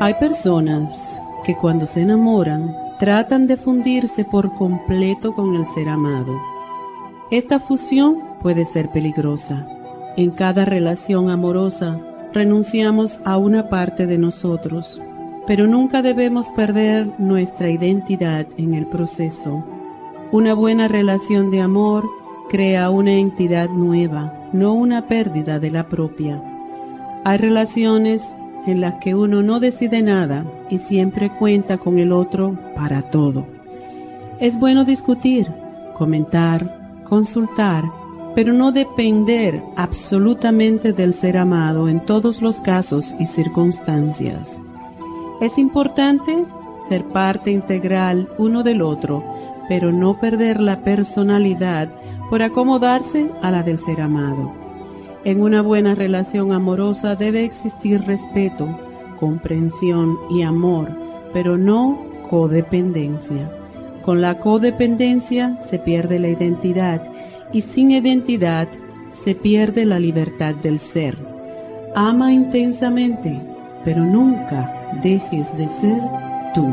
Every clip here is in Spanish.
Hay personas que cuando se enamoran tratan de fundirse por completo con el ser amado. Esta fusión puede ser peligrosa. En cada relación amorosa renunciamos a una parte de nosotros, pero nunca debemos perder nuestra identidad en el proceso. Una buena relación de amor crea una entidad nueva, no una pérdida de la propia. Hay relaciones en las que uno no decide nada y siempre cuenta con el otro para todo. Es bueno discutir, comentar, consultar, pero no depender absolutamente del ser amado en todos los casos y circunstancias. Es importante ser parte integral uno del otro, pero no perder la personalidad por acomodarse a la del ser amado. En una buena relación amorosa debe existir respeto, comprensión y amor, pero no codependencia. Con la codependencia se pierde la identidad y sin identidad se pierde la libertad del ser. Ama intensamente, pero nunca dejes de ser tú.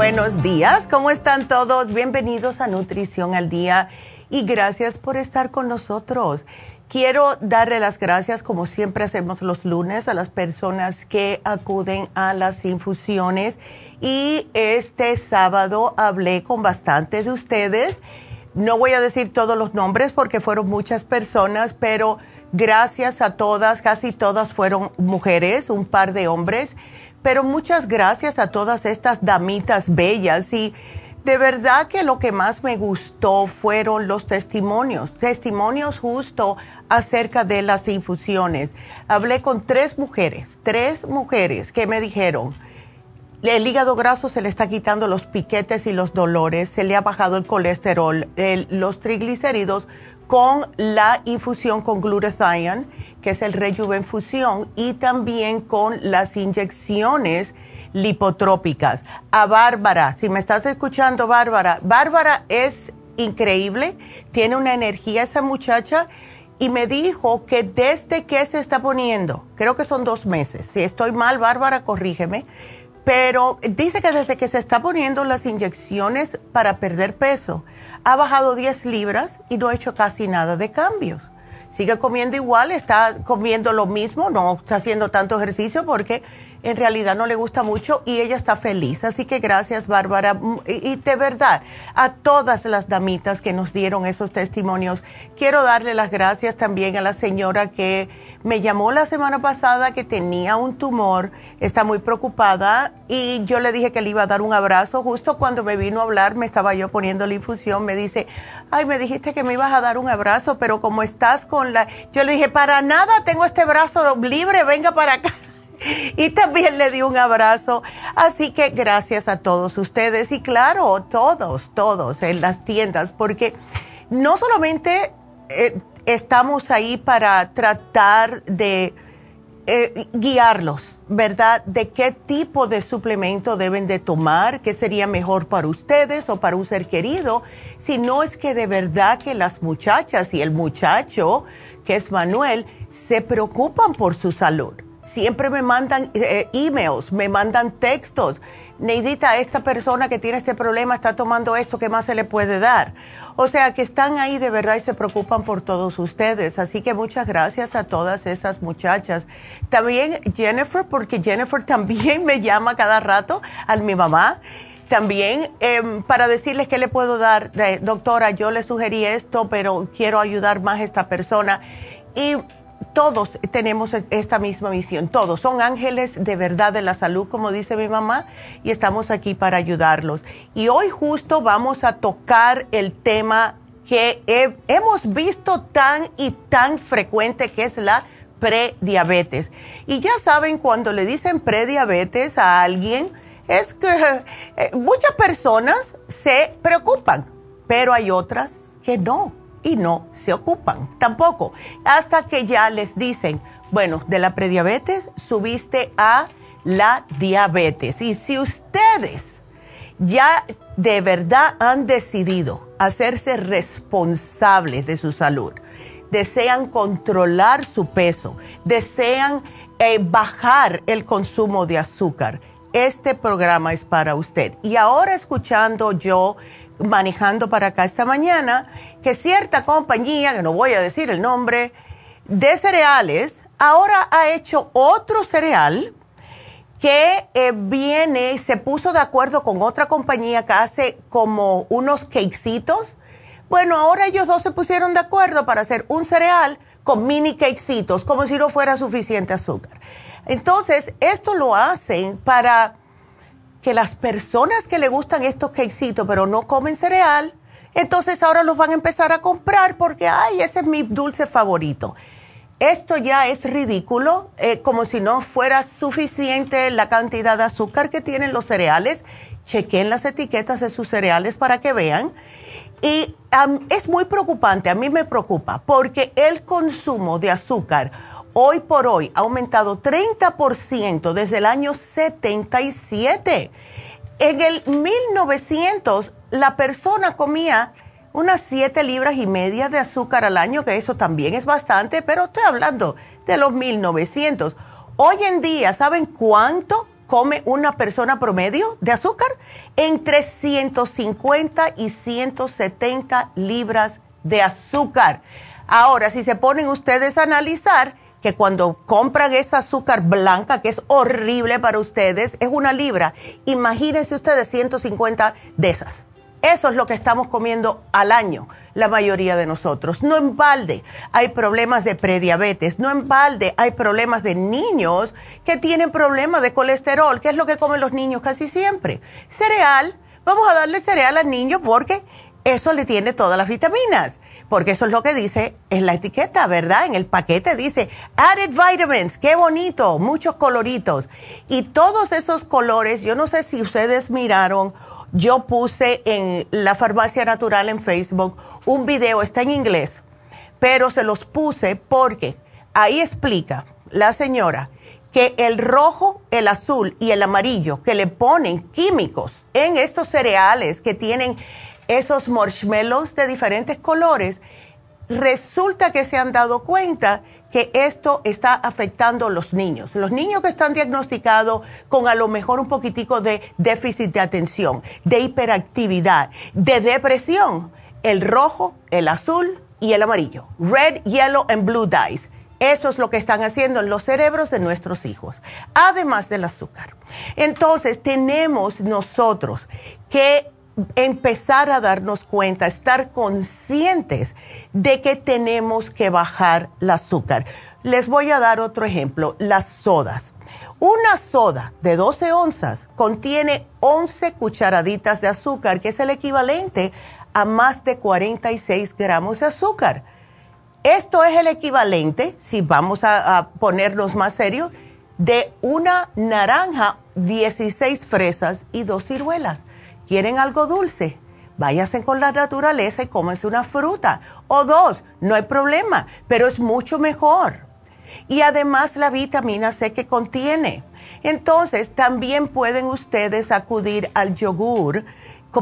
Buenos días, ¿cómo están todos? Bienvenidos a Nutrición al Día y gracias por estar con nosotros. Quiero darle las gracias, como siempre hacemos los lunes, a las personas que acuden a las infusiones. Y este sábado hablé con bastantes de ustedes. No voy a decir todos los nombres porque fueron muchas personas, pero gracias a todas, casi todas fueron mujeres, un par de hombres. Pero muchas gracias a todas estas damitas bellas y de verdad que lo que más me gustó fueron los testimonios, testimonios justo acerca de las infusiones. Hablé con tres mujeres, tres mujeres que me dijeron, el hígado graso se le está quitando los piquetes y los dolores, se le ha bajado el colesterol, los triglicéridos con la infusión con glutathione, que es el rejuvenfusión, y también con las inyecciones lipotrópicas. A Bárbara, si me estás escuchando, Bárbara, Bárbara es increíble, tiene una energía esa muchacha y me dijo que desde que se está poniendo, creo que son dos meses, si estoy mal, Bárbara, corrígeme, pero dice que desde que se está poniendo las inyecciones para perder peso, ha bajado 10 libras y no ha hecho casi nada de cambios. Sigue comiendo igual, está comiendo lo mismo, no está haciendo tanto ejercicio porque en realidad no le gusta mucho y ella está feliz. Así que gracias, Bárbara. Mm, y, de verdad, a todas las damitas que nos dieron esos testimonios, quiero darle las gracias también a la señora que me llamó la semana pasada que tenía un tumor, está muy preocupada y yo le dije que le iba a dar un abrazo. Justo cuando me vino a hablar, me estaba yo poniendo la infusión, me dice, ay, me dijiste que me ibas a dar un abrazo, pero como estás con la... Yo le dije, para nada, tengo este brazo libre, venga para acá y también le di un abrazo. Así que gracias a todos ustedes y claro, todos, todos en las tiendas, porque no solamente eh, estamos ahí para tratar de eh, guiarlos, ¿verdad? De qué tipo de suplemento deben de tomar, qué sería mejor para ustedes o para un ser querido, sino es que de verdad que las muchachas y el muchacho, que es Manuel, se preocupan por su salud siempre me mandan eh, emails, me mandan textos. Neidita, esta persona que tiene este problema está tomando esto, ¿qué más se le puede dar? O sea, que están ahí de verdad y se preocupan por todos ustedes. Así que muchas gracias a todas esas muchachas. También Jennifer, porque Jennifer también me llama cada rato a mi mamá. También em, para decirles qué le puedo dar, doctora, yo le sugerí esto, pero quiero ayudar más a esta persona. Y todos tenemos esta misma misión, todos son ángeles de verdad de la salud, como dice mi mamá, y estamos aquí para ayudarlos. Y hoy justo vamos a tocar el tema que hemos visto tan y tan frecuente, que es la prediabetes. Y ya saben, cuando le dicen prediabetes a alguien, es que eh, muchas personas se preocupan, pero hay otras que no y no se ocupan tampoco. Hasta que ya les dicen, bueno, de la prediabetes subiste a la diabetes. Y si ustedes ya de verdad han decidido hacerse responsables de su salud, desean controlar su peso, desean eh, bajar el consumo de azúcar, este programa es para usted. Y ahora escuchando yo manejando para acá esta mañana que cierta compañía, que no voy a decir el nombre, de cereales, ahora ha hecho otro cereal que eh, viene, se puso de acuerdo con otra compañía que hace como unos cakecitos. Bueno, ahora ellos dos se pusieron de acuerdo para hacer un cereal con mini cakecitos, como si no fuera suficiente azúcar. Entonces, esto lo hacen para que las personas que le gustan estos quesitos pero no comen cereal, entonces ahora los van a empezar a comprar porque, ay, ese es mi dulce favorito. Esto ya es ridículo, eh, como si no fuera suficiente la cantidad de azúcar que tienen los cereales. Chequen las etiquetas de sus cereales para que vean. Y es muy preocupante, a mí me preocupa, porque el consumo de azúcar hoy por hoy ha aumentado 30% desde el año 77. En el 1900 la persona comía unas 7 libras y media de azúcar al año, que eso también es bastante, pero estoy hablando de los 1900. Hoy en día, ¿saben cuánto come una persona promedio de azúcar? Entre 150 y 170 libras de azúcar. Ahora, si se ponen ustedes a analizar, que cuando compran esa azúcar blanca, que es horrible para ustedes, es una libra. Imagínense ustedes 150 de esas. Eso es lo que estamos comiendo al año, la mayoría de nosotros. No en balde hay problemas de prediabetes, no en balde hay problemas de niños que tienen problemas de colesterol, que es lo que comen los niños casi siempre. Cereal, vamos a darle cereal al niño porque eso le tiene todas las vitaminas porque eso es lo que dice en la etiqueta, ¿verdad? En el paquete dice added vitamins, qué bonito, muchos coloritos. Y todos esos colores, yo no sé si ustedes miraron, yo puse en la farmacia natural en Facebook un video, está en inglés, pero se los puse porque ahí explica la señora que el rojo, el azul y el amarillo que le ponen químicos en estos cereales que tienen esos marshmallows de diferentes colores, resulta que se han dado cuenta que esto está afectando a los niños. Los niños que están diagnosticados con a lo mejor un poquitico de déficit de atención, de hiperactividad, de depresión, el rojo, el azul y el amarillo. Red, yellow and blue dyes. Eso es lo que están haciendo en los cerebros de nuestros hijos, además del azúcar. Entonces, tenemos nosotros que empezar a darnos cuenta, estar conscientes de que tenemos que bajar el azúcar. Les voy a dar otro ejemplo, las sodas. Una soda de 12 onzas contiene 11 cucharaditas de azúcar, que es el equivalente a más de 46 gramos de azúcar. Esto es el equivalente, si vamos a, a ponernos más serios, de una naranja, 16 fresas y dos ciruelas quieren algo dulce, váyanse con la naturaleza y cómense una fruta o dos, no hay problema, pero es mucho mejor. Y además la vitamina C que contiene. Entonces, también pueden ustedes acudir al yogur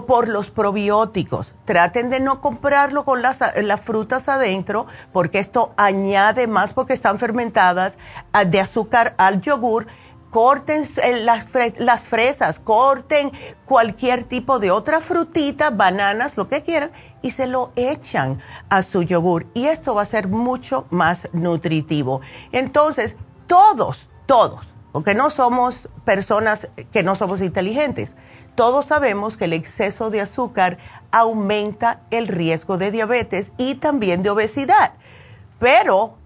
por los probióticos. Traten de no comprarlo con las, frutas adentro porque esto añade más porque están fermentadas ah, de azúcar al yogur corten las, las fresas, corten cualquier tipo de otra frutita, bananas, lo que quieran, y se lo echan a su yogur. Y esto va a ser mucho más nutritivo. Entonces, todos, todos, porque no somos personas que no somos inteligentes, todos sabemos que el exceso de azúcar aumenta el riesgo de diabetes y también de obesidad. Pero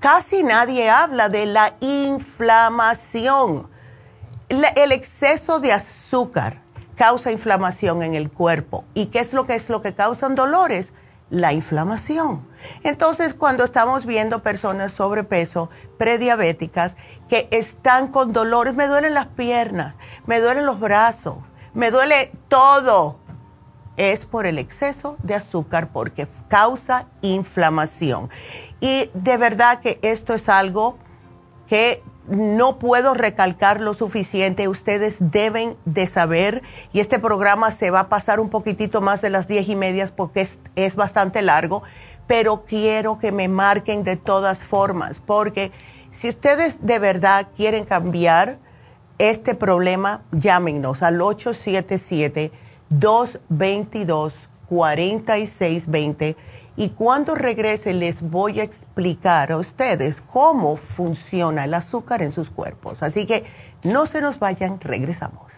casi nadie habla de la inflamación. el exceso de azúcar causa inflamación en el cuerpo. ¿Y qué es lo que es lo que causan dolores? La inflamación. Entonces, cuando estamos viendo personas sobrepeso, prediabéticas, que están con dolores, me duelen las piernas, me duelen los brazos, me duele todo, es por el exceso de azúcar porque causa inflamación. Y de verdad que esto es algo que no puedo recalcar lo suficiente. Ustedes deben de saber, y este programa se va a pasar un poquitito más de las diez y media porque es, es bastante largo, pero quiero que me marquen de todas formas, porque si ustedes de verdad quieren cambiar este problema, llámenos al 877 222 4620 y cuando regrese les voy a explicar a ustedes cómo funciona el azúcar en sus cuerpos. Así que no se nos vayan, regresamos.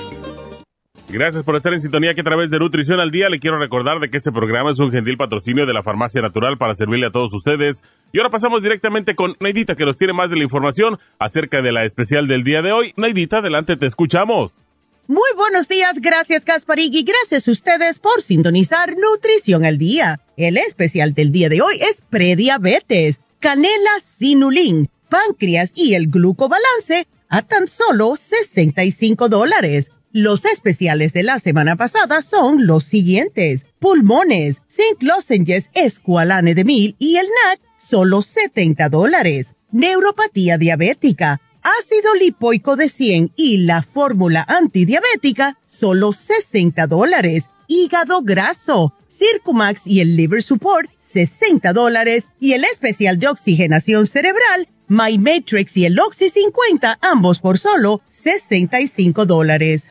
Gracias por estar en sintonía que a través de Nutrición al Día le quiero recordar de que este programa es un gentil patrocinio de la Farmacia Natural para servirle a todos ustedes. Y ahora pasamos directamente con Neidita que nos tiene más de la información acerca de la especial del día de hoy. Neidita, adelante, te escuchamos. Muy buenos días, gracias Gasparig gracias a ustedes por sintonizar Nutrición al Día. El especial del día de hoy es prediabetes, canela sinulín, páncreas y el glucobalance a tan solo 65 dólares Los especiales de la semana pasada son los siguientes. Pulmones, Zinc Lozenges, Esqualane de Mil y el NAC, solo 70 dólares. Neuropatía diabética, ácido lipoico de 100 y la fórmula antidiabética, solo 60 dólares. Hígado graso, Circumax y el Liver Support, 60 dólares. Y el especial de oxigenación cerebral, My Matrix y el Oxy 50, ambos por solo 65 dólares.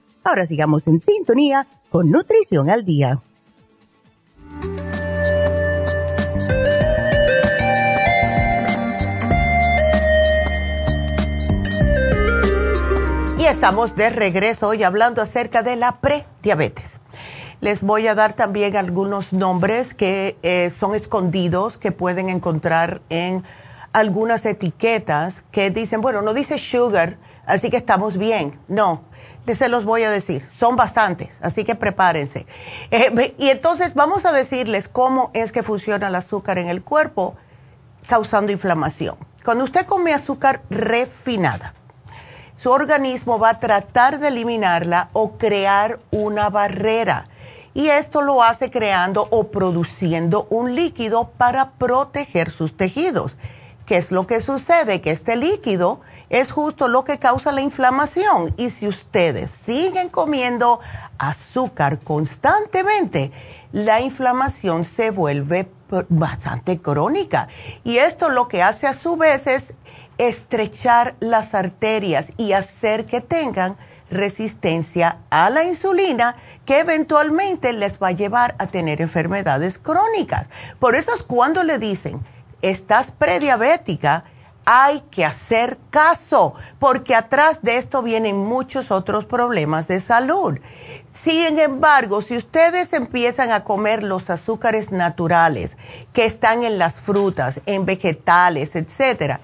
Ahora sigamos en sintonía con Nutrición al Día. Y estamos de regreso hoy hablando acerca de la prediabetes. Les voy a dar también algunos nombres que eh, son escondidos que pueden encontrar en algunas etiquetas que dicen, bueno, no dice sugar, así que estamos bien. No, se los voy a decir, son bastantes, así que prepárense. Eh, y entonces vamos a decirles cómo es que funciona el azúcar en el cuerpo causando inflamación. Cuando usted come azúcar refinada, su organismo va a tratar de eliminarla o crear una barrera. Y esto lo hace creando o produciendo un líquido para proteger sus tejidos. ¿Qué es lo que sucede? Que este líquido es justo lo que causa la inflamación. Y si ustedes siguen comiendo azúcar constantemente, la inflamación se vuelve bastante crónica. Y esto lo que hace a su vez es estrechar las arterias y hacer que tengan resistencia a la insulina que eventualmente les va a llevar a tener enfermedades crónicas. Por eso es cuando le dicen, estás prediabética, hay que hacer caso, porque atrás de esto vienen muchos otros problemas de salud. Sin embargo, si ustedes empiezan a comer los azúcares naturales que están en las frutas, en vegetales, etcétera,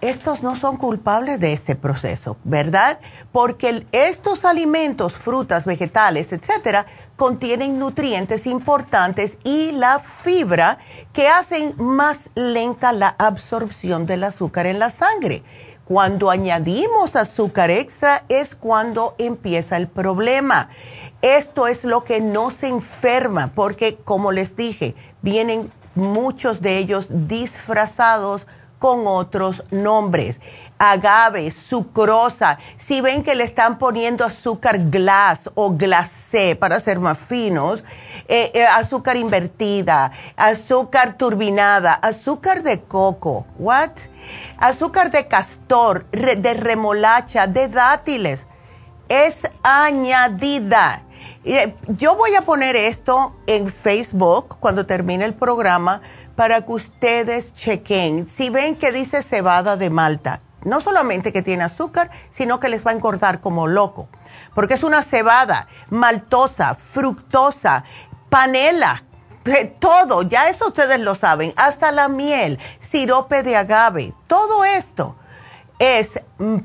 estos no son culpables de este proceso, ¿verdad? Porque estos alimentos, frutas, vegetales, etcétera, contienen nutrientes importantes y la fibra que hacen más lenta la absorción del azúcar en la sangre. Cuando añadimos azúcar extra es cuando empieza el problema. Esto es lo que no se enferma porque, como les dije, vienen muchos de ellos disfrazados con otros nombres. Agave, sucrosa. Si ven que le están poniendo azúcar glass o glacé para ser más finos, eh, eh, azúcar invertida, azúcar turbinada, azúcar de coco, what? Azúcar de castor, de remolacha, de dátiles. Es añadida. Eh, yo voy a poner esto en Facebook cuando termine el programa para que ustedes chequen. Si ven que dice cebada de Malta, no solamente que tiene azúcar, sino que les va a engordar como loco, porque es una cebada maltosa, fructosa, panela, todo, ya eso ustedes lo saben, hasta la miel, sirope de agave, todo esto es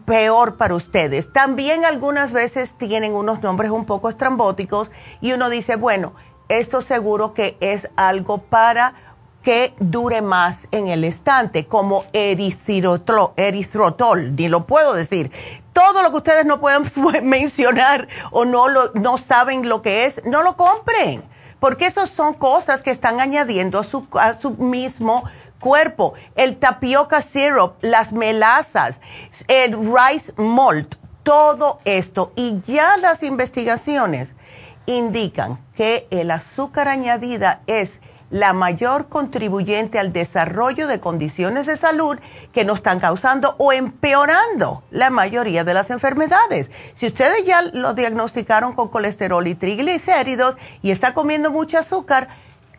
peor para ustedes. También algunas veces tienen unos nombres un poco estrambóticos y uno dice, bueno, esto seguro que es algo para que dure más en el estante, como eritritol, eritrotol, ni lo puedo decir. Todo lo que ustedes no pueden mencionar o no, lo, no saben lo que es, no lo compren, porque esas son cosas que están añadiendo a su, a su mismo cuerpo. El tapioca syrup, las melazas, el rice malt, todo esto. Y ya las investigaciones indican que el azúcar añadida es la mayor contribuyente al desarrollo de condiciones de salud que nos están causando o empeorando la mayoría de las enfermedades. Si ustedes ya lo diagnosticaron con colesterol y triglicéridos y está comiendo mucho azúcar,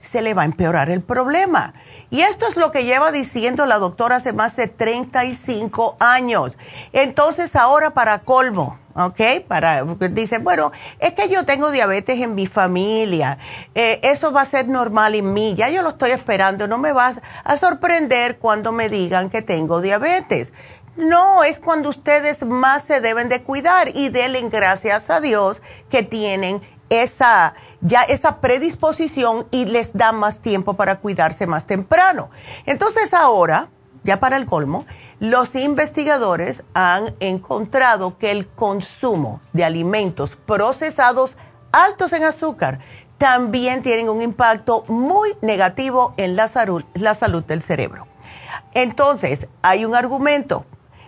se le va a empeorar el problema. Y esto es lo que lleva diciendo la doctora hace más de 35 años. Entonces ahora para colmo, ¿ok? Para, dice, bueno, es que yo tengo diabetes en mi familia, eh, eso va a ser normal en mí, ya yo lo estoy esperando, no me va a sorprender cuando me digan que tengo diabetes. No, es cuando ustedes más se deben de cuidar y denle gracias a Dios que tienen esa, ya esa predisposición y les da más tiempo para cuidarse más temprano. Entonces ahora, ya para el colmo, los investigadores han encontrado que el consumo de alimentos procesados altos en azúcar también tienen un impacto muy negativo en la salud, la salud del cerebro. Entonces, hay un argumento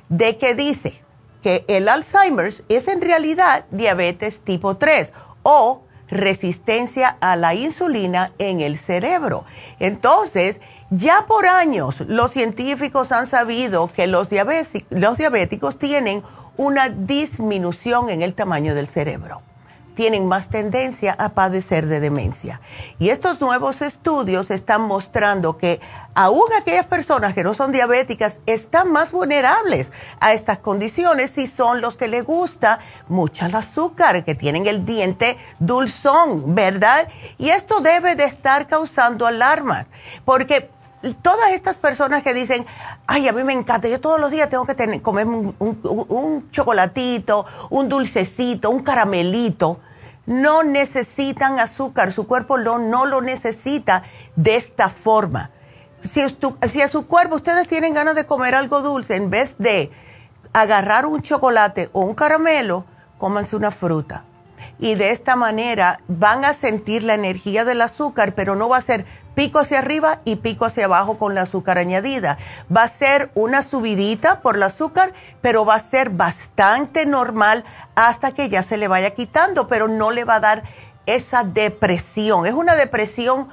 de que dice que el Alzheimer's es en realidad diabetes tipo 3 o resistencia a la insulina en el cerebro. Entonces, ya por años los científicos han sabido que los, diabéticos tienen una disminución en el tamaño del cerebro tienen más tendencia a padecer de demencia. Y estos nuevos estudios están mostrando que aún aquellas personas que no son diabéticas están más vulnerables a estas condiciones si son los que les gusta mucho el azúcar, que tienen el diente dulzón, ¿verdad? Y esto debe de estar causando alarma, porque todas estas personas que dicen, ay, a mí me encanta, yo todos los días tengo que tener, comer un, chocolatito, un dulcecito, un caramelito, no necesitan azúcar, su cuerpo no lo necesita de esta forma. Si, si a su cuerpo ustedes tienen ganas de comer algo dulce, en vez de agarrar un chocolate o un caramelo, cómanse una fruta y de esta manera van a sentir la energía del azúcar, pero no va a ser pico hacia arriba y pico hacia abajo con la azúcar añadida. Va a ser una subidita por el azúcar, pero va a ser bastante normal hasta que ya se le vaya quitando, pero no le va a dar esa depresión. Es una depresión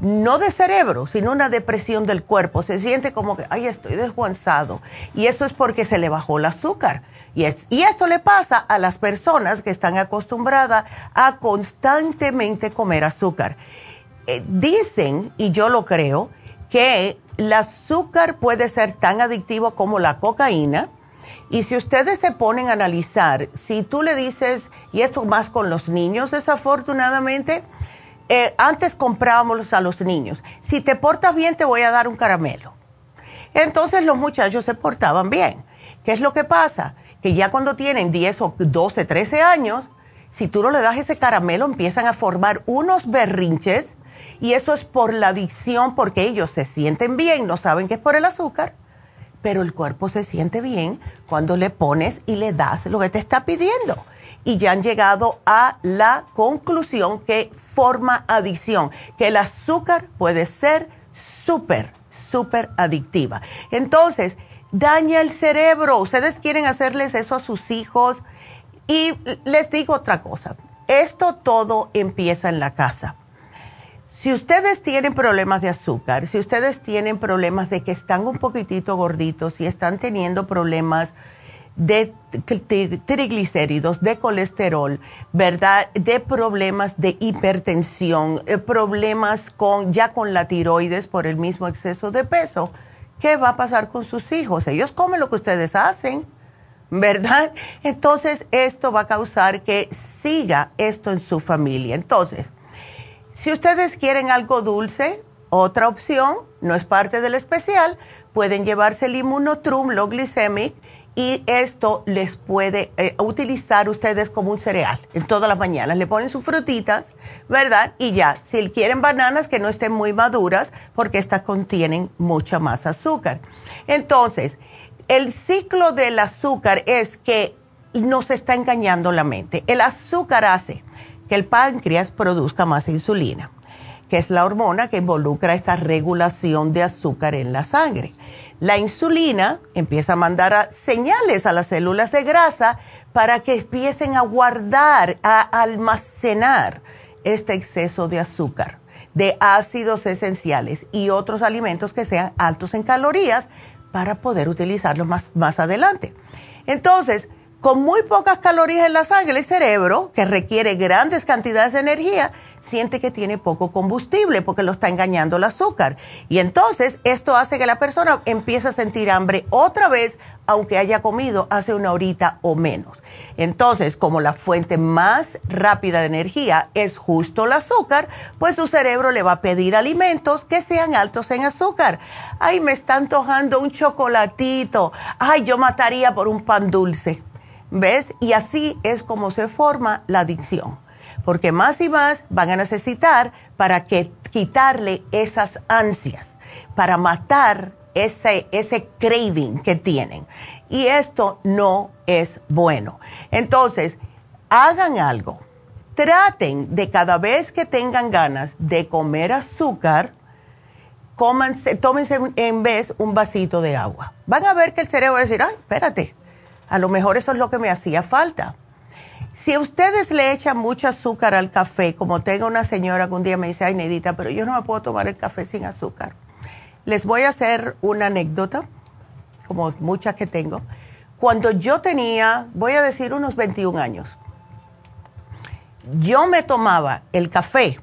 no de cerebro, sino una depresión del cuerpo. Se siente como que, ay, estoy desguanzado. Y eso es porque se le bajó el azúcar. Y, esto le pasa a las personas que están acostumbradas a constantemente comer azúcar. Eh, dicen, y yo lo creo, que el azúcar puede ser tan adictivo como la cocaína. Y si ustedes se ponen a analizar, si tú le dices, y esto más con los niños desafortunadamente, eh, antes comprábamos a los niños, si te portas bien te voy a dar un caramelo. Entonces los muchachos se portaban bien. ¿Qué es lo que pasa? que ya cuando tienen 10 o 12, 13 años, si tú no le das ese caramelo, empiezan a formar unos berrinches y eso es por la adicción, porque ellos se sienten bien, no saben que es por el azúcar, pero el cuerpo se siente bien cuando le pones y le das lo que te está pidiendo. Y ya han llegado a la conclusión que forma adicción, que el azúcar puede ser súper, súper adictiva. Entonces, daña el cerebro. Ustedes quieren hacerles eso a sus hijos. Y les digo otra cosa, esto todo empieza en la casa. Si ustedes tienen problemas de azúcar, si ustedes tienen problemas de que están un poquitito gorditos y están teniendo problemas de triglicéridos, de colesterol, ¿verdad? De problemas de hipertensión, eh, problemas con ya con la tiroides por el mismo exceso de peso, ¿qué va a pasar con sus hijos? Ellos comen lo que ustedes hacen, ¿verdad? Entonces, esto va a causar que siga esto en su familia. Entonces, si ustedes quieren algo dulce, otra opción, no es parte del especial, pueden llevarse el inmunotrum, lo glicemic, y esto les puede eh, utilizar ustedes como un cereal en todas las mañanas. Le ponen sus frutitas, ¿verdad? Y ya, si quieren bananas que no estén muy maduras, porque estas contienen mucha más azúcar. Entonces, el ciclo del azúcar es que nos está engañando la mente. El azúcar hace que el páncreas produzca más insulina, que es la hormona que involucra esta regulación de azúcar en la sangre. La insulina empieza a mandar señales a las células de grasa para que empiecen a guardar, a almacenar este exceso de azúcar, de ácidos esenciales y otros alimentos que sean altos en calorías para poder utilizarlos más, más adelante. Entonces, con muy pocas calorías en la sangre, el cerebro, que requiere grandes cantidades de energía, siente que tiene poco combustible porque lo está engañando el azúcar. Y entonces esto hace que la persona empiece a sentir hambre otra vez, aunque haya comido hace una horita o menos. Entonces, como la fuente más rápida de energía es justo el azúcar, pues su cerebro le va a pedir alimentos que sean altos en azúcar. Ay, me está antojando un chocolatito. Ay, yo mataría por un pan dulce. ¿Ves? Y así es como se forma la adicción porque más y más van a necesitar para que quitarle esas ansias, para matar ese, ese craving que tienen. Y esto no es bueno. Entonces, hagan algo. Traten de cada vez que tengan ganas de comer azúcar, tómense en vez un vasito de agua. Van a ver que el cerebro va a decir, ay, espérate, a lo mejor eso es lo que me hacía falta. Si ustedes le echan mucho azúcar al café, como tengo una señora que un día me dice, ay, Nedita, pero yo no me puedo tomar el café sin azúcar. Les voy a hacer una anécdota, como muchas que tengo. Cuando yo tenía, voy a decir, unos 21 años, yo me tomaba el café.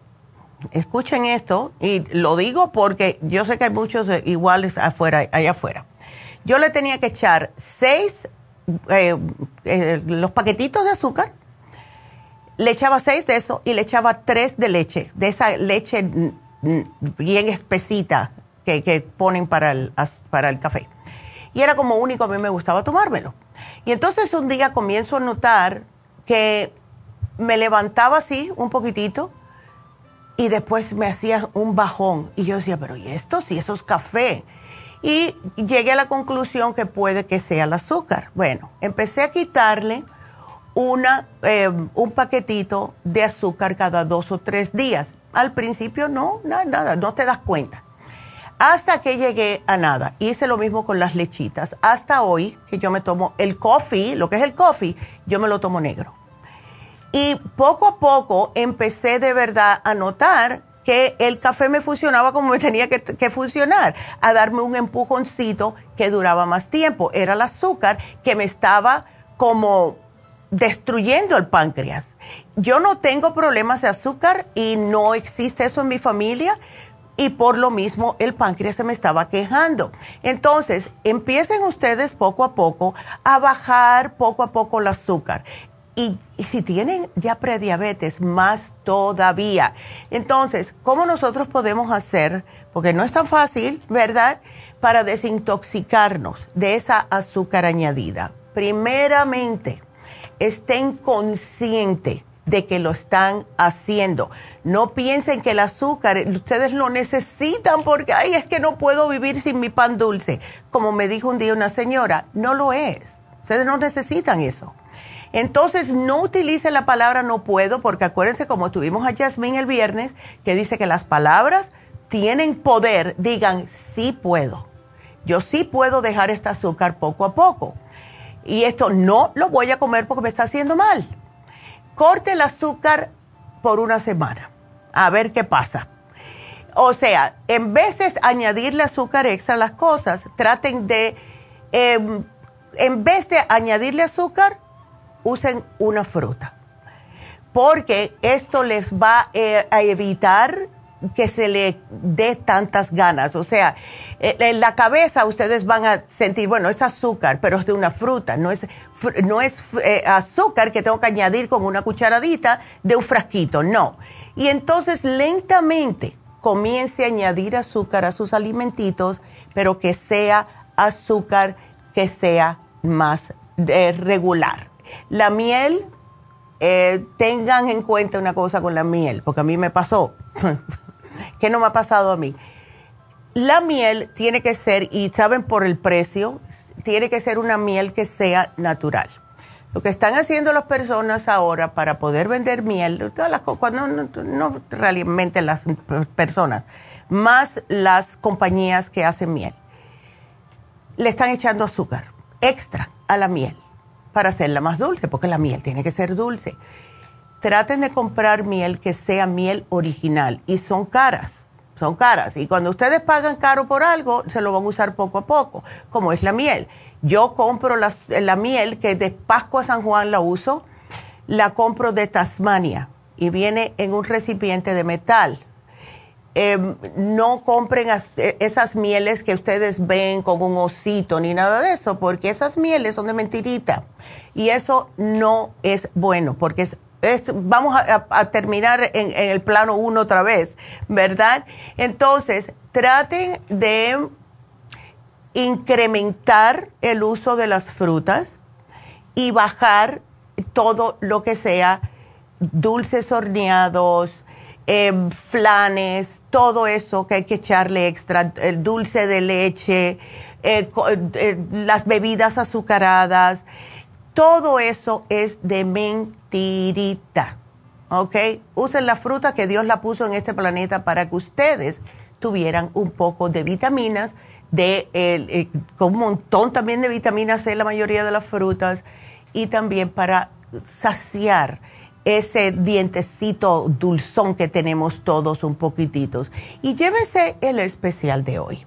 Escuchen esto, y lo digo porque yo sé que hay muchos iguales afuera, allá afuera. Yo le tenía que echar seis, eh, eh, los paquetitos de azúcar, le echaba seis de eso y le echaba tres de leche, de esa leche bien espesita que, ponen para el, para el café. Y era como único, a mí me gustaba tomármelo. Y entonces un día comienzo a notar que me levantaba así un poquitito y después me hacía un bajón. Y yo decía, pero ¿y esto? Si eso es café. Y llegué a la conclusión que puede que sea el azúcar. Bueno, empecé a quitarle una, eh, un paquetito de azúcar cada dos o tres días. Al principio no, nada, nada, no te das cuenta. Hasta que llegué a nada. Hice lo mismo con las lechitas. Hasta hoy que yo me tomo el coffee, lo que es el coffee, yo me lo tomo negro. Y poco a poco empecé de verdad a notar que el café me funcionaba como me tenía que, que, funcionar, a darme un empujoncito que duraba más tiempo. Era el azúcar que me estaba como destruyendo el páncreas. Yo no tengo problemas de azúcar y no existe eso en mi familia y por lo mismo el páncreas se me estaba quejando. Entonces, empiecen ustedes poco a poco a bajar poco a poco el azúcar. Y, si tienen ya prediabetes, más todavía. Entonces, ¿cómo nosotros podemos hacer? Porque no es tan fácil, ¿verdad? Para desintoxicarnos de esa azúcar añadida. Primeramente, estén conscientes de que lo están haciendo. No piensen que el azúcar, ustedes lo necesitan porque, ay, es que no puedo vivir sin mi pan dulce. Como me dijo un día una señora, no lo es. Ustedes no necesitan eso. Entonces, no utilicen la palabra no puedo, porque acuérdense, como tuvimos a Yasmín el viernes, que dice que las palabras tienen poder. Digan, sí puedo. Yo sí puedo dejar este azúcar poco a poco y esto no lo voy a comer porque me está haciendo mal. Corte el azúcar por una semana, a ver qué pasa. O sea, en vez de añadirle azúcar extra a las cosas, traten de, em, en vez de añadirle azúcar, usen una fruta. Porque esto les va eh, a evitar que se le dé tantas ganas. O sea, eh, en la cabeza ustedes van a sentir, bueno, es azúcar, pero es de una fruta, no es, no es eh, azúcar que tengo que añadir con una cucharadita de un frasquito, no. Y entonces lentamente comience a añadir azúcar a sus alimentitos, pero que sea azúcar que sea más regular. La miel, tengan en cuenta una cosa con la miel, porque a mí me pasó. que no me ha pasado a mí. La miel tiene que ser, y saben por el precio, tiene que ser una miel que sea natural. Lo que están haciendo las personas ahora para poder vender miel, cuando no, no realmente las personas, más las compañías que hacen miel, le están echando azúcar extra a la miel para hacerla más dulce, porque la miel tiene que ser dulce traten de comprar miel que sea miel original y son caras. son caras. Y cuando ustedes pagan caro por algo, se lo van a usar poco a poco, como es la miel. Yo compro la, miel que de Pascua San Juan la uso, la compro de Tasmania y viene en un recipiente de metal. Em, no compren e, esas mieles que ustedes ven con un osito ni nada de eso, porque esas mieles son de mentirita. Y eso no es bueno, porque es vamos a, terminar en, el plano uno otra vez, ¿verdad? Entonces, traten de incrementar el uso de las frutas y bajar todo lo que sea dulces horneados, em, flanes, todo eso que hay que echarle extra, el dulce de leche, eh, eh, las bebidas azucaradas, todo eso es de mentirita. ¿Ok? Usen la fruta que Dios la puso en este planeta para que ustedes tuvieran un poco de vitaminas, de, eh, con un montón también de vitamina C, la mayoría de las frutas, y también para saciar ese dientecito dulzón que tenemos todos un poquititos. Y llévese el especial de hoy.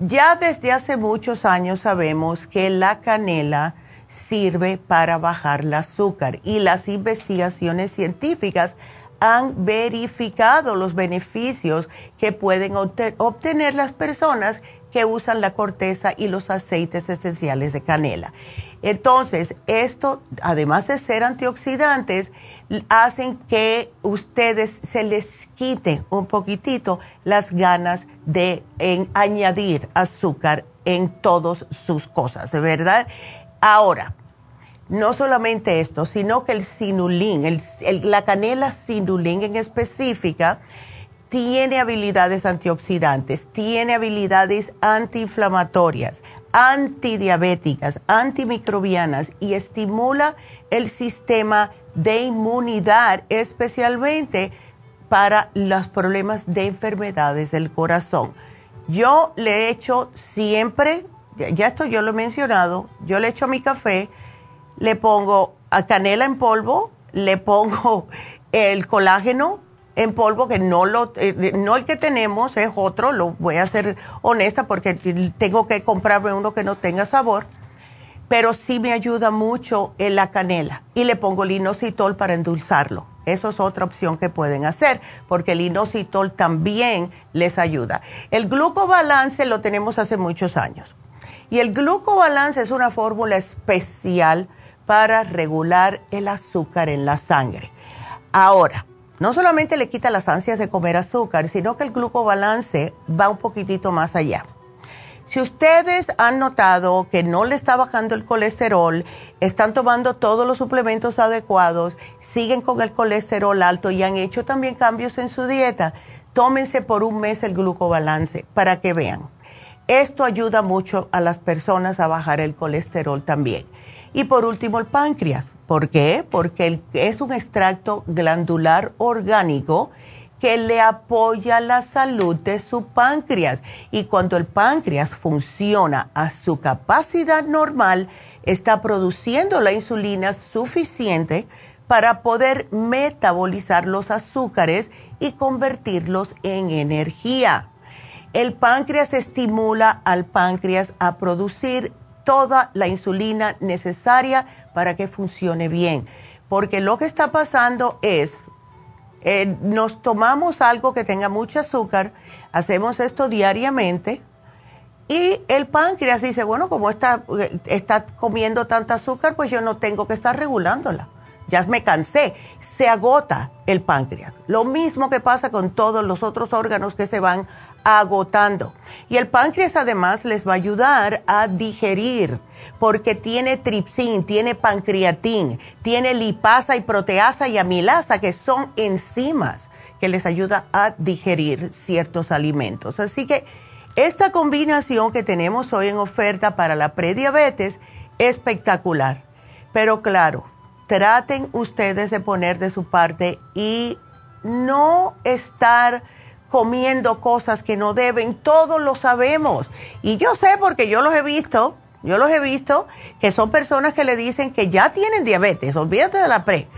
Ya desde hace muchos años sabemos que la canela sirve para bajar el azúcar y las investigaciones científicas han verificado los beneficios que pueden obtener las personas que usan la corteza y los aceites esenciales de canela. Entonces, esto, además de ser antioxidantes, hacen que ustedes se les quite un poquitito las ganas de añadir azúcar en todas sus cosas, ¿verdad? Ahora, no solamente esto, sino que el sinulín, la canela sinulín en específica, tiene habilidades antioxidantes, tiene habilidades antiinflamatorias, antidiabéticas, antimicrobianas y estimula el sistema de inmunidad, especialmente para los problemas de enfermedades del corazón. Yo le he hecho siempre ya esto yo lo he mencionado, yo le echo mi café, le pongo a canela en polvo, le pongo el colágeno en polvo, que no, lo, eh, no el que tenemos, es otro, lo voy a ser honesta porque tengo que comprarme uno que no tenga sabor, pero sí me ayuda mucho en la canela y le pongo inositol para endulzarlo. Eso es otra opción que pueden hacer, porque el inositol también les ayuda. El glucobalance lo tenemos hace muchos años y el glucobalance es una fórmula especial para regular el azúcar en la sangre. Ahora, no solamente le quita las ansias de comer azúcar, sino que el glucobalance va un poquitito más allá. Si ustedes han notado que no le está bajando el colesterol, están tomando todos los suplementos adecuados, siguen con el colesterol alto y han hecho también cambios en su dieta, tómense por un mes el glucobalance para que vean. Esto ayuda mucho a las personas a bajar el colesterol también. Y por último, el páncreas. ¿Por qué? Porque es un extracto glandular orgánico que le apoya la salud de su páncreas. Y cuando el páncreas funciona a su capacidad normal, está produciendo la insulina suficiente para poder metabolizar los azúcares y convertirlos en energía. El páncreas estimula al páncreas a producir toda la insulina necesaria para que funcione bien. Porque lo que está pasando es, eh, nos tomamos algo que tenga mucho azúcar, hacemos esto diariamente y el páncreas dice, bueno, como está, está comiendo tanta azúcar, pues yo no tengo que estar regulándola. Ya me cansé. Se agota el páncreas. Lo mismo que pasa con todos los otros órganos que se van agotando. Y el páncreas además les va a ayudar a digerir porque tiene tripsin, tiene pancreatín, tiene lipasa y proteasa y amilasa que son enzimas que les ayuda a digerir ciertos alimentos. Así que esta combinación que tenemos hoy en oferta para la prediabetes es espectacular. Pero claro, traten ustedes de poner de su parte y no estar comiendo cosas que no deben, todos lo sabemos. Y yo sé porque yo los he visto, yo los he visto, que son personas que le dicen que ya tienen diabetes, olvídate de la pre,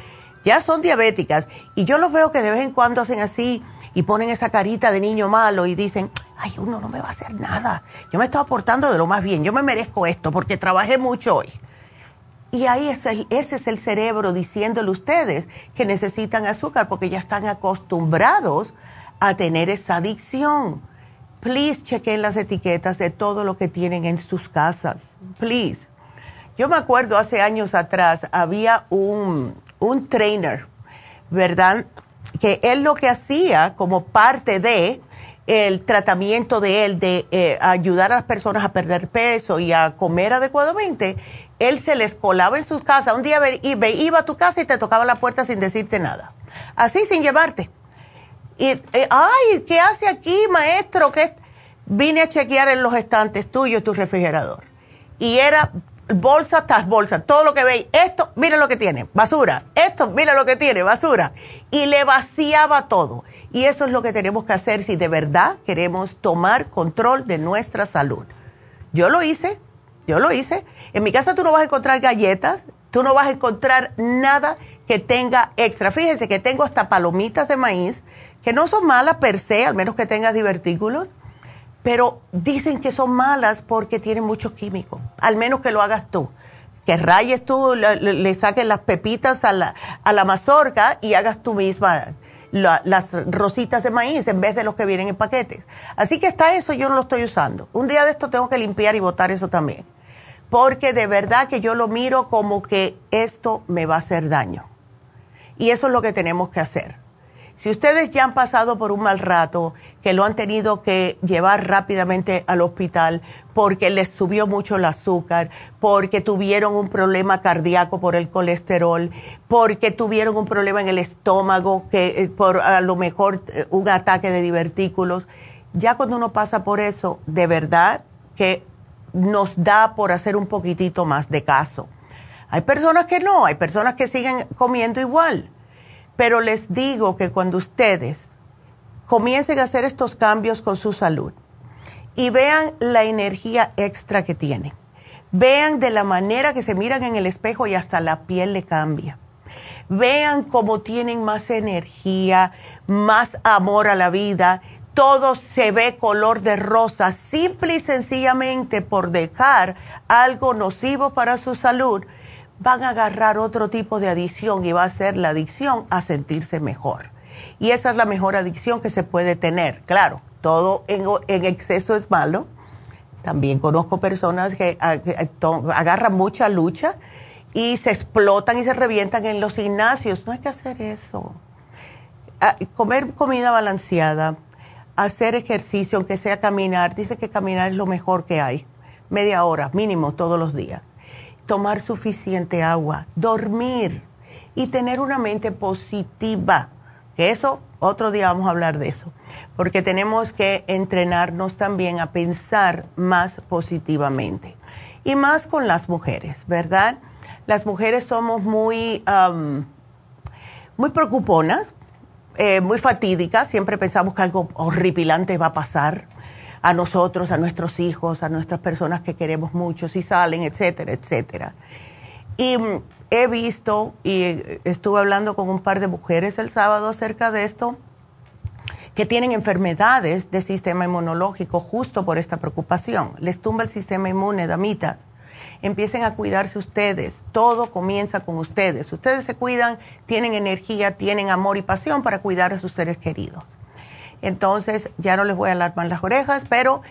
ya son diabéticas. Y yo los veo que de vez en cuando hacen así y ponen esa carita de niño malo y dicen, ay, uno no me va a hacer nada. Yo me estoy aportando de lo más bien, yo me merezco esto porque trabajé mucho hoy. Y ahí es ese es el cerebro diciéndole a ustedes que necesitan azúcar porque ya están acostumbrados a tener esa adicción. Please chequen las etiquetas de todo lo que tienen en sus casas. Please. Yo me acuerdo hace años atrás había un, un trainer, ¿verdad? Que él lo que hacía como parte de el tratamiento de él de eh, ayudar a las personas a perder peso y a comer adecuadamente, él se les colaba en sus casas. Un día iba a tu casa y te tocaba la puerta sin decirte nada. Así sin llevarte. Y, eh, ay, ¿qué hace aquí, maestro? que Vine a chequear en los estantes tuyos tu refrigerador. Y era bolsa tras bolsa, todo lo que veis. Esto, mira lo que tiene, basura. Esto, mira lo que tiene, basura. Y le vaciaba todo. Y eso es lo que tenemos que hacer si de verdad queremos tomar control de nuestra salud. Yo lo hice, yo lo hice. En mi casa tú no vas a encontrar galletas, tú no vas a encontrar nada que tenga extra. Fíjense que tengo hasta palomitas de maíz, que no son malas per se, al menos que tengas divertículos, pero dicen que son malas porque tienen mucho químico, al menos que lo hagas tú. Que rayes tú, le, saques las pepitas a la, a la mazorca y hagas tú misma las rositas de maíz en vez de los que vienen en paquetes. Así que está eso, yo no lo estoy usando. Un día de esto tengo que limpiar y botar eso también porque de verdad que yo lo miro como que esto me va a hacer daño. Y eso es lo que tenemos que hacer. Si ustedes ya han pasado por un mal rato, que lo han tenido que llevar rápidamente al hospital porque les subió mucho el azúcar, porque tuvieron un problema cardíaco por el colesterol, porque tuvieron un problema en el estómago, que eh, por a lo mejor eh, un ataque de divertículos, ya cuando uno pasa por eso, de verdad que nos da por hacer un poquitito más de caso. Hay personas que no, hay personas que siguen comiendo igual, pero les digo que cuando ustedes comiencen a hacer estos cambios con su salud y vean la energía extra que tienen, vean de la manera que se miran en el espejo y hasta la piel le cambia. Vean cómo tienen más energía, más amor a la vida todo se ve color de rosa, simple y sencillamente por dejar algo nocivo para su salud, van a agarrar otro tipo de adicción y va a ser la adicción a sentirse mejor. Y esa es la mejor adicción que se puede tener. Claro, todo en, exceso es malo. También conozco personas que agarran mucha lucha y se explotan y se revientan en los gimnasios. No hay que hacer eso. Ah, comer comida balanceada, hacer ejercicio, aunque sea caminar, dice que caminar es lo mejor que hay, media hora mínimo todos los días. Tomar suficiente agua, dormir y tener una mente positiva, que eso otro día vamos a hablar de eso, porque tenemos que entrenarnos también a pensar más positivamente. Y más con las mujeres, ¿verdad? Las mujeres somos muy, muy preocuponas eh, muy fatídica, siempre pensamos que algo horripilante va a pasar a nosotros, a nuestros hijos, a nuestras personas que queremos mucho, si salen, etcétera, etcétera. Y mm, he visto y estuve hablando con un par de mujeres el sábado acerca de esto, que tienen enfermedades de sistema inmunológico justo por esta preocupación. Les tumba el sistema inmune, damitas empiecen a cuidarse ustedes. Todo comienza con ustedes. Ustedes se cuidan, tienen energía, tienen amor y pasión para cuidar a sus seres queridos. Entonces, ya no les voy a alarmar las orejas, pero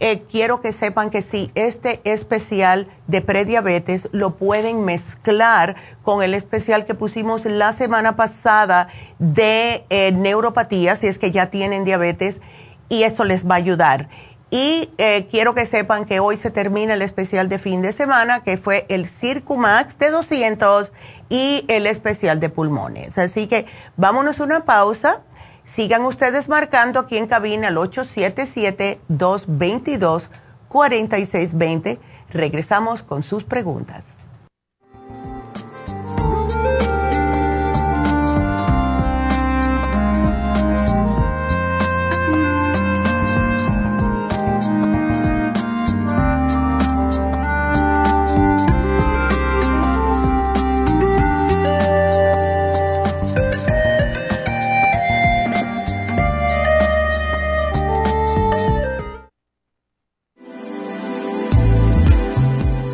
eh, quiero que sepan que sí, este especial de prediabetes lo pueden mezclar con el especial que pusimos la semana pasada de eh, neuropatía, si es que ya tienen diabetes, y esto les va a ayudar. Y eh, quiero que sepan que hoy se termina el especial de fin de semana, que fue el Circumax de 200 y el especial de pulmones. Así que vámonos una pausa. Sigan ustedes marcando aquí en cabina al 877-222-4620. Regresamos con sus preguntas.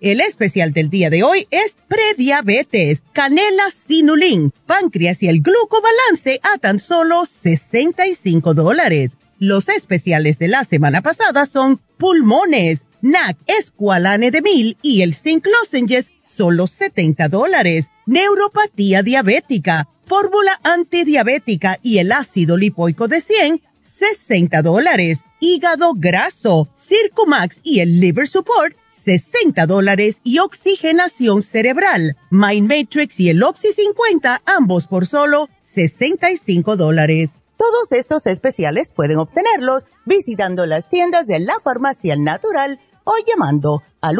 El especial del día de hoy es prediabetes, canela sinulín, páncreas y el glucobalance a tan solo 65 dólares. Los especiales de la semana pasada son pulmones, NAC, escualane de mil y el zinc lozenges, solo 70 dólares. Neuropatía diabética, fórmula antidiabética y el ácido lipoico de 100, 60 dólares. Hígado graso, Circumax y el liver support, 60 dólares y oxigenación cerebral. Mind Matrix y el Oxy 50, ambos por solo 65 dólares. Todos estos especiales pueden obtenerlos visitando las tiendas de la farmacia natural o llamando al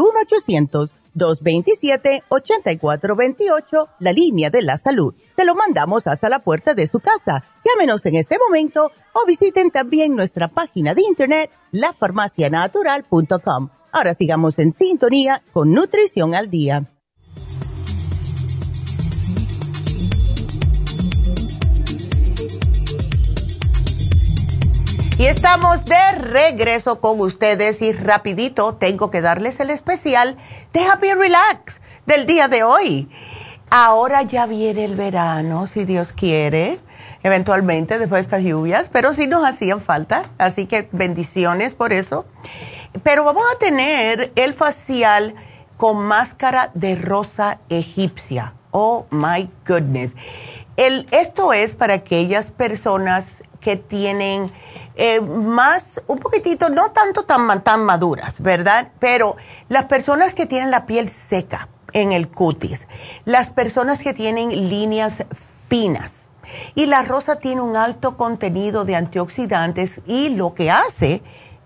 1-800-227-8428, la línea de la salud. Te lo mandamos hasta la puerta de su casa. Llámenos en este momento o visiten también nuestra página de internet, lafarmacianatural.com Ahora sigamos en sintonía con Nutrición al Día. Y estamos de regreso con ustedes y rapidito tengo que darles el especial de Happy Relax del día de hoy. Ahora ya viene el verano, si Dios quiere, eventualmente después de estas lluvias, pero sí nos hacían falta, así que bendiciones por eso. Pero vamos a tener el facial con máscara de rosa egipcia. Oh my goodness. El, esto es para aquellas personas que tienen eh, más, un poquitito, no tanto tan, tan maduras, ¿verdad? Pero las personas que tienen la piel seca en el cutis, las personas que tienen líneas finas. Y la rosa tiene un alto contenido de antioxidantes y lo que hace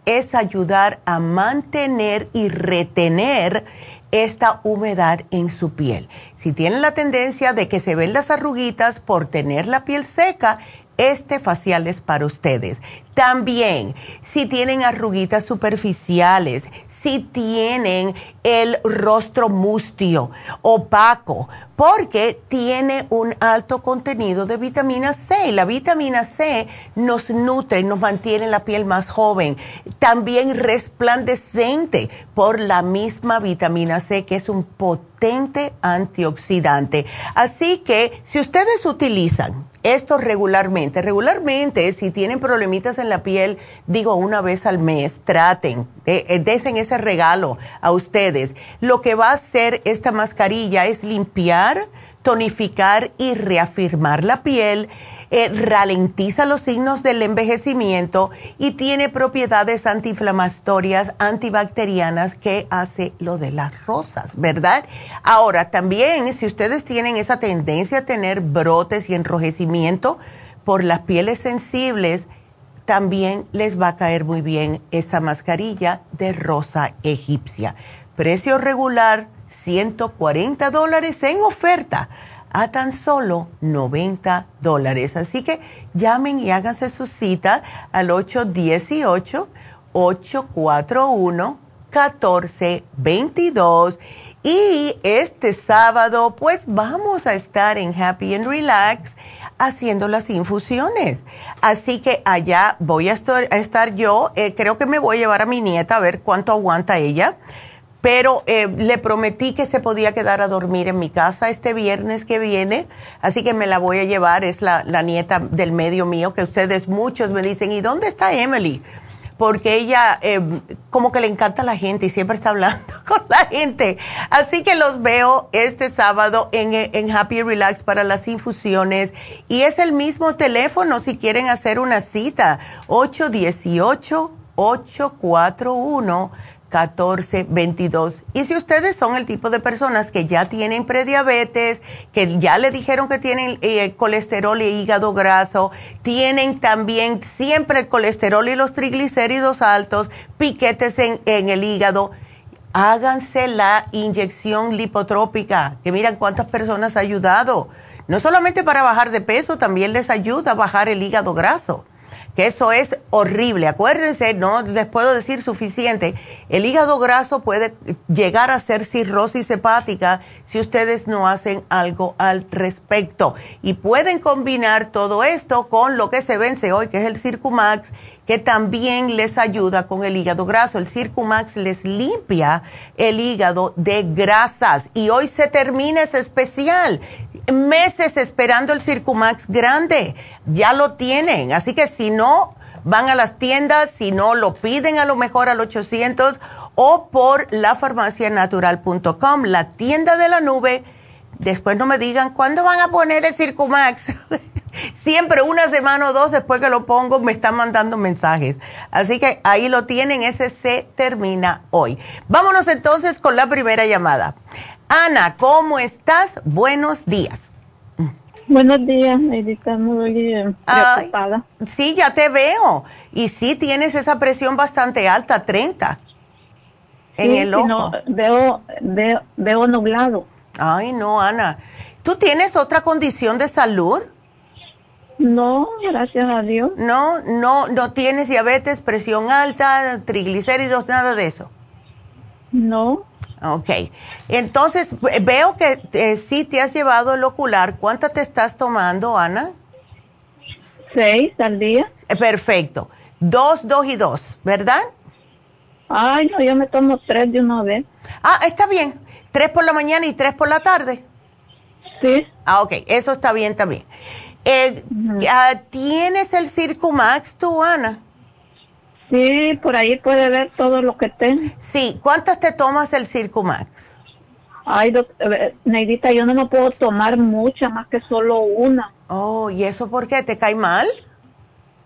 es ayudar a mantener y retener esta humedad en su piel. Si tienen la tendencia de que se ven las arruguitas por tener la piel seca, este facial es para ustedes. También, si tienen arruguitas superficiales, si tienen el rostro mustio, opaco, porque tiene un alto contenido de vitamina C. La vitamina C nos nutre, nos mantiene la piel más joven, también resplandecente por la misma vitamina C, que es un potente antioxidante. Así que si ustedes utilizan esto regularmente, regularmente si tienen problemitas en la piel, digo una vez al mes, traten, eh, desen ese regalo a ustedes. Lo que va a hacer esta mascarilla es limpiar, tonificar y reafirmar la piel eh, ralentiza los signos del envejecimiento y tiene propiedades antiinflamatorias, antibacterianas que hace lo de las rosas, ¿verdad? Ahora, también si ustedes tienen esa tendencia a tener brotes y enrojecimiento por las pieles sensibles, también les va a caer muy bien esa mascarilla de rosa egipcia. Precio regular, 140 dólares en oferta a tan solo 90 dólares. Así que llamen y háganse su cita al 818-841-1422. Y este sábado, pues vamos a estar en Happy and Relax haciendo las infusiones. Así que allá voy a estar, yo. Eh, creo que me voy a llevar a mi nieta a ver cuánto aguanta ella pero eh, le prometí que se podía quedar a dormir en mi casa este viernes que viene, así que me la voy a llevar, es la, nieta del medio mío, que ustedes muchos me dicen, ¿y dónde está Emily? Porque ella eh, como que le encanta a la gente y siempre está hablando con la gente. Así que los veo este sábado en, en Happy Relax para las infusiones y es el mismo teléfono si quieren hacer una cita, 818 841 1422. Y si ustedes son el tipo de personas que ya tienen prediabetes, que ya le dijeron que tienen eh, colesterol y hígado graso, tienen también siempre el colesterol y los triglicéridos altos, piquetes en, en el hígado, háganse la inyección lipotrópica, que miran cuántas personas ha ayudado. No solamente para bajar de peso, también les ayuda a bajar el hígado graso que eso es horrible. Acuérdense, no les puedo decir suficiente, el hígado graso puede llegar a ser cirrosis hepática si ustedes no hacen algo al respecto. Y pueden combinar todo esto con lo que se vence hoy, que es el Circumax que también les ayuda con el hígado graso. El Circumax les limpia el hígado de grasas. Y hoy se termina ese especial. Meses esperando el Circumax grande. Ya lo tienen. Así que si no, van a las tiendas, si no, lo piden a lo mejor al 800 o por lafarmacianatural.com, la tienda de la nube. Después no me digan, ¿cuándo van a poner el Circumax? Siempre una semana o dos después que lo pongo me están mandando mensajes. Así que ahí lo tienen, ese se termina hoy. Vámonos entonces con la primera llamada. Ana, ¿cómo estás? Buenos días. Buenos días, Edita, muy preocupada. sí, ya te veo. Y sí tienes esa presión bastante alta, 30, en el ojo. No, veo, veo, veo nublado. Ay, no, Ana. ¿Tú tienes otra condición de salud? No, gracias a Dios. No, no, no tienes diabetes, presión alta, triglicéridos, nada de eso. No. Ok. Entonces, veo que eh, sí te has llevado el ocular. ¿Cuántas te estás tomando, Ana? Seis al día. Eh, perfecto. Dos, dos y dos, ¿verdad? Ay, no, yo me tomo tres de una vez. Ah, está bien. Tres por la mañana y tres por la tarde. Sí. Ah, ok. Eso está bien también. Eh, ¿Tienes el Circumax tú, Ana? Sí, por ahí puede ver todo lo que tengo. Sí, ¿cuántas te tomas el Circumax? Ay, eh, Neidita, yo no me puedo tomar mucha, más que solo una. Oh, ¿y eso por qué? ¿Te cae mal?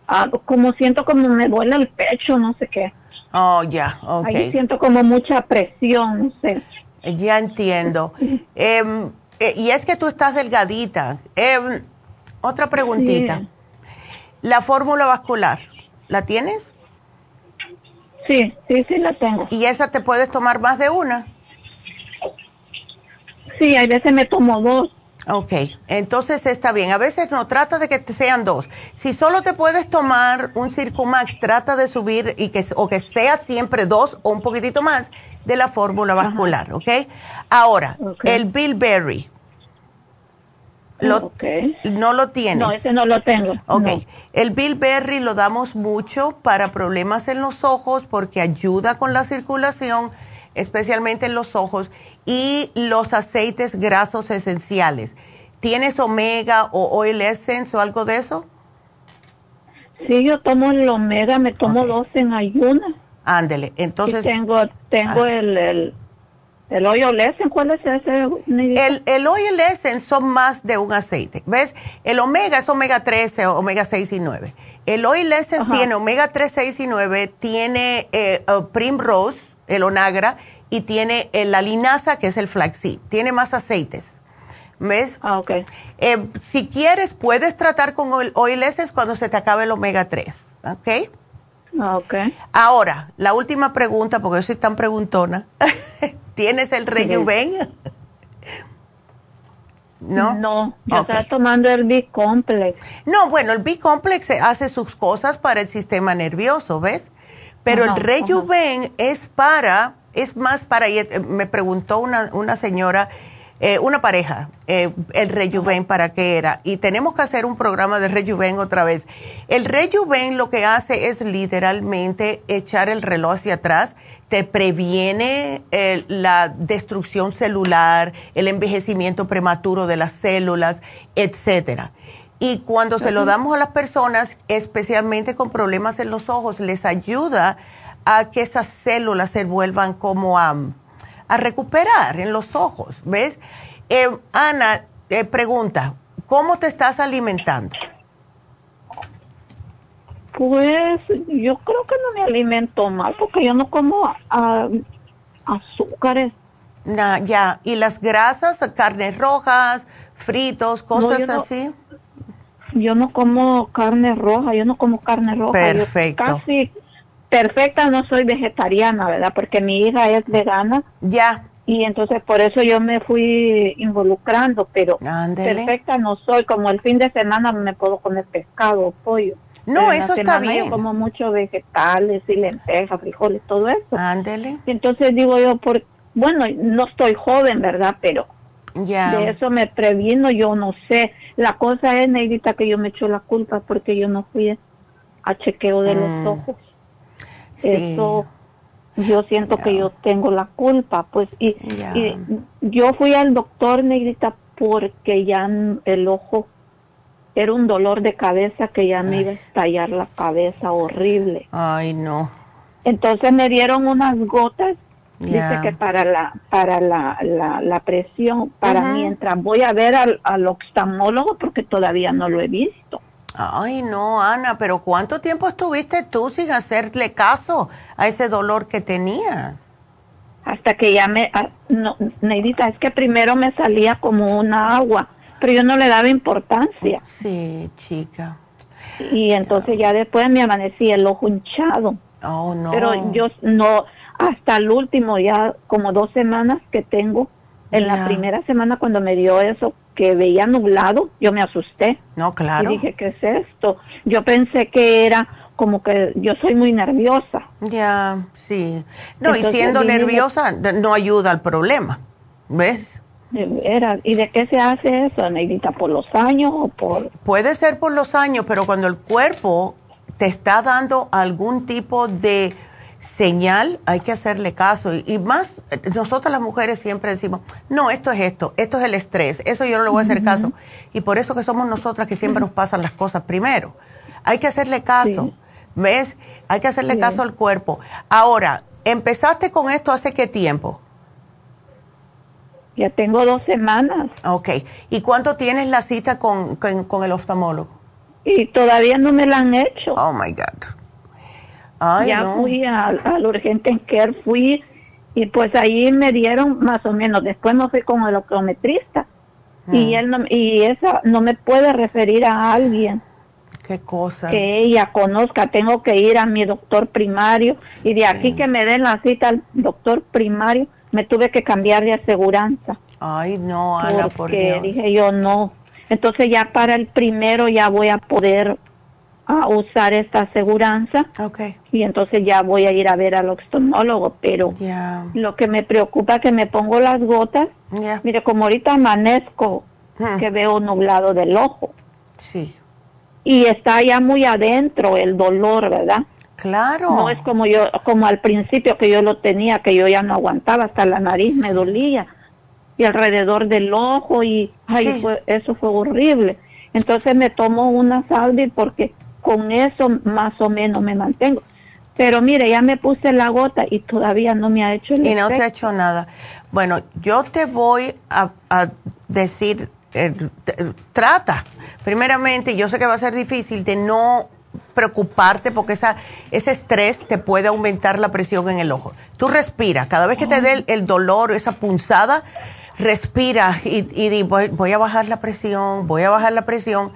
Ah, como siento como me duele el pecho, no sé qué. Oh, ya, ok. Ahí siento como mucha presión, no sé. Ya entiendo. Em, eh, y es que tú estás delgadita. Eh, otra preguntita. La fórmula vascular, ¿la tienes? Sí, sí, sí la tengo. ¿Y esa te puedes tomar más de una? Sí, a veces me tomo dos. Ok, entonces está bien. A veces no, trata de que sean dos. Si solo te puedes tomar un Circumax, trata de subir y que, o que sea siempre dos o un poquitito más de la fórmula vascular, ¿ok? Ahora, el Bilberry, ¿No lo tienes? No, ese no lo tengo. Ok. El bilberry lo damos mucho para problemas en los ojos porque ayuda con la circulación, especialmente en los ojos, y los aceites grasos esenciales. ¿Tienes omega o oil essence o algo de eso? Sí, yo tomo el omega, me tomo dos en ayunas. Ándele, entonces... tengo tengo ah. el ¿El oil essence? ¿Cuál es ese? El, el oil essence son más de un aceite. ¿Ves? El omega es omega 13, omega 6 y 9. El oil essence tiene omega 3, 6 y 9, tiene eh, primrose, el onagra, y tiene eh, la linaza, que es el flaxseed. Tiene más aceites. ¿Ves? Ah, ok. Eh, si quieres, puedes tratar con el oil essence cuando se te acabe el omega 3. ¿Ok? Ah, ok. Ahora, la última pregunta, porque yo soy tan preguntona. ¿Tienes el Rejuven? ¿No? No, yo estaba tomando el B-Complex. No, bueno, el B-Complex hace sus cosas para el sistema nervioso, ¿ves? Pero el Rejuven es para, es más para, me preguntó una, una señora, eh, una pareja, eh, el Rejuven, ¿para qué era? Y tenemos que hacer un programa de Rejuven otra vez. El Rejuven lo que hace es literalmente echar el reloj hacia atrás, te previene eh, la destrucción celular, el envejecimiento prematuro de las células, etcétera. Y cuando se lo damos a las personas, especialmente con problemas en los ojos, les ayuda a que esas células se vuelvan como a a recuperar en los ojos, ¿ves? Eh, Ana, eh, pregunta, ¿cómo te estás alimentando? Pues yo creo que no me alimento mal porque yo no como ah, azúcares. ya, ¿y las grasas, carnes rojas, fritos, cosas así? yo no como carne roja, yo no como carne roja. Perfecto. casi perfecta no soy vegetariana, ¿verdad? Porque mi hija es vegana. Ya. Y entonces por eso yo me fui involucrando, pero perfecta no soy. Como el fin de semana me puedo comer pescado o pollo. No, eso está bien. Yo como muchos vegetales y lentejas, frijoles, todo eso. Ándele. Entonces digo yo, por, bueno, no estoy joven, ¿verdad? Pero ya. de eso me previno, yo no sé. La cosa es, Neidita, que yo me echo la culpa porque yo no fui a chequeo de los mm. Ojos. Eso yo siento que yo tengo la culpa, pues, y, yo fui al doctor negrita porque ya el ojo era un dolor de cabeza que ya me iba a estallar la cabeza horrible. Ay, no. Entonces me dieron unas gotas, dice que para la para la, la, presión, para mientras voy a ver al, al oftalmólogo porque todavía no lo he visto. Ay, no, Ana, pero ¿cuánto tiempo estuviste tú sin hacerle caso a ese dolor que tenías? Hasta que ya me, ah, no, Neidita, es que primero me salía como una agua, pero yo no le daba importancia. Sí, chica. Y entonces ya después me amanecí el ojo hinchado. Oh, no. Pero yo no, hasta el último, ya como dos semanas que tengo, en la primera semana cuando me dio eso, que veía nublado, yo me asusté. No, claro. Y dije, ¿qué es esto? Yo pensé que era como que yo soy muy nerviosa. Ya, sí. No, y siendo nerviosa no ayuda al problema, ¿ves? Era, ¿Y de qué se hace eso, Neidita? ¿Por los años o por...? Puede ser por los años, pero cuando el cuerpo te está dando algún tipo de señal, hay que hacerle caso. Y, más, nosotras las mujeres siempre decimos, no, esto es esto, esto es el estrés, eso yo no le voy a hacer caso. Y por eso que somos nosotras que siempre nos pasan las cosas primero. Hay que hacerle caso, ¿ves? Hay que hacerle caso al cuerpo. Ahora, ¿empezaste con esto hace qué tiempo? Ya tengo dos semanas. Ok. ¿Y cuánto tienes la cita con, con el oftalmólogo? Y todavía no me la han hecho. Oh, my God ya fui al, urgente en care, fui y pues ahí me dieron más o menos, después me fui con el optometrista y ah. él no, y esa no me puede referir a alguien. Qué cosa. Que ella conozca, tengo que ir a mi doctor primario y de aquí que me den la cita al doctor primario, me tuve que cambiar de aseguranza. Ay, no, Ana, porque dije yo no. Entonces ya para el primero ya voy a poder a usar esta aseguranza. Okay. Y entonces ya voy a ir a ver al oftalmólogo, pero lo que me preocupa es que me pongo las gotas. Mire, como ahorita amanezco, hmm. que veo nublado del ojo. Sí. Y está ya muy adentro el dolor, ¿verdad? Claro. No es como yo, como al principio que yo lo tenía, que yo ya no aguantaba, hasta la nariz me dolía y alrededor del ojo y ay, fue, eso fue horrible. Entonces me tomo una salvi porque con eso más o menos me mantengo. Pero mire, ya me puse la gota y todavía no me ha hecho el Y no te ha hecho nada. Bueno, yo te voy a, decir, eh, trata, primeramente, yo sé que va a ser difícil de no preocuparte porque esa, ese estrés te puede aumentar la presión en el ojo. Tú respira, cada vez que te dé el, dolor o esa punzada, respira y, y voy, voy a bajar la presión, voy a bajar la presión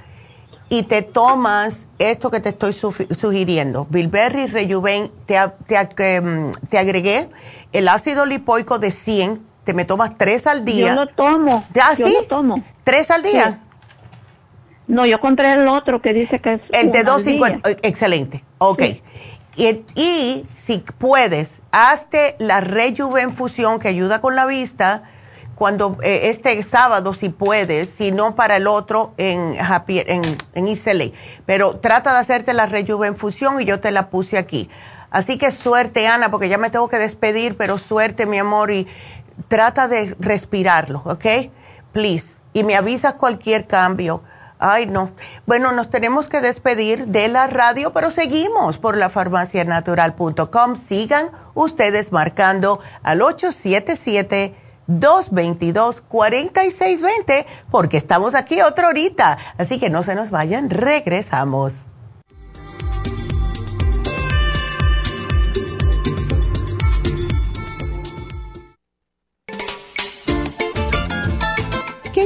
y te tomas esto que te estoy sugiriendo, Bilberry Rejuven, te, te, mm, te, agregué el ácido lipoico de 100, te me tomas tres al día. Yo lo tomo. ¿Ya yo sí? Lo tomo. ¿Tres al día? No, yo compré el otro que dice que es. El de 250. Eh, excelente. Ok. Y, y, si puedes, hazte la Rejuven Fusión que ayuda con la vista cuando eh, este sábado si puedes, si no para el otro en Happy, en, en Pero trata de hacerte la rejuvenfusión y yo te la puse aquí. Así que suerte, Ana, porque ya me tengo que despedir, pero suerte, mi amor, y trata de respirarlo, ¿ok? Please. Y me avisas cualquier cambio. Ay, no. Bueno, nos tenemos que despedir de la radio, pero seguimos por la farmacianatural.com. Sigan ustedes marcando al 877-222-4620 porque estamos aquí otra horita. Así que no se nos vayan, regresamos.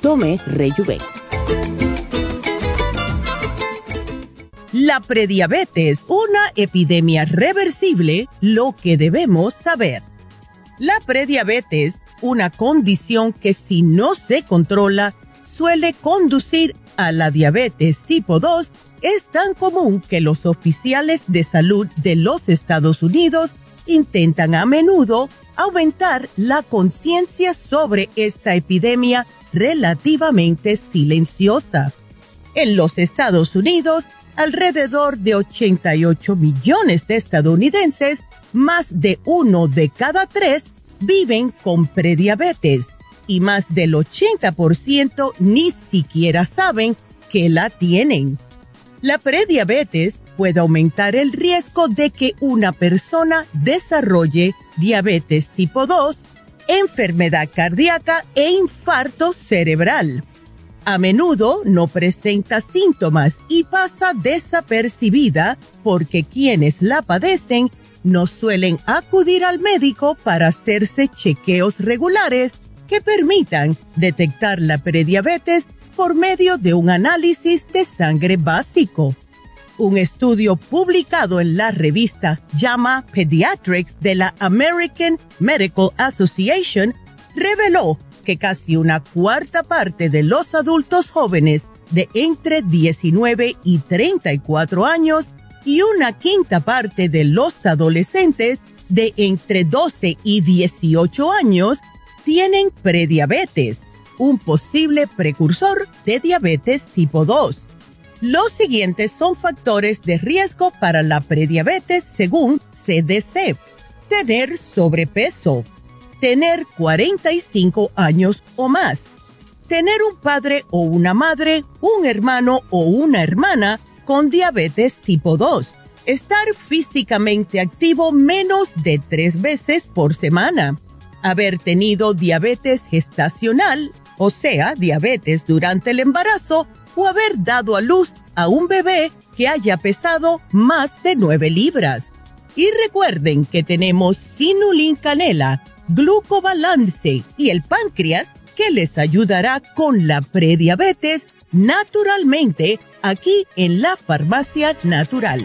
Tome Rejuven. La prediabetes, una epidemia reversible, lo que debemos saber. La prediabetes una condición que si no se controla suele conducir a la diabetes tipo 2 es tan común que los oficiales de salud de los Estados Unidos intentan a menudo aumentar la conciencia sobre esta epidemia relativamente silenciosa. En los Estados Unidos, alrededor de 88 millones de estadounidenses, más de uno de cada tres, viven con prediabetes y más del 80% ni siquiera saben que la tienen. La prediabetes puede aumentar el riesgo de que una persona desarrolle diabetes tipo 2, enfermedad cardíaca e infarto cerebral. A menudo no presenta síntomas y pasa desapercibida porque quienes la padecen no suelen acudir al médico para hacerse chequeos regulares que permitan detectar la prediabetes por medio de un análisis de sangre básico. Un estudio publicado en la revista JAMA Pediatrics de la American Medical Association reveló que casi una cuarta parte de los adultos jóvenes de entre 19 y 34 años y una quinta parte de los adolescentes de entre 12 y 18 años tienen prediabetes, un posible precursor de diabetes tipo 2. Los siguientes son factores de riesgo para la prediabetes según CDC. Tener sobrepeso, tener 45 años o más, tener un padre o una madre, un hermano o una hermana con diabetes tipo 2. Estar físicamente activo menos de tres veces por semana. Haber tenido diabetes gestacional, o sea, diabetes durante el embarazo, o haber dado a luz a un bebé que haya pesado más de 9 libras. Y recuerden que tenemos Sinulin Canela, Glucobalance y el páncreas que les ayudará con la prediabetes naturalmente aquí en la farmacia natural.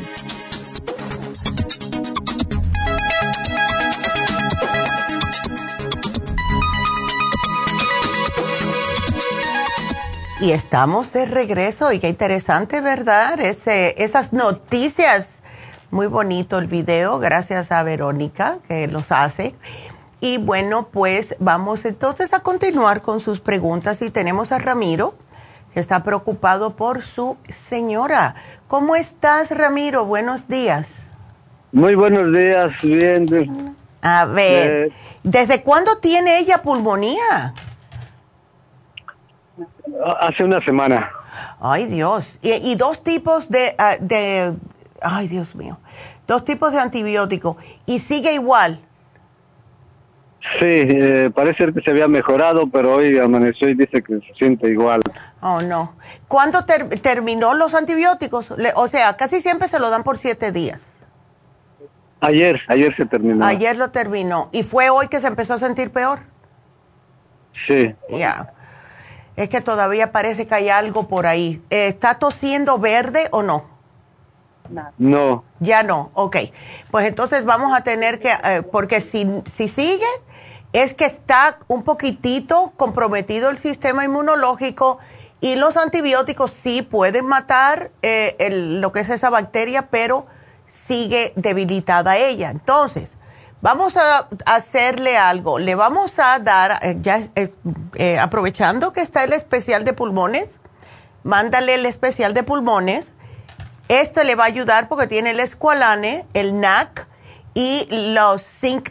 Y estamos de regreso y qué interesante, ¿verdad? Ese, esas noticias. Muy bonito el video, gracias a Verónica que los hace. Y bueno, pues vamos entonces a continuar con sus preguntas y tenemos a Ramiro está preocupado por su señora. ¿Cómo estás, Ramiro? Buenos días. Muy buenos días, bien. A ver, ¿desde cuándo tiene ella pulmonía? Hace una semana. Ay, Dios. Y, dos tipos de, ah, de, ay, Dios mío, dos tipos de antibióticos. ¿Y sigue igual? Sí, eh, parece que se había mejorado, pero hoy amaneció y dice que se siente igual. Oh, no. ¿Cuándo terminó los antibióticos? o sea, casi siempre se lo dan por siete días. Ayer, ayer se terminó. Ayer lo terminó. ¿Y fue hoy que se empezó a sentir peor? Sí. Ya. Es que todavía parece que hay algo por ahí. Eh, ¿Está tosiendo verde o no? No. Ya no, ok. Pues entonces vamos a tener que, eh, porque si, si sigue, es que está un poquitito comprometido el sistema inmunológico y los antibióticos sí pueden matar eh, lo que es esa bacteria, pero sigue debilitada ella. Entonces, vamos a hacerle algo. Le vamos a dar, eh, ya eh, aprovechando que está el especial de pulmones, mándale el especial de pulmones. Este le va a ayudar porque tiene el escualane, el NAC y los zinc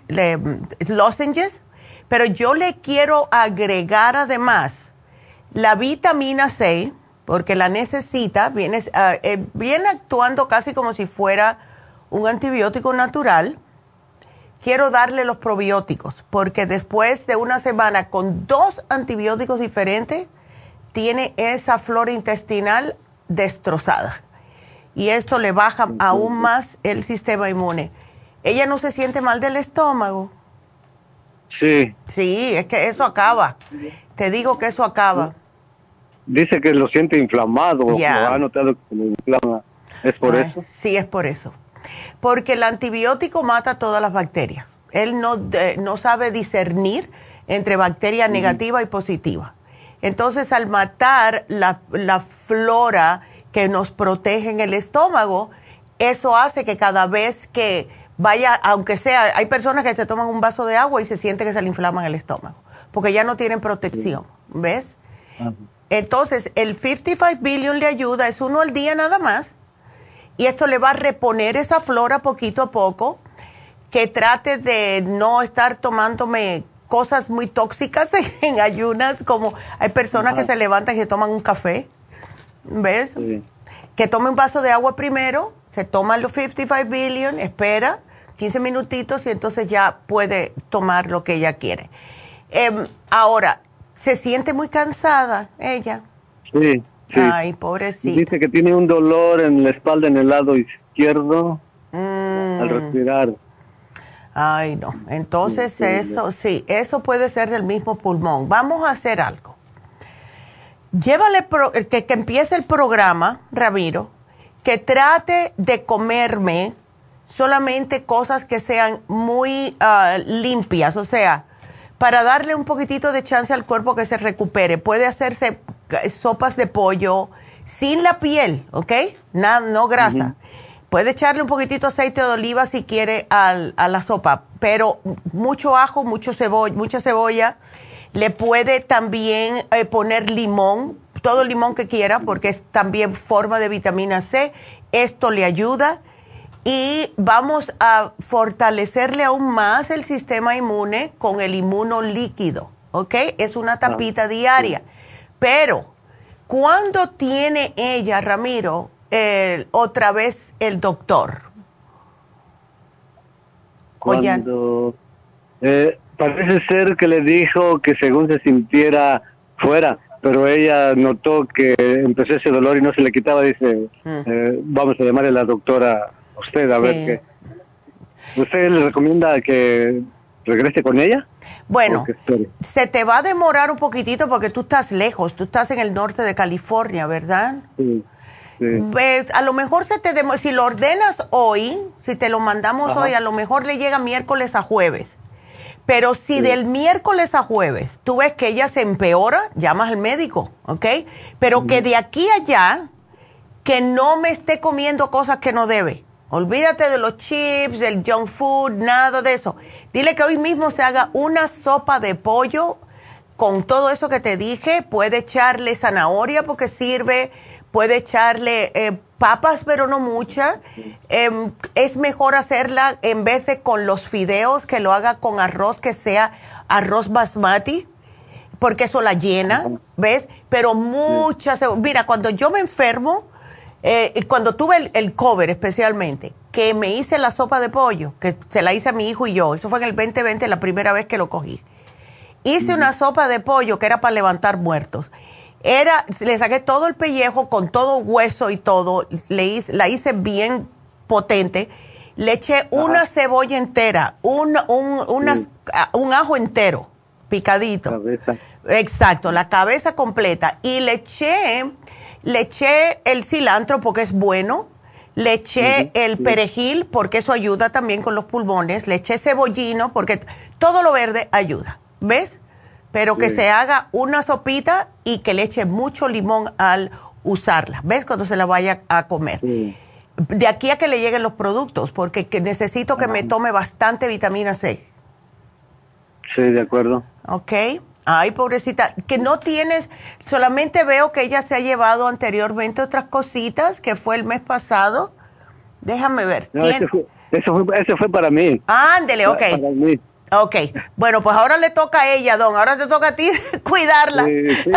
lozenges pero yo le quiero agregar además la vitamina C, porque la necesita, viene, eh, viene actuando casi como si fuera un antibiótico natural. Quiero darle los probióticos, porque después de una semana con dos antibióticos diferentes, tiene esa flora intestinal destrozada. Y esto le baja aún más el sistema inmune. Ella no se siente mal del estómago. Sí. Sí, es que eso acaba. Te digo que eso acaba. Dice que lo siente inflamado. Ya. ha notado que lo inflama. ¿Es por eso? Sí, es por eso. Porque el antibiótico mata todas las bacterias. Él no, no sabe discernir entre bacteria negativa y positiva. Entonces, al matar la, la flora que nos protege en el estómago, eso hace que cada vez que vaya, aunque sea, hay personas que se toman un vaso de agua y se siente que se le inflaman el estómago, porque ya no tienen protección, ¿ves? Entonces, el 55 billion le ayuda, es uno al día nada más, y esto le va a reponer esa flora poquito a poco, que trate de no estar tomándome cosas muy tóxicas en ayunas, como hay personas que se levantan y se toman un café, ¿ves? Que tome un vaso de agua primero se toma los 55 billion, espera 15 minutitos y entonces ya puede tomar lo que ella quiere. Em, ahora, ¿se siente muy cansada ella? Sí, sí. Ay, pobrecita. Dice que tiene un dolor en la espalda en el lado izquierdo al mm. respirar. Ay, no. Entonces eso, sí, eso puede ser del mismo pulmón. Vamos a hacer algo. Llévale, que, que empiece el programa, Ramiro, que trate de comerme solamente cosas que sean muy ah, limpias, o sea, para darle un poquitito de chance al cuerpo que se recupere. Puede hacerse sopas de pollo sin la piel, ¿ok? No, no grasa. Puede echarle un poquitito aceite de oliva si quiere al, a la sopa, pero mucho ajo, mucho cebolla, mucha cebolla. Le puede también eh, poner limón, todo el limón que quiera, porque es también forma de vitamina C. Esto le ayuda y vamos a fortalecerle aún más el sistema inmune con el inmuno líquido, ¿ok? Es una tapita diaria. Pero, ¿cuándo tiene ella, Ramiro, otra vez el doctor? Cuando, eh, parece ser que le dijo que según se sintiera fuera, pero ella notó que empezó ese dolor y no se le quitaba, dice, mm. eh, vamos a llamarle a la doctora a usted a ver qué. ¿Usted le recomienda que regrese con ella? Bueno, se te va a demorar un poquitito porque tú estás lejos, tú estás en el norte de California, ¿verdad? Sí. a lo mejor se te si lo ordenas hoy, si te lo mandamos hoy, a lo mejor le llega miércoles a jueves. Pero si del miércoles a jueves tú ves que ella se empeora, llamas al médico, ¿ok? Pero que de aquí a allá, que no me esté comiendo cosas que no debe. Olvídate de los chips, del junk food, nada de eso. Dile que hoy mismo se haga una sopa de pollo con todo eso que te dije. Puede echarle zanahoria porque sirve, puede echarle eh, papas, pero no muchas. Em, es mejor hacerla en vez de con los fideos, que lo haga con arroz que sea arroz basmati, porque eso la llena, ¿ves? Pero muchas, mira, cuando yo me enfermo, eh, cuando tuve el, el, cover especialmente, que me hice la sopa de pollo, que se la hice a mi hijo y yo, eso fue en el 2020, la primera vez que lo cogí. Hice una sopa de pollo que era para levantar muertos. Era, le saqué todo el pellejo con todo hueso y todo, le hice, la hice bien potente, le eché una cebolla entera, un, un, un ajo entero, picadito. Exacto, la cabeza completa. Y le eché, le eché el cilantro porque es bueno, le eché el perejil porque eso ayuda también con los pulmones, le eché cebollino porque todo lo verde ayuda. ¿ves? Pero que se haga una sopita y que le eche mucho limón al usarla, ¿ves? Cuando se la vaya a comer. De aquí a que le lleguen los productos, porque necesito que me tome bastante vitamina C. Sí, de acuerdo. Ok. Ay, pobrecita, que no tienes, solamente veo que ella se ha llevado anteriormente otras cositas, que fue el mes pasado. Déjame ver. No, ese fue, eso fue, ese fue para mí. Ándele, ok. Para mí. Ok, bueno, pues ahora le toca a ella, Don. Ahora te toca a ti cuidarla. Sí, sí,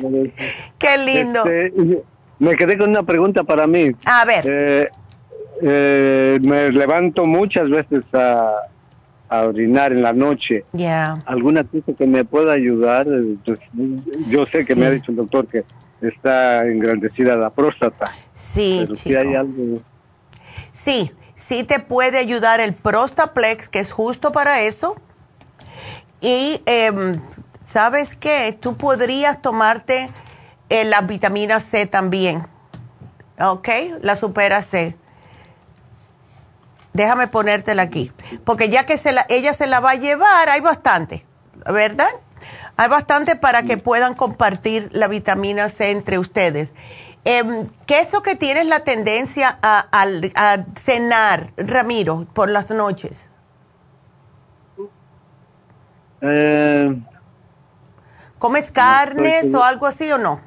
por eso, Qué lindo. Este, me quedé con una pregunta para mí. A ver. Eh, eh, me levanto muchas veces a, a, orinar en la noche. Ya. ¿Alguna cosa que me pueda ayudar? Pues, yo sé que me ha dicho el doctor que está engrandecida la próstata. Sí, pero si hay algo... Sí, sí te puede ayudar el Prostaplex, que es justo para eso. Y em, sabes qué, tú podrías tomarte eh, la vitamina C también. ¿Ok? La supera C. Déjame ponértela aquí. Porque ya que se la, ella se la va a llevar, hay bastante, ¿verdad? Hay bastante para que puedan compartir la vitamina C entre ustedes. Eh, ¿Qué es lo que tienes la tendencia a, cenar, Ramiro, por las noches? Eh, ¿Comes carnes o algo así o no?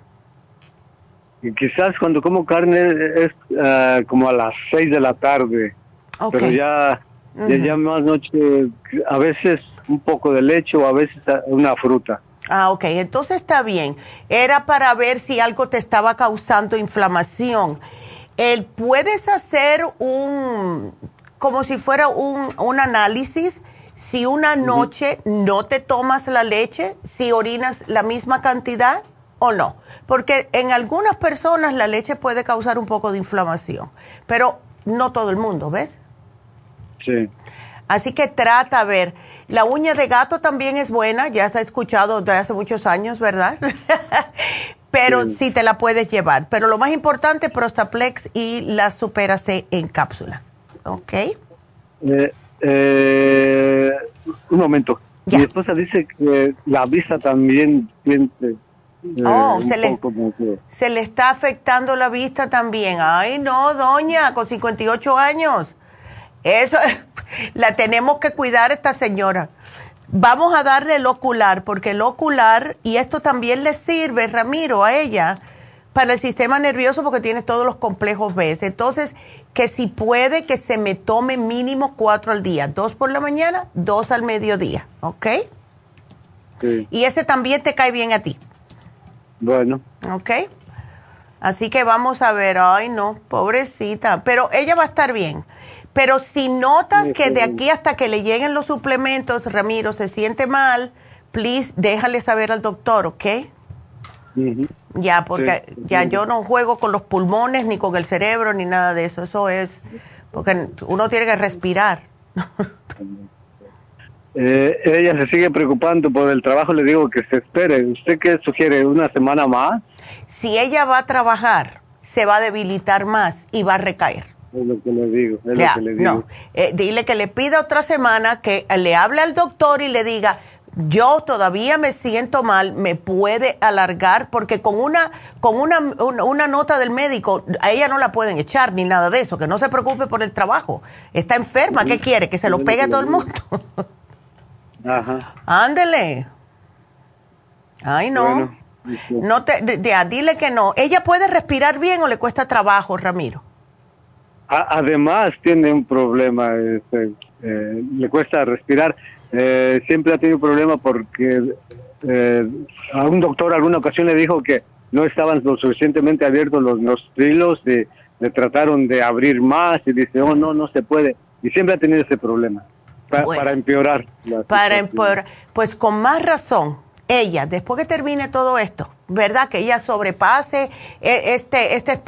Quizás cuando como carne es uh, como a las seis de la tarde. Pero ya, ya, más noche, a veces un poco de leche o a veces una fruta. Ah, ok, entonces está bien. Era para ver si algo te estaba causando inflamación. El, puedes hacer un, como si fuera un, un análisis, si una noche no te tomas la leche, si orinas la misma cantidad o no. Porque en algunas personas la leche puede causar un poco de inflamación, pero no todo el mundo, ¿ves? Sí. Así que trata a ver la uña de gato también es buena, ya se ha escuchado desde hace muchos años, ¿verdad? Pero sí. te la puedes llevar. Pero lo más importante, Prostaplex y la Supera C en cápsulas. ¿Ok? Eh, eh, un momento. Mi esposa dice que la vista también siente. Eh, oh, se le, se le está afectando la vista también. Ay, no, doña, con 58 años. Eso, la tenemos que cuidar esta señora. Vamos a darle el ocular, porque el ocular, y esto también le sirve, Ramiro, a ella, para el sistema nervioso, porque tiene todos los complejos B. Entonces, que si puede, que se me tome mínimo cuatro al día, dos por la mañana, dos al mediodía, ¿ok? Sí. Y ese también te cae bien a ti. Bueno. ¿Ok? Así que vamos a ver, ay no, pobrecita, pero ella va a estar bien. Pero si notas que de aquí hasta que le lleguen los suplementos, Ramiro, se siente mal, please, déjale saber al doctor, ¿ok? Ya, porque ya yo no juego con los pulmones, ni con el cerebro, ni nada de eso. Eso es, porque uno tiene que respirar. eh, ella se sigue preocupando por el trabajo, le digo que se espere. ¿Usted qué sugiere? ¿Una semana más? Si ella va a trabajar, se va a debilitar más y va a recaer. Es lo que le digo. Es lo que le digo. No, eh, dile que le pida otra semana, que le hable al doctor y le diga, yo todavía me siento mal, me puede alargar, porque con una, con una, una, nota del médico, a ella no la pueden echar ni nada de eso, que no se preocupe por el trabajo. Está enferma, ¿qué quiere? Que se lo pegue a todo el mundo. Ajá. Ándele. Ay, no. No te, dile que no. ¿Ella puede respirar bien o le cuesta trabajo, Ramiro? Además tiene un problema, este, eh, le cuesta respirar. Eh, siempre ha tenido un problema porque eh, a un doctor alguna ocasión le dijo que no estaban lo suficientemente abiertos los nostrilos y le trataron de abrir más y dice, oh, no, no se puede. Y siempre ha tenido ese problema para empeorar. Para empeorar. Pues con más razón, ella, después que termine todo esto, ¿verdad? Que ella sobrepase e, este, este,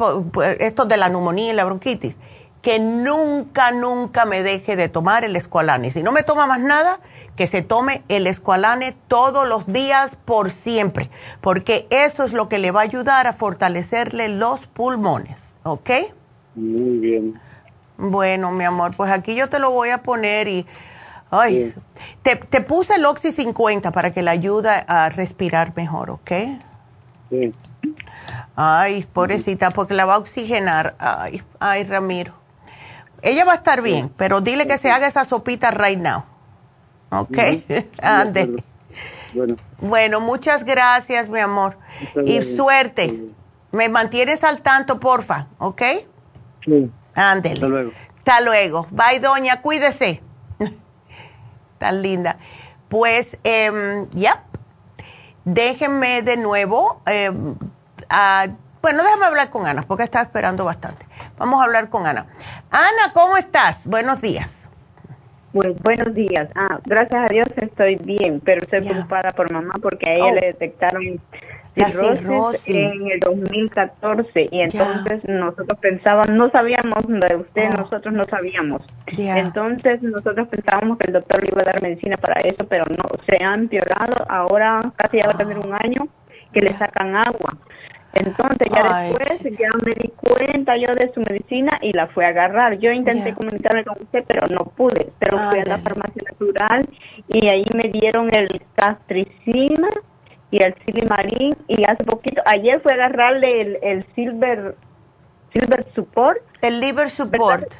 esto de la neumonía y la bronquitis, que nunca, nunca me deje de tomar el escualane. Si no me toma más nada, que se tome el escualane todos los días por siempre, porque eso es lo que le va a ayudar a fortalecerle los pulmones, ¿ok? Muy bien. Bueno, mi amor, pues aquí yo te lo voy a poner y Ay, te, te, puse el Oxy 50 para que le ayude a respirar mejor, ¿ok? Sí. Ay, pobrecita, porque la va a oxigenar. Ay, ay, Ramiro. Ella va a estar bien, pero dile que se haga esa sopita right now. ¿Ok? Ande. Bueno. bueno, muchas gracias, mi amor. y suerte. Me mantienes al tanto, porfa, ¿ok? Sí. Ándele. Hasta luego. Hasta luego. Bye, doña. Cuídese tan linda. Pues, eh, ya, déjenme de nuevo, em, bueno, déjame hablar con Ana, porque estaba esperando bastante. Vamos a hablar con Ana. Ana, ¿cómo estás? Buenos días. Pues buenos días. Ah, gracias a Dios estoy bien, pero estoy preocupada por mamá porque a ella oh. le detectaron cirrosis, en el 2014 y entonces nosotros pensábamos, no sabíamos de usted, oh. nosotros no sabíamos. Entonces nosotros pensábamos que el doctor le iba a dar medicina para eso, pero no, se ha empeorado, ahora casi ya va a tener un año que le sacan agua. Entonces ya después ya me di cuenta yo de su medicina y la fui a agarrar. Yo intenté comunicarme con usted, pero no pude. Pero fui a la farmacia natural y ahí me dieron el castricina y el silimarín y hace poquito, ayer fue a agarrarle el, el silver, silver support. El liver support.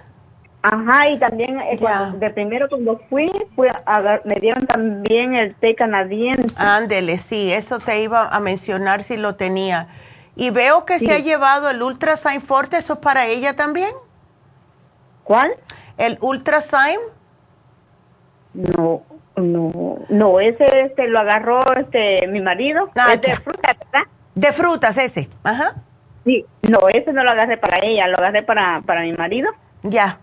Ajá, y también eh, de primero cuando fui, fui a, me dieron también el té canadiense. Ándele, sí, eso te iba a mencionar si lo tenía. Y veo que se ha llevado el Ultrasign Forte, ¿eso es para ella también? ¿Cuál? ¿El Ultrasign? No, no, no, ese este lo agarró este mi marido. Ah, es de frutas, ¿verdad? De frutas ese, ajá. Sí, no, ese no lo agarré para ella, lo agarré para, para mi marido. Ya,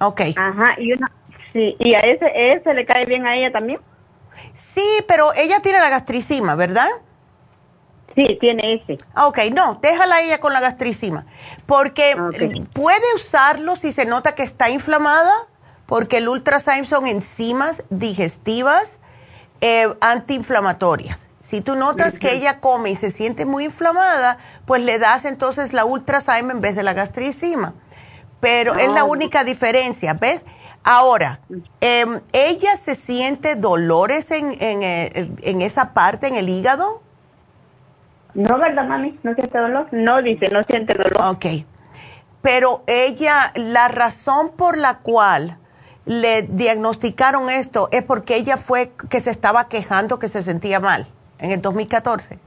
ok. Ajá, y una, sí, y a ese, ese le cae bien a ella también. Sí, pero ella tiene la gastricima, ¿verdad? Sí, tiene ese. Ok, no, déjala ella con la gastricima, porque puede usarlo si se nota que está inflamada porque el Ultrasign son enzimas digestivas eh, antiinflamatorias. Si tú notas que ella come y se siente muy inflamada, pues le das entonces la Ultrasign en vez de la gastricima. Pero es la ah. única diferencia, ¿ves? Ahora, em, ¿ella se siente dolores en, en, en, esa parte, en el hígado? No, ¿verdad, mami? ¿No siente dolor? No, dice, no siente dolor. Ok. Pero ella, la razón por la cual le diagnosticaron esto es porque ella fue que se estaba quejando que se sentía mal en el 2014.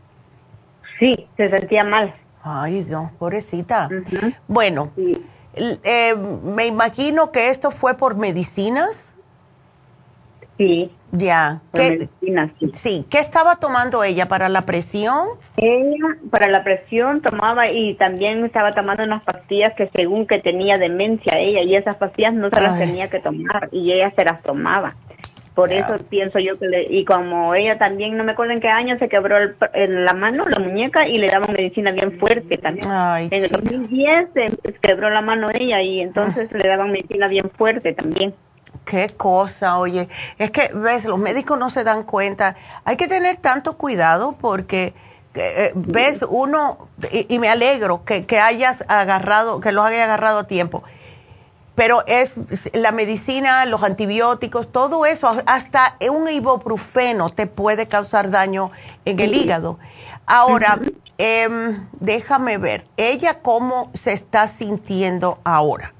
Sí, se sentía mal. Ay, no, pobrecita. Bueno, eh, me imagino que esto fue por medicinas. Sí. Ya. ¿Qué, sí. ¿Qué estaba tomando ella para la presión? Ella para la presión tomaba y también estaba tomando unas pastillas que según que tenía demencia ella y esas pastillas no se las tenía que tomar y ella se las tomaba. Por eso pienso yo que le, y como ella también, no me acuerdo en qué año, se quebró el, la mano, la muñeca y le daban medicina bien fuerte también. en el 2010 se quebró la mano ella y entonces le daban medicina bien fuerte también. Qué cosa, oye. Es que, ves, los médicos no se dan cuenta. Hay que tener tanto cuidado porque, eh, ves, uno, y, me alegro que, que, hayas agarrado, que los hayas agarrado a tiempo. Pero es la medicina, los antibióticos, todo eso, hasta un ibuprofeno te puede causar daño en el hígado. Ahora, em, déjame ver, ella cómo se está sintiendo ahora.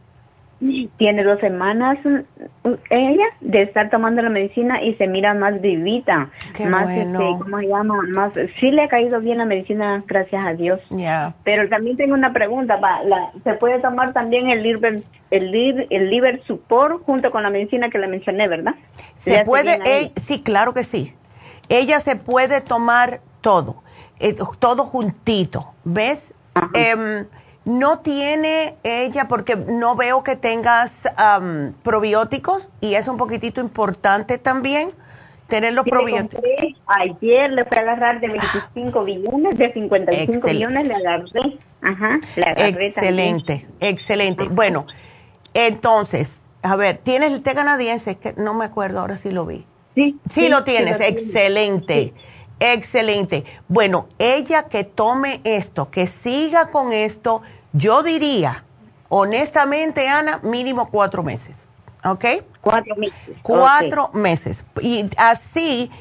Tiene dos semanas mm, ella de estar tomando la medicina y se mira más vivita. más, este, ¿cómo se llama? Más, sí le ha caído bien la medicina, gracias a Dios. Ya. Pero también tengo una pregunta, la, ¿se puede tomar también el liver, el, el liver support junto con la medicina que le mencioné, verdad? Se puede, sí, claro que sí. Ella se puede tomar todo, eh, todo juntito, ¿ves? No tiene ella, porque no veo que tengas probióticos y es un poquitito importante también tener los probióticos. Ayer le fui a agarrar de 25 billones, de 55 billones le agarré. Ajá, le agarré Excelente, excelente. Bueno, entonces, a ver, ¿tienes el té canadiense? Que no me acuerdo, ahora sí lo vi. Sí. Sí, lo tienes, excelente. Excelente. Bueno, ella que tome esto, que siga con esto, yo diría, honestamente, Ana, mínimo cuatro meses. ¿Ok? Cuatro meses. Cuatro meses. Y así,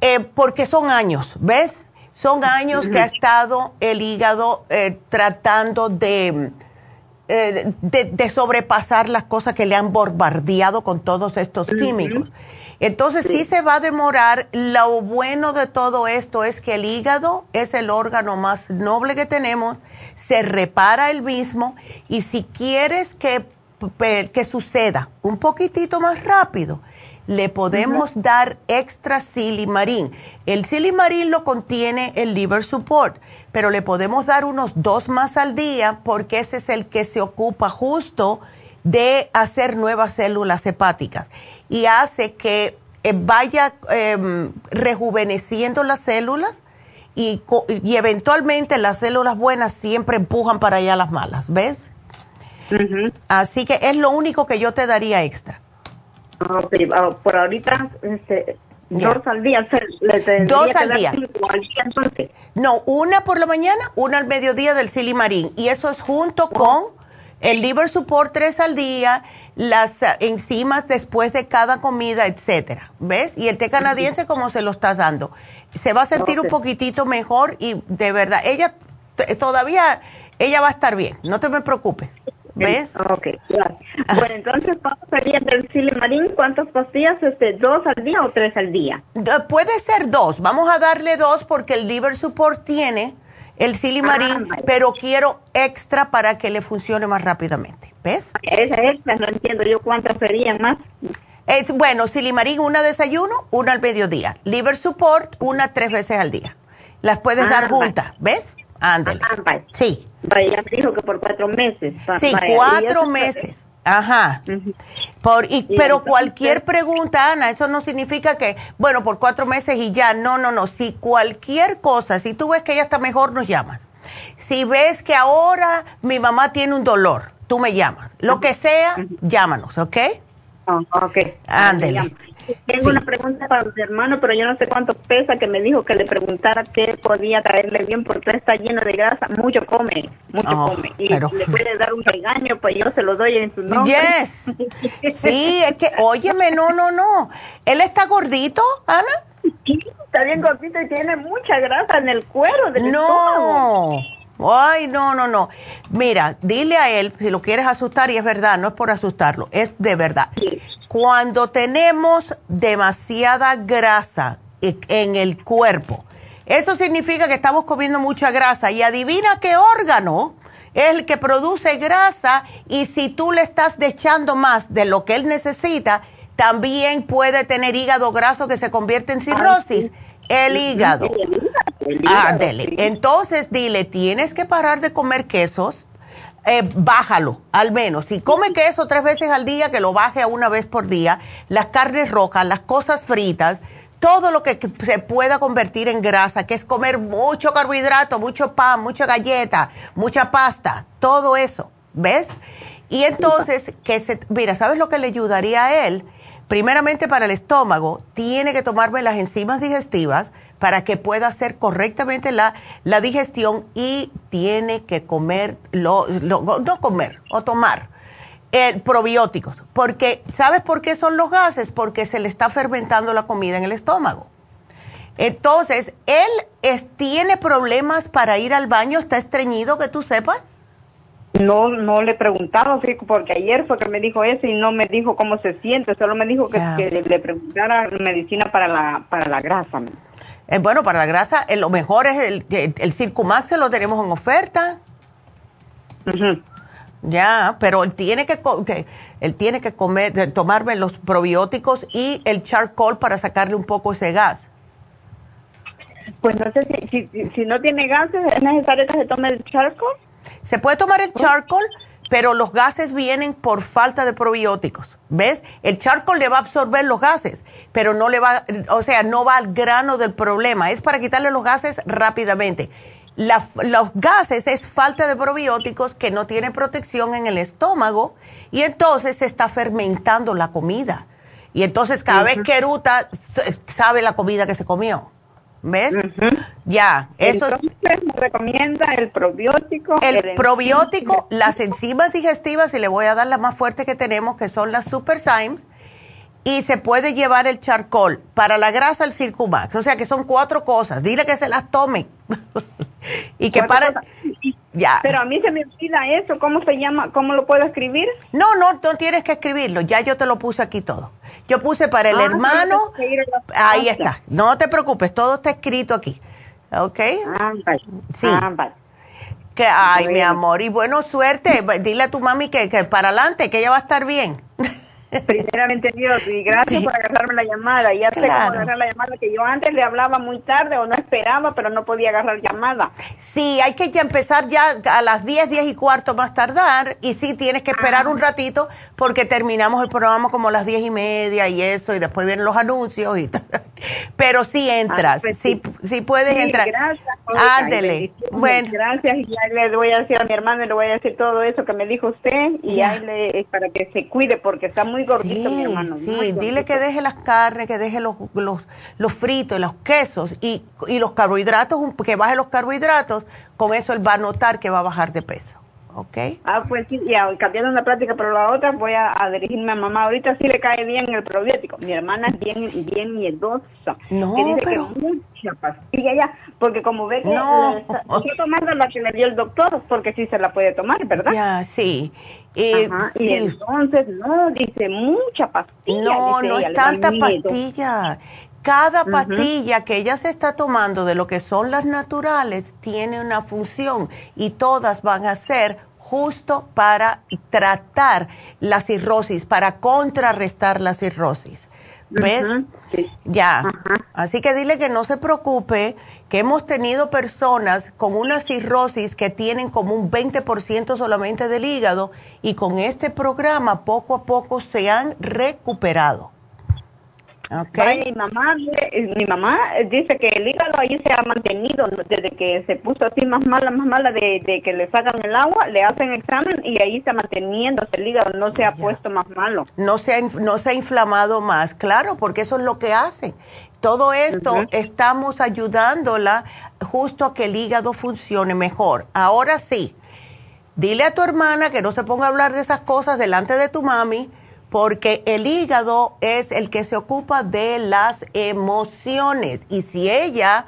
eh, porque son años, ¿ves? Son años que ha estado el hígado eh, tratando de, eh, de, de, sobrepasar las cosas que le han bombardeado con todos estos químicos. Entonces sí. se va a demorar. Lo bueno de todo esto es que el hígado es el órgano más noble que tenemos, se repara el mismo y si quieres que, que suceda un poquitito más rápido, le podemos dar extra silimarín. El silimarín lo contiene el liver support, pero le podemos dar unos dos más al día porque ese es el que se ocupa justo de hacer nuevas células hepáticas y hace que eh, vaya em, rejuveneciendo las células y, y, eventualmente las células buenas siempre empujan para allá las malas, ¿ves? Así que es lo único que yo te daría extra. Ah, por ahorita, este, dos al día. dos al día. no, una por la mañana, una al mediodía del silimarín. Y eso es junto con el liver support tres al día, las eh, enzimas después de cada comida, etcétera. ¿Ves? Y el té canadiense como se lo estás dando. Se va a sentir un poquitito mejor y de verdad, ella todavía, ella va a estar bien, no te me preocupes. ¿Ves? Ok, claro. Ah. Bueno, entonces, ¿cuántos serían del silimarín? ¿Cuántas pastillas? Este, ¿Dos al día o tres al día? Puede ser dos. Vamos a darle dos porque el liver support tiene el silimarín, ah, pero quiero extra para que le funcione más rápidamente. ¿Ves? Esa extra, no entiendo yo cuántas serían más. Es, bueno, silimarín, una desayuno, una al mediodía. Liver support, una tres veces al día. Las puedes dar ah, juntas, ¿ves? Ándale. Ah, sí. Vaya, me dijo que por cuatro meses. Sí, cuatro meses. Ajá. por, y, pero cualquier pregunta, Ana, eso no significa que, bueno, por cuatro meses y ya. No, no, no. Si cualquier cosa, si tú ves que ella está mejor, nos llamas. Si ves que ahora mi mamá tiene un dolor, tú me llamas. Lo que sea, llámanos, ¿ok? Oh, ok. Ándele. Tengo una pregunta para mi hermano, pero yo no sé cuánto pesa, que me dijo que le preguntara qué podía traerle bien, porque está lleno de grasa, mucho come, mucho oh, come. Y le puede dar un regaño, pues yo se lo doy en su nombre. Yes. Sí, es que, óyeme, no, no, no. ¿Él está gordito, Ana? Sí, está bien gordito y tiene mucha grasa en el cuero del no. Ay, no, no, no. Mira, dile a él, si lo quieres asustar, y es verdad, no es por asustarlo, es de verdad. Cuando tenemos demasiada grasa en el cuerpo, eso significa que estamos comiendo mucha grasa. Y adivina qué órgano es el que produce grasa y si tú le estás echando más de lo que él necesita, también puede tener hígado graso que se convierte en cirrosis. El hígado. Ándele. Entonces dile, tienes que parar de comer quesos. Eh, bájalo, al menos. Si come queso tres veces al día, que lo baje a una vez por día. Las carnes rojas, las cosas fritas, todo lo que se pueda convertir en grasa, que es comer mucho carbohidrato, mucho pan, mucha galleta, mucha pasta, todo eso. ¿Ves? Y entonces, que se, mira, ¿sabes lo que le ayudaría a él? Primeramente para el estómago, tiene que tomarme las enzimas digestivas para que pueda hacer correctamente la, la digestión y tiene que comer, lo, no comer, o tomar eh, probióticos. Porque, ¿sabes por qué son los gases? Porque se le está fermentando la comida en el estómago. Entonces, él tiene problemas para ir al baño, está estreñido, que tú sepas. No no le preguntaba, porque ayer fue que me dijo eso y no me dijo cómo se siente, solo me dijo que, le, preguntara medicina para la, para la grasa. Eh, bueno, para la grasa, eh, lo mejor es el, el, el Circumax, lo tenemos en oferta. Ya, pero él tiene que, él tiene que comer, tomarme los probióticos y el charcoal para sacarle un poco ese gas. Pues no sé si, si, no tiene gases, ¿es necesario que se tome el charcoal? Se puede tomar el charcoal, pero los gases vienen por falta de probióticos. ¿Ves? El charcoal le va a absorber los gases, pero no le va, o sea, no va al grano del problema. Es para quitarle los gases rápidamente los gases es falta de probióticos que no tiene protección en el estómago y entonces se está fermentando la comida. Y entonces cada vez que eruta, sabe la comida que se comió. ¿Ves? Ya, eso Entonces, me recomienda el probiótico. El, probiótico, las enzimas digestivas, y le voy a dar la más fuerte que tenemos, que son las Superzymes, y se puede llevar el charcoal. Para la grasa, el Circumax. O sea que son cuatro cosas. Dile que se las tome. y que para... Ya. Pero a mí se me olvida eso. ¿Cómo se llama? ¿Cómo lo puedo escribir? No, no, no tienes que escribirlo. Ya yo te lo puse aquí todo. Yo puse para el ah, hermano. Ahí está. No te preocupes. Todo está escrito aquí. ¿Ok? Ah, Sí. Ah, que, ay, mi amor. Y bueno, suerte. Dile a tu mami que, que para adelante, que ella va a estar bien. Primeramente Dios, y gracias por agarrarme la llamada. Ya sé cómo agarrar la llamada, que yo antes le hablaba muy tarde o no esperaba, pero no podía agarrar llamada. Sí, hay que ya empezar ya a las 10, 10 y cuarto más tardar, y sí, tienes que esperar un ratito porque terminamos el programa como a las 10 y media y eso, y después vienen los anuncios y Pero sí entras, ah, pues sí, sí, puedes entrar. Gracias. Ándele. Bueno. Gracias, y ya le voy a decir a mi hermano, le voy a decir todo eso que me dijo usted, y ya. le, para que se cuide porque está muy gordito mi hermano. Sí, dile que deje las carnes, que deje los, los, los fritos y los quesos y, y los carbohidratos, que baje los carbohidratos, con eso él va a notar que va a bajar de peso. ¿ok? Ah, pues sí, ya, cambiando una práctica, pero la otra voy a, dirigirme a mamá. Ahorita sí le cae bien el probiótico. Mi hermana es bien, bien miedosa. No, que dice pero... Que mucha pastilla ya, porque como ve que no. está, tomando la que le dio el doctor, porque sí se la puede tomar, ¿verdad? Ya, sí. Ajá, y entonces, no, dice mucha pastilla. No, no es tanta pastilla. Cada pastilla que ella se está tomando de lo que son las naturales tiene una función y todas van a ser justo para tratar la cirrosis, para contrarrestar la cirrosis. ¿Ves? Ya. Así que dile que no se preocupe, que hemos tenido personas con una cirrosis que tienen como un 20% solamente del hígado y con este programa poco a poco se han recuperado. Okay. mi mamá, mi mamá dice que el hígado ahí se ha mantenido desde que se puso así más mala, más mala de, que le sacan el agua, le hacen examen y ahí está manteniendo el hígado, no se ha puesto más malo. No se, ha, no se ha inflamado más, claro, porque eso es lo que hace. Todo esto estamos ayudándola justo a que el hígado funcione mejor. Ahora sí, dile a tu hermana que no se ponga a hablar de esas cosas delante de tu mami porque el hígado es el que se ocupa de las emociones y si ella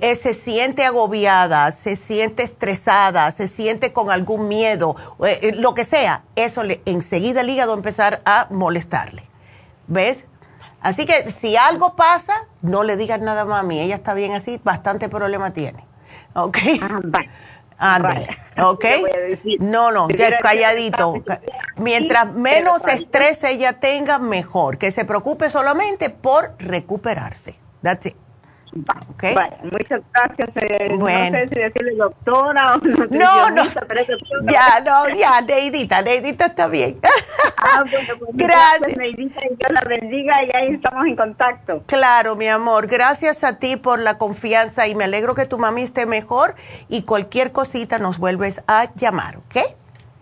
eh, se siente agobiada, se siente estresada, se siente con algún miedo, eh, eh, lo que sea, eso le, enseguida el hígado empezar a molestarle. ¿Ves? Así que si algo pasa, no le digas nada a mami, ella está bien así, bastante problema tiene. ¿Ok? Ah, Ándale, ¿ok? No, no, ya calladito. Mientras menos estrés ella tenga, mejor. Que se preocupe solamente por recuperarse. That's it. Okay. muchas gracias. Eh, bueno. No sé si decirle doctora o no. No, Ya, no, ya, Neidita, Neidita está bien. Ah, bueno, pues gracias. Neidita, y Dios la bendiga y ahí estamos en contacto. Claro, mi amor. Gracias a ti por la confianza y me alegro que tu mami esté mejor y cualquier cosita nos vuelves a llamar, ¿ok?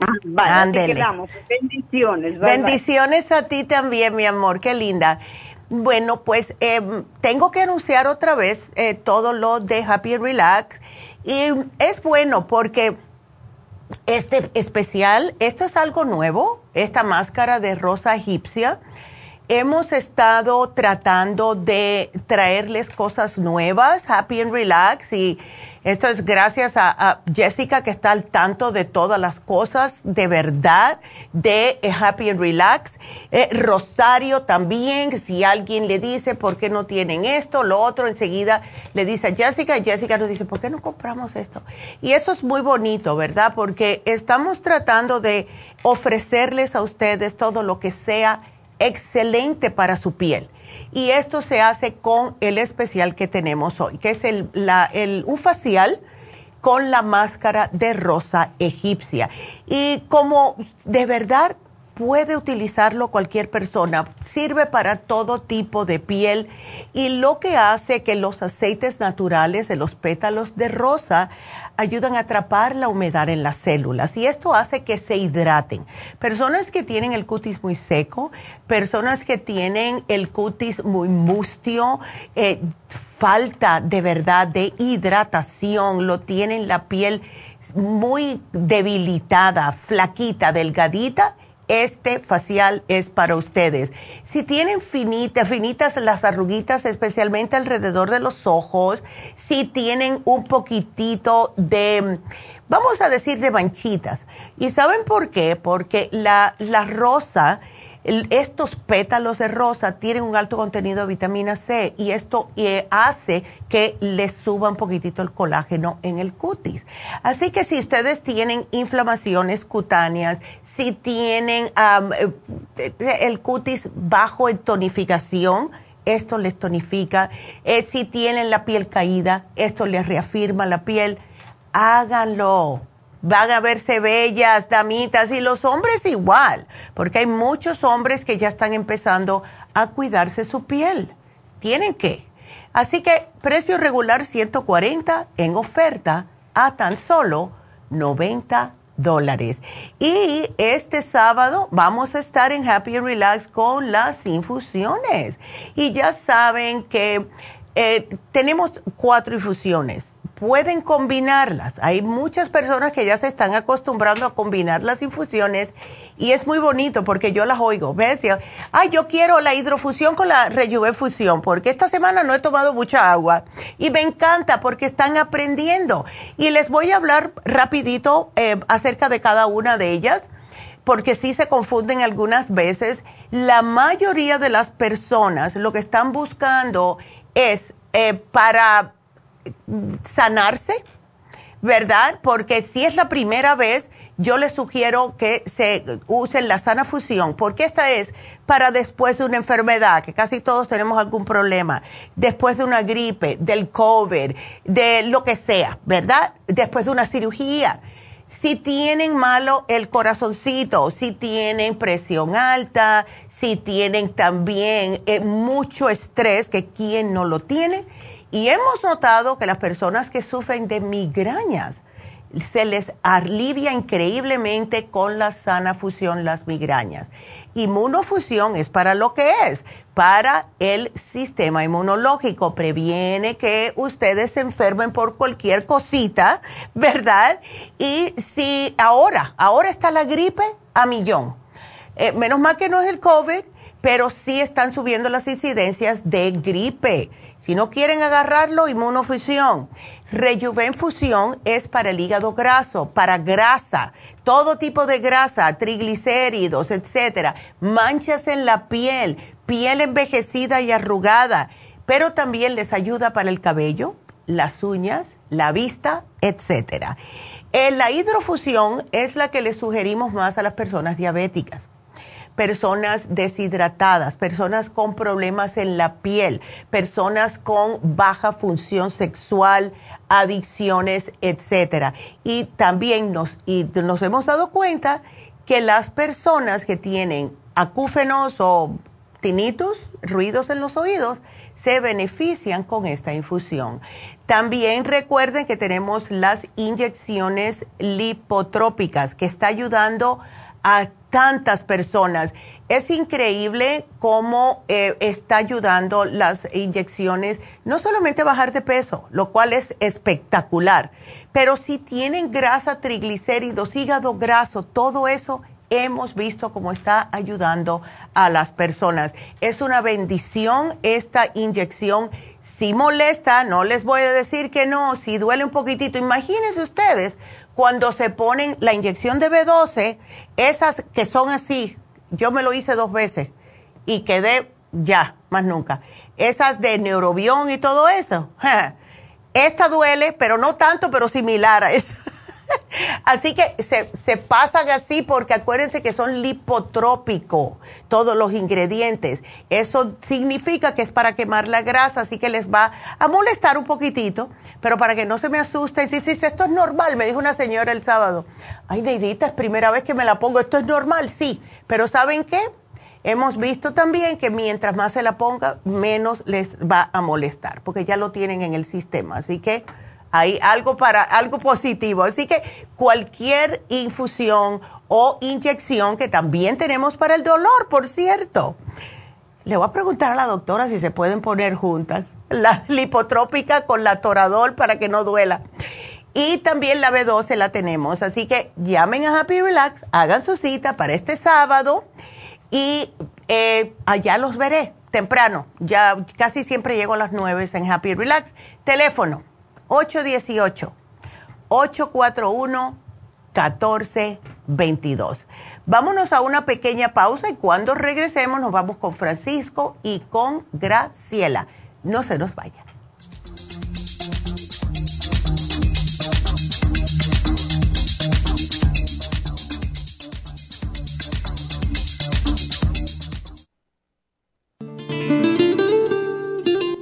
Ah, vale, quedamos. Bendiciones. Bendiciones a ti también, mi amor. Qué linda. Bueno, pues em, tengo que anunciar otra vez eh, todo lo de Happy Relax. Y es bueno porque este especial, esto es algo nuevo, esta máscara de rosa egipcia. Hemos estado tratando de traerles cosas nuevas, Happy and Relax, y Esto es gracias a, Jessica que está al tanto de todas las cosas de verdad de eh, Happy and Relax. Eh, Rosario también, si alguien le dice por qué no tienen esto, lo otro, enseguida le dice a Jessica y Jessica nos dice, ¿por qué no compramos esto? Y eso es muy bonito, ¿verdad? Porque estamos tratando de ofrecerles a ustedes todo lo que sea excelente para su piel. Y esto se hace con el especial que tenemos hoy, que es el, el un facial con la máscara de rosa egipcia. Y como de verdad puede utilizarlo cualquier persona. Sirve para todo tipo de piel y lo que hace que los aceites naturales de los pétalos de rosa ayudan a atrapar la humedad en las células y esto hace que se hidraten. Personas que tienen el cutis muy seco, personas que tienen el cutis muy mustio, eh, falta de verdad de hidratación, lo tienen la piel muy debilitada, flaquita, delgadita, este facial es para ustedes. Si tienen finitas, finitas las arruguitas, especialmente alrededor de los ojos, si tienen un poquitito de, vamos a decir, de manchitas. ¿Y saben por qué? Porque la, la rosa estos pétalos de rosa tienen un alto contenido de vitamina C y esto eh, hace que les suba un poquitito el colágeno en el cutis. Así que si ustedes tienen inflamaciones cutáneas, si tienen eh, el cutis bajo en tonificación, esto les tonifica. Eh, si tienen la piel caída, esto les reafirma la piel. Háganlo van a verse bellas, damitas, y los hombres igual, porque hay muchos hombres que ya están empezando a cuidarse su piel. Tienen que. Así que precio regular 140 en oferta a tan solo 90 dólares. Y este sábado vamos a estar en Happy Relax con las infusiones. Y ya saben que eh, tenemos cuatro infusiones pueden combinarlas. Hay muchas personas que ya se están acostumbrando a combinar las infusiones y es muy bonito porque yo las oigo. ¿Ves? Ay, yo quiero la hidrofusión con la rejuvefusión porque esta semana no he tomado mucha agua y me encanta porque están aprendiendo. Y les voy a hablar rapidito eh, acerca de cada una de ellas porque sí se confunden algunas veces. La mayoría de las personas lo que están buscando es eh, para sanarse, ¿verdad? Porque si es la primera vez, yo les sugiero que se usen la sana fusión, porque esta es para después de una enfermedad, que casi todos tenemos algún problema, después de una gripe, del COVID, de lo que sea, ¿verdad? Después de una cirugía. Si tienen malo el corazoncito, si tienen presión alta, si tienen también eh, mucho estrés, que quien no lo tiene, y hemos notado que las personas que sufren de migrañas, se les alivia increíblemente con la sana fusión las migrañas. Inmunofusión es para lo que es, para el sistema inmunológico. Previene que ustedes se enfermen por cualquier cosita, ¿verdad? Y si ahora, ahora está la gripe a millón. Eh, menos mal que no es el COVID, pero sí están subiendo las incidencias de gripe si no quieren agarrarlo, inmunofusión. Rejuvenfusión es para el hígado graso, para grasa, todo tipo de grasa, triglicéridos, etcétera, manchas en la piel, piel envejecida y arrugada, pero también les ayuda para el cabello, las uñas, la vista, etcétera. Eh, la hidrofusión es la que le sugerimos más a las personas diabéticas personas deshidratadas, personas con problemas en la piel, personas con baja función sexual, adicciones, etcétera. Y también nos, y nos hemos dado cuenta que las personas que tienen acúfenos o tinnitus, ruidos en los oídos, se benefician con esta infusión. También recuerden que tenemos las inyecciones lipotrópicas que está ayudando a tantas personas. Es increíble cómo eh, está ayudando las inyecciones, no solamente a bajar de peso, lo cual es espectacular, pero si tienen grasa, triglicéridos, hígado graso, todo eso hemos visto cómo está ayudando a las personas. Es una bendición esta inyección Si molesta, no les voy a decir que no, si duele un poquitito, imagínense ustedes cuando se ponen la inyección de B12, esas que son así, yo me lo hice dos veces y quedé ya, más nunca. Esas de neurobión y todo eso. Esta duele, pero no tanto, pero similar a esa. así que se, pasan así porque acuérdense que son lipotrópicos todos los ingredientes. Eso significa que es para quemar la grasa, así que les va a molestar un poquitito, pero para que no se me asusten, si, si, esto es normal, me dijo una señora el sábado. Ay, Neidita, es primera vez que me la pongo, esto es normal, sí, pero ¿saben qué? Hemos visto también que mientras más se la ponga, menos les va a molestar, porque ya lo tienen en el sistema. Así que hay algo para algo positivo. Así que cualquier infusión o inyección que también tenemos para el dolor, por cierto. Le voy a preguntar a la doctora si se pueden poner juntas la lipotrópica con la toradol para que no duela. Y también la B12 la tenemos. Así que llamen a Happy Relax, hagan su cita para este sábado y eh, allá los veré temprano. Ya casi siempre llego a las 9 en Happy Relax. Teléfono 818-841-1422. Vámonos a una pequeña pausa y cuando regresemos nos vamos con Francisco y con Graciela. No se nos vayan.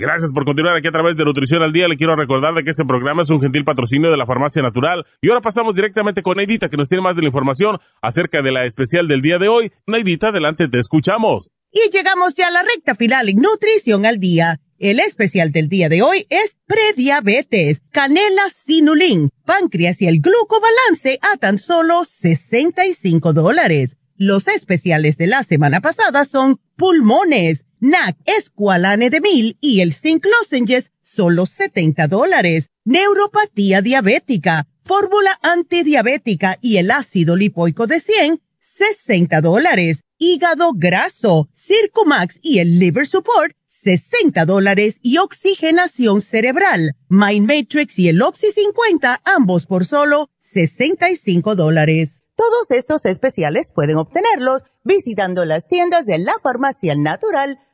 Gracias por continuar aquí a través de Nutrición al Día. Le quiero recordar de que este programa es un gentil patrocinio de la Farmacia Natural. Y ahora pasamos directamente con Neidita, que nos tiene más de la información acerca de la especial del día de hoy. Neidita, adelante, te escuchamos. Y llegamos ya a la recta final en Nutrición al Día. El especial del día de hoy es prediabetes, canela sinulín, páncreas y el glucobalance a tan solo 65 dólares. Los especiales de la semana pasada son pulmones NAC, Esqualane de Mil y el Zinc Lozenges, solo 70 dólares. Neuropatía diabética, fórmula antidiabética y el ácido lipoico de 100, 60 dólares. Hígado graso, Circumax y el Liver Support, 60 dólares y oxigenación cerebral. Mind Matrix y el Oxy 50, ambos por solo 65 dólares. Todos estos especiales pueden obtenerlos visitando las tiendas de la farmacia natural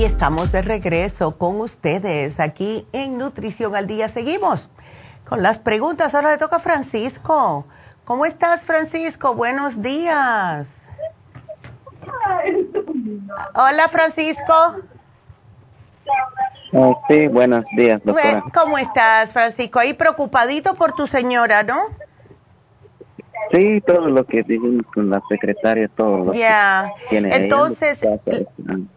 Y estamos de regreso con ustedes aquí en Nutrición al Día. Seguimos con las preguntas. Ahora le toca a Francisco. ¿Cómo estás, Francisco? Buenos días. Hola, Francisco. Oh, sí, buenos días, doctora. ¿Cómo estás, Francisco? Ahí preocupadito por tu señora, ¿no? Sí, todo lo que dijimos con la secretaria, todo lo Ya. Entonces,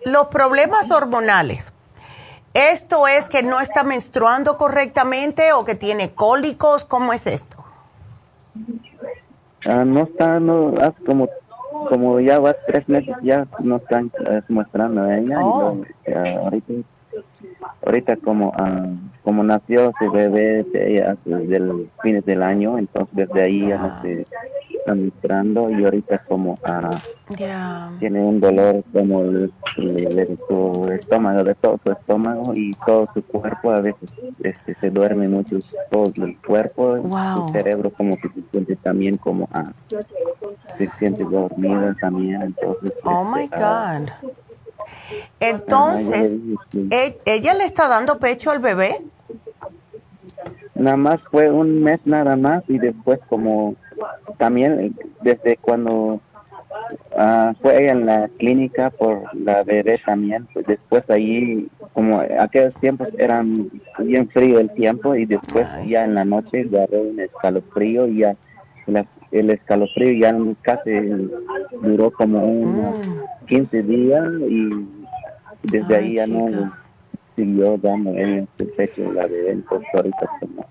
los problemas hormonales. ¿Esto es que no está menstruando correctamente o que tiene cólicos? ¿Cómo es esto? Ah, no está, no, hace como, como ya va tres meses ya no están uh, mostrando a ella. Y oh. eh, ahorita ahorita como ah, como nació ese bebé desde el fines del año entonces desde ahí ya no se está mostrando y ahorita como uh, tiene un dolor como el, de su estómago de todo su estómago y todo su cuerpo a veces este se duerme mucho todo el cuerpo wow. su cerebro como que se siente también como uh, se siente dormida también entonces oh my este, god entonces, ¿e-, ¿ella le está dando pecho al bebé? Nada más fue un mes nada más y después como también desde cuando uh, fue en la clínica por la bebé también, pues después ahí como aquellos tiempos eran bien frío el tiempo y después ya en la noche agarré un escalofrío y ya el escalofrío ya casi duró como unos 15 mm. días y desde ahí ya no siguió dando en el pecho la bebé, entonces ahorita como,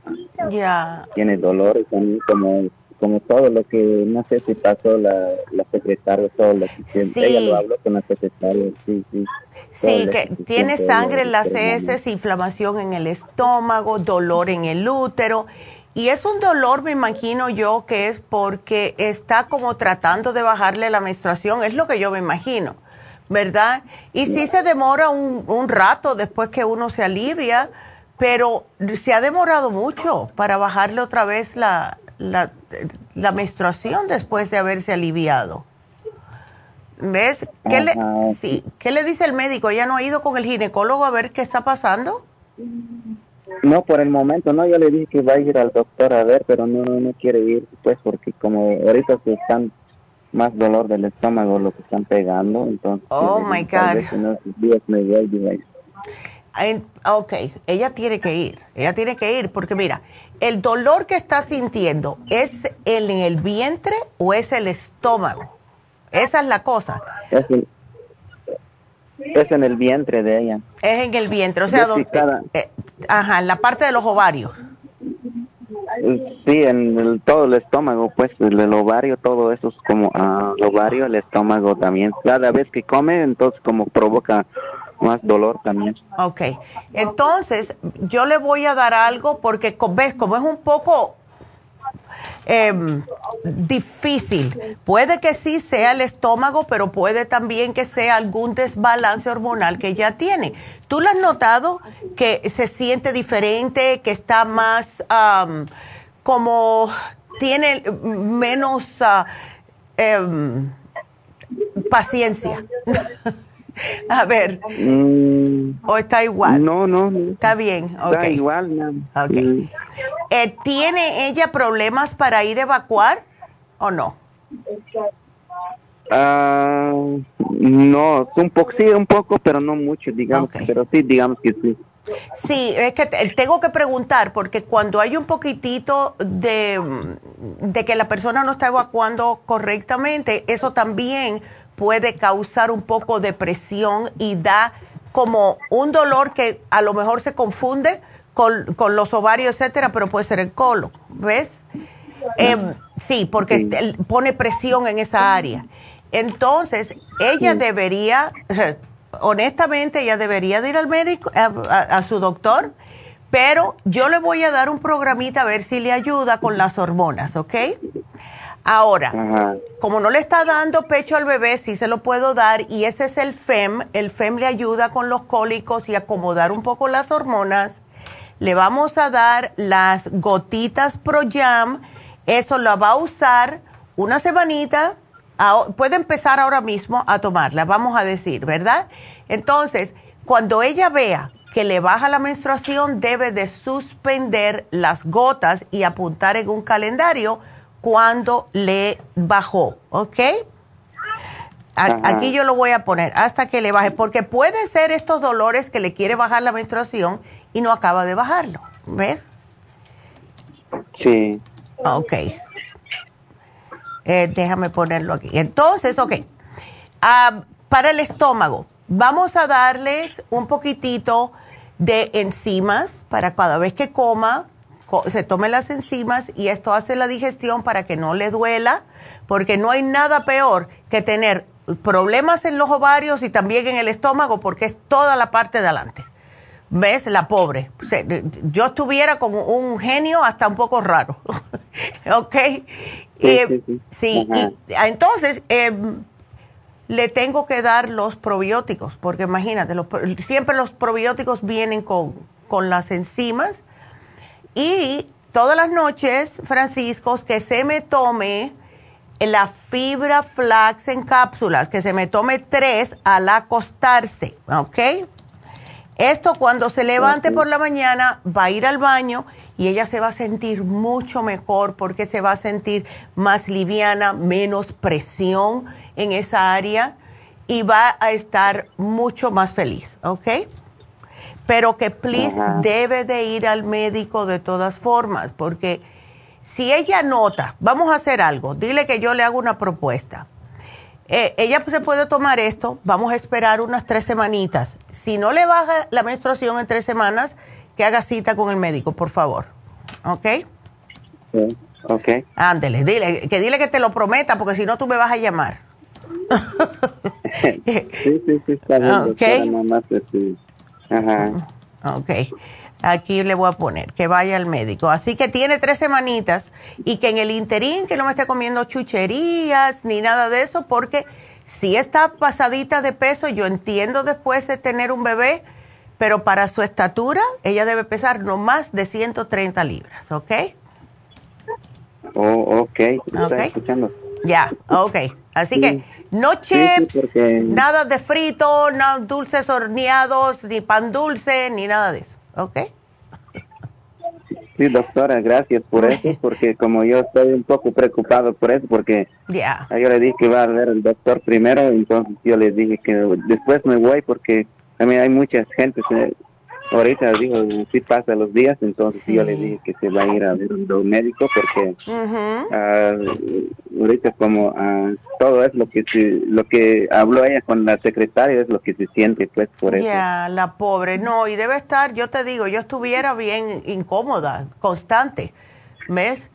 ya tiene dolor también como como todo lo que no sé si pasó la, la secretaria todo lo que sí. ella lo habló con la secretaria sí sí sí que tiene sangre en las heces inflamación en el estómago dolor en el útero y es un dolor, me imagino yo, que es porque está como tratando de bajarle la menstruación, es lo que yo me imagino. ¿verdad? Y sí se demora un, un rato después que uno se alivia, pero se ha demorado mucho para bajarle otra vez la, la, la menstruación después de haberse aliviado. ¿Ves? ¿Qué le, sí, ¿Qué le dice el médico? ¿Ya no ha ido con el ginecólogo a ver qué está pasando? No, por el momento no. Yo le dije que va a ir al doctor a ver, pero no, no quiere ir, pues, porque como ahorita se están más dolor del estómago lo que están pegando, entonces... Oh, my God. ok, ella tiene que ir, ella tiene que ir, porque mira, el dolor que está sintiendo, ¿es en el vientre o es el estómago? Esa es la cosa. Es, en el vientre de ella. Es en el vientre, o sea, donde, eh, ajá, en la parte de los ovarios. Sí, en el, todo el estómago, pues el, ovario, todo eso es como uh, el ovario, el estómago también. Cada vez que come, entonces como provoca más dolor también. Ok, entonces yo le voy a dar algo porque, ves, como es un poco em, difícil, puede que sí sea el estómago, pero puede también que sea algún desbalance hormonal que ya tiene. ¿Tú lo has notado que se siente diferente, que está más como tiene menos ah, em, paciencia. A ver, mm. ¿o está igual? No, no, Está bien, Está igual, no. Mm. Eh, ¿Tiene ella problemas para ir a evacuar o no? Ah, no, un poco, sí, un poco, pero no mucho, digamos, pero sí, digamos que sí. Sí, es que tengo que preguntar porque cuando hay un poquitito de, de que la persona no está evacuando correctamente, eso también puede causar un poco de presión y da como un dolor que a lo mejor se confunde con, con los ovarios, etcétera, pero puede ser el colon, ¿ves? Em, sí, porque pone presión en esa área. Entonces, ella debería honestamente ella debería de ir al médico, a, su doctor, pero yo le voy a dar un programita a ver si le ayuda con las hormonas, ¿ok? Ahora, como no le está dando pecho al bebé, sí se lo puedo dar y ese es el FEM. El FEM le ayuda con los cólicos y acomodar un poco las hormonas. Le vamos a dar las gotitas Pro Jam. Eso lo va a usar una semanita puede empezar ahora mismo a tomarla, vamos a decir, ¿verdad? Entonces, cuando ella vea que le baja la menstruación, debe de suspender las gotas y apuntar en un calendario cuando le bajó, ¿ok? Aquí yo lo voy a poner hasta que le baje, porque puede ser estos dolores que le quiere bajar la menstruación y no acaba de bajarlo, ¿ves? Sí. Ok. Eh, déjame ponerlo aquí. Entonces, ok. Ah, para el estómago, vamos a darles un poquitito de enzimas para cada vez que coma, se tome las enzimas y esto hace la digestión para que no le duela, porque no hay nada peor que tener problemas en los ovarios y también en el estómago, porque es toda la parte de adelante. ¿Ves? La pobre. Yo estuviera como un genio hasta un poco raro. ¿Ok? Sí, entonces, em, le tengo que dar los probióticos, porque imagínate, siempre los probióticos vienen con, con las enzimas. Y todas las noches, Francisco, que se me tome la fibra flax en cápsulas, que se me tome tres al acostarse, ¿ok? Esto cuando se levante por la mañana va a ir al baño y ella se va a sentir mucho mejor porque se va a sentir más liviana, menos presión en esa área y va a estar mucho más feliz, ¿ok? Pero que please debe de ir al médico de todas formas porque si ella nota, vamos a hacer algo, dile que yo le hago una propuesta. Eh, ella se puede tomar esto, vamos a esperar unas tres semanitas. Si no le baja la menstruación en tres semanas, que haga cita con el médico, por favor. ¿Ok? Sí, ok. Ándele, dile, que dile que te lo prometa, porque si no tú me vas a llamar. sí, sí, sí, está bien. Ok. Ajá. Ok aquí le voy a poner, que vaya al médico. Así que tiene tres semanitas y que en el interín que no me esté comiendo chucherías ni nada de eso, porque si está pasadita de peso, yo entiendo después de tener un bebé, pero para su estatura ella debe pesar no más de 130 libras, ¿ok? Oh, ok, estoy escuchando. Ya, ok. Así que no chips, nada de frito, no dulces horneados, ni pan dulce, ni nada de eso. ¿ok? Sí, doctora, gracias por eso, porque como yo estoy un poco preocupado por eso, porque yo le dije que iba a ver al doctor primero, entonces yo le dije que después me voy porque también hay mucha gente ahorita digo, sí pasa los días, entonces yo le dije que se va a ir a ver un médico porque ah, ahorita como ah, todo es lo que lo que habló ella con la secretaria es lo que se siente pues por eso. Ya, la pobre, no, y debe estar, yo te digo, yo estuviera bien incómoda, constante, ¿ves?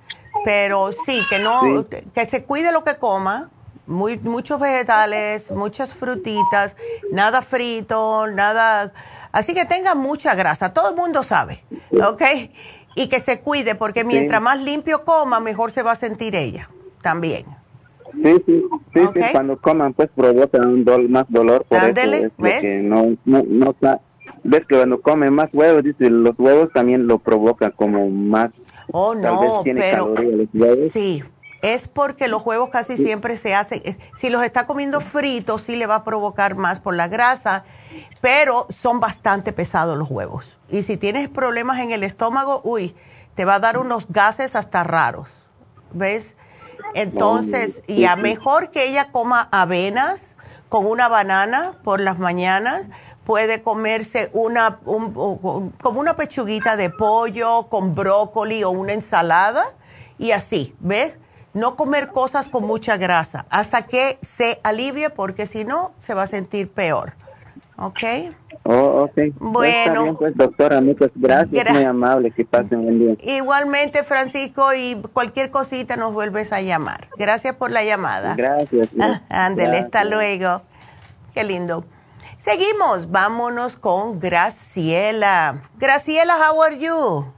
Pero sí, que no, que se cuide lo que coma, muy, muchos vegetales, muchas frutitas, nada frito, nada Así que tenga mucha grasa, todo el mundo sabe, ¿ok? Y que se cuide, porque mientras más limpio coma, mejor se va a sentir ella también. Sí, sí, sí, cuando coman pues provoca un más dolor por eso ¿ves? Que no, no, no, ves que cuando comen más huevos, dice, los huevos también lo provocan como más. Oh, no, pero sí, es porque los huevos casi siempre se hacen, si los está comiendo fritos, sí le va a provocar más por la grasa, pero son bastante pesados los huevos. Y si tienes problemas en el estómago, uy, te va a dar unos gases hasta raros, ¿ves? Entonces, y a mejor que ella coma avenas con una banana por las mañanas, puede comerse una, como una pechuguita de pollo con brócoli o una ensalada y así, ¿ves? No comer cosas con mucha grasa hasta que se alivie porque si no se va a sentir peor. ¿Ok? Oh, ok. Bueno. pues, doctora, muchas gracias. muy amable. Que pasen buen día. Igualmente, Francisco, y cualquier cosita nos vuelves a llamar. Gracias por la llamada. Gracias. ándele, hasta luego. Qué lindo. Seguimos. Vámonos con Graciela. Graciela, how are you?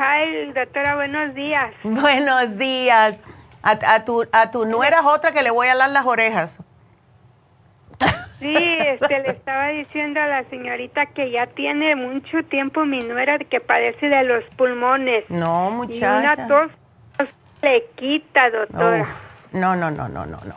Hi, doctora, buenos días. Buenos días. A, tu, a tu nuera otra que le voy a dar las orejas. Sí, este, le estaba diciendo a la señorita que ya tiene mucho tiempo mi nuera que padece de los pulmones. No, muchacha. Y una tos le quita, doctora. no, no, no, no, no, no.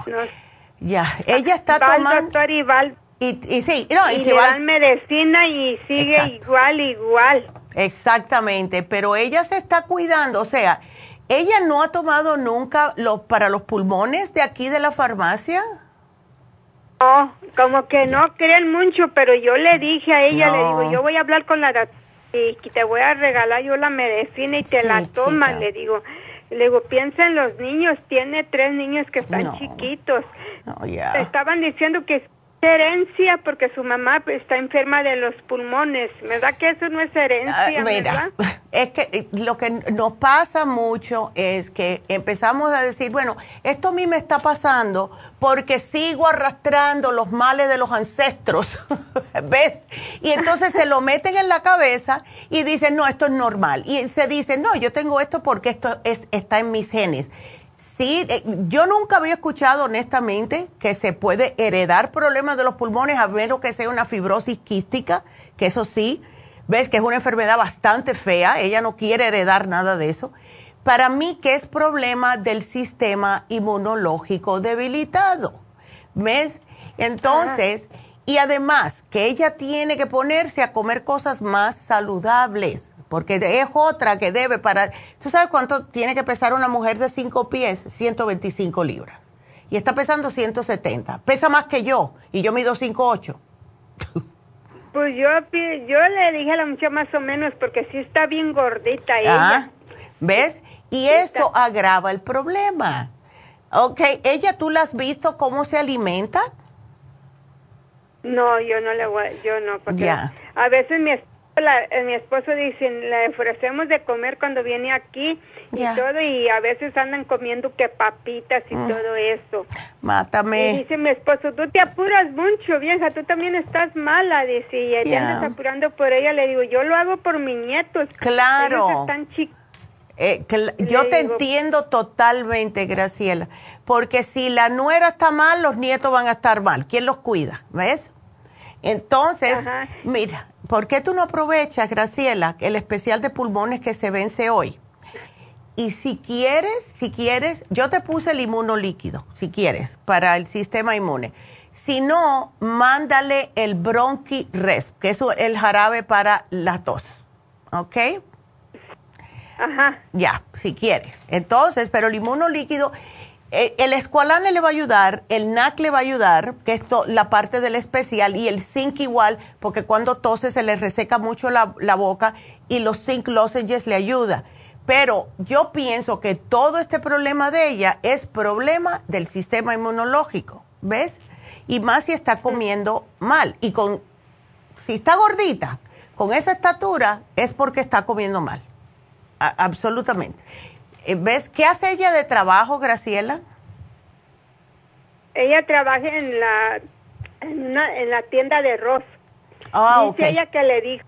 Ya, ella está tomando... doctor y, va, y, y sí, no, y, y medicina y sigue igual, igual. Exactamente, pero ella se está cuidando, o sea, ella no ha tomado nunca los para los pulmones de aquí de la farmacia. No, como que no creen mucho, pero yo le dije a ella, le digo, yo voy a hablar con la y te voy a regalar yo la medicina y te la tomas, le digo. Le digo, piensa en los niños, tiene tres niños que están chiquitos. Estaban diciendo que herencia porque su mamá está enferma de los pulmones, ¿verdad que eso no es herencia? Ah, es que eh, lo que nos pasa mucho es que empezamos a decir, bueno, esto a mí me está pasando porque sigo arrastrando los males de los ancestros, ¿ves? Y entonces se lo meten en la cabeza y dicen, no, esto es normal. Y se dice, no, yo tengo esto porque esto es, está en mis genes. Sí, eh, yo nunca había escuchado honestamente que se puede heredar problemas de los pulmones a menos que sea una fibrosis quística, que eso sí, ves que es una enfermedad bastante fea, ella no quiere heredar nada de eso. Para mí que es problema del sistema inmunológico debilitado, ¿ves? Entonces, y además que ella tiene que ponerse a comer cosas más saludables porque es otra que debe para... ¿Tú sabes cuánto tiene que pesar una mujer de 5 pies? 125 libras. Y está pesando 170. Pesa más que yo, y yo mido 5'8". Pues yo, yo le dije a la muchacha más o menos, porque sí está bien gordita ella. Ah, ¿Ves? Y eso agrava el problema. Ok, ¿ella tú la has visto cómo se alimenta? No, yo no le voy, yo no, porque a veces mi eh, mi esposo dice, le ofrecemos de comer cuando viene aquí y todo, y a veces andan comiendo que papitas y mm. todo eso. Mátame. Y dice mi esposo, tú te apuras mucho, vieja, tú también estás mala, dice, y te andas apurando por ella. Le digo, yo lo hago por mis nietos. Claro. están eh, yo te entiendo totalmente, Graciela, porque si la nuera está mal, los nietos van a estar mal. ¿Quién los cuida? ¿Ves? Entonces, mira, ¿por qué tú no aprovechas, Graciela, el especial de pulmones que se vence hoy? Y si quieres, si quieres, yo te puse el inmuno líquido, si quieres, para el sistema inmune. Si no, mándale el Bronchi Res, que es el jarabe para la tos. ¿Ok? Ajá. Ya, si quieres. Entonces, pero el inmuno líquido el escualane le va a ayudar, el NAC le va a ayudar, que es la parte del especial, y el zinc igual, porque cuando tose se le reseca mucho la, boca y los zinc lozenges le ayuda. Pero yo pienso que todo este problema de ella es problema del sistema inmunológico, ¿ves? Y más si está comiendo mal. Y con, si está gordita, con esa estatura, es porque está comiendo mal. absolutamente. Eh, ¿Ves? ¿Qué hace ella de trabajo, Graciela? Ella trabaja en la en, una, en la tienda de Ross. Ah, Dice ella que le dijo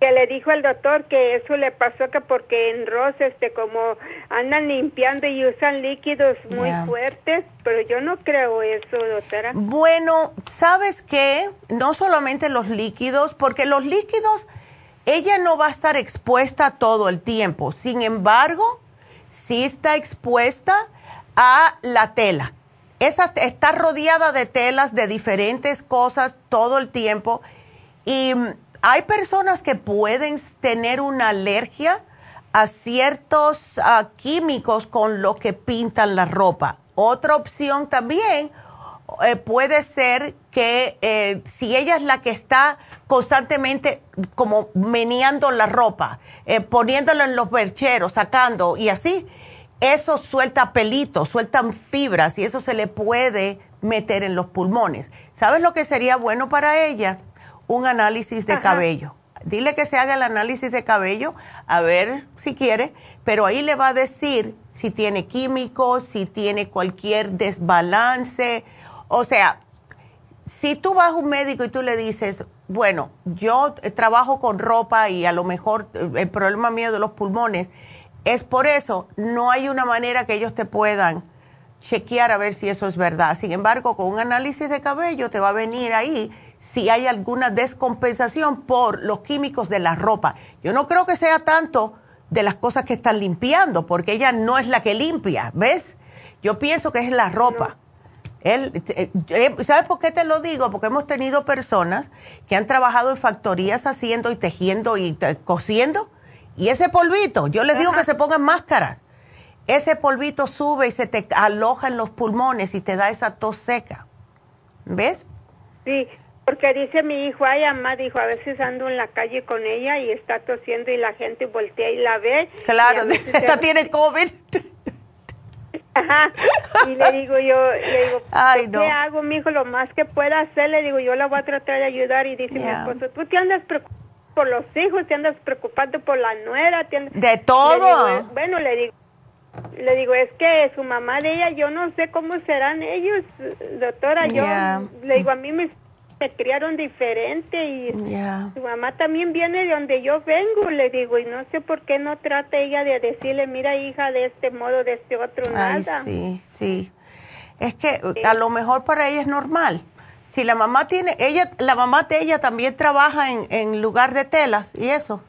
que le dijo el doctor que eso le pasó que porque en Ross este como andan limpiando y usan líquidos muy fuertes, pero yo no creo eso, doctora. Bueno, ¿sabes qué? No solamente los líquidos, porque los líquidos ella no va a estar expuesta todo el tiempo. Sin embargo, sí está expuesta a la tela. Esa, está rodeada de telas de diferentes cosas todo el tiempo y mm, hay personas que pueden tener una alergia a ciertos ah, químicos con lo que pintan la ropa. Otra opción también eh, puede ser que eh, si ella es la que está constantemente como meneando la ropa, eh, poniéndola en los bercheros, sacando y así, eso suelta pelitos, sueltan fibras y eso se le puede meter en los pulmones. ¿Sabes lo que sería bueno para ella? Un análisis de cabello. Dile que se haga el análisis de cabello, a ver si quiere, pero ahí le va a decir si tiene químicos, si tiene cualquier desbalance. O sea, si tú vas a un médico y tú le dices, bueno, yo trabajo con ropa y a lo mejor eh, el problema mío de los pulmones es por eso, no hay una manera que ellos te puedan chequear a ver si eso es verdad. Sin embargo, con un análisis de cabello te va a venir ahí si hay alguna descompensación por los químicos de la ropa. Yo no creo que sea tanto de las cosas que están limpiando, porque ella no es la que limpia, ¿ves? Yo pienso que es la ropa. Él, eh, eh, ¿Sabes por qué te lo digo? Porque hemos tenido personas que han trabajado en factorías haciendo y tejiendo y cosiendo. Y ese polvito, yo les digo que se pongan máscaras. Ese polvito sube y se te aloja en los pulmones y te da esa tos seca. ¿Ves? Sí, porque dice mi hijo, ay, mamá, dijo, a veces ando en la calle con ella y está tosiendo y la gente voltea y la ve. Claro, esta tiene COVID. Ajá. Y le digo yo, le digo, ¿qué hago, mijo? Lo más que pueda hacer, le digo, yo la voy a tratar de ayudar. Y dice mi esposo, tú te andas preocupando por los hijos, te andas preocupando por la nuera. De todo. bueno, le digo, le digo, es que su mamá de ella, yo no sé cómo serán ellos, doctora. Yo le digo, a mí me, criaron diferente y su mamá también viene de donde yo vengo, le digo, y no sé por qué no trata ella de decirle, mira hija, de este modo, de este otro, nada. Sí, sí. Es que a lo mejor para ella es normal. Si la mamá tiene, ella, la mamá de ella también trabaja en, en lugar de telas y eso.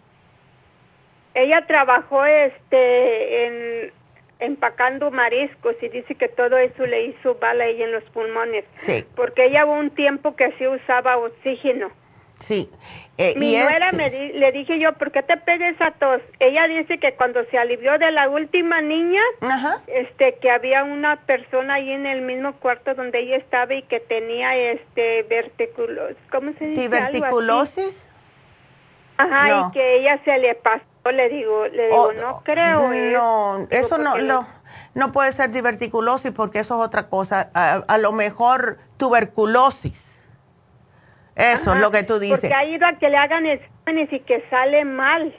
Ella trabajó este en empacando mariscos y dice que todo eso le hizo bala ella en los pulmones. Sí. Porque ella hubo un tiempo que sí usaba oxígeno. Sí. Eh, Mi nuera me le dije yo, ¿por qué te pegues a tos? Ella dice que cuando se alivió de la última niña, este, que había una persona ahí en el mismo cuarto donde ella estaba y que tenía este verticulosis, ¿cómo se dice? ¿Diverticulosis? Ajá, y que ella se le pasó le digo, le digo, no creo. No, eso no, no, no puede ser diverticulosis porque eso es otra cosa. A, lo mejor tuberculosis. Eso es lo que tú dices. Porque ha ido a que le hagan exámenes y que sale mal.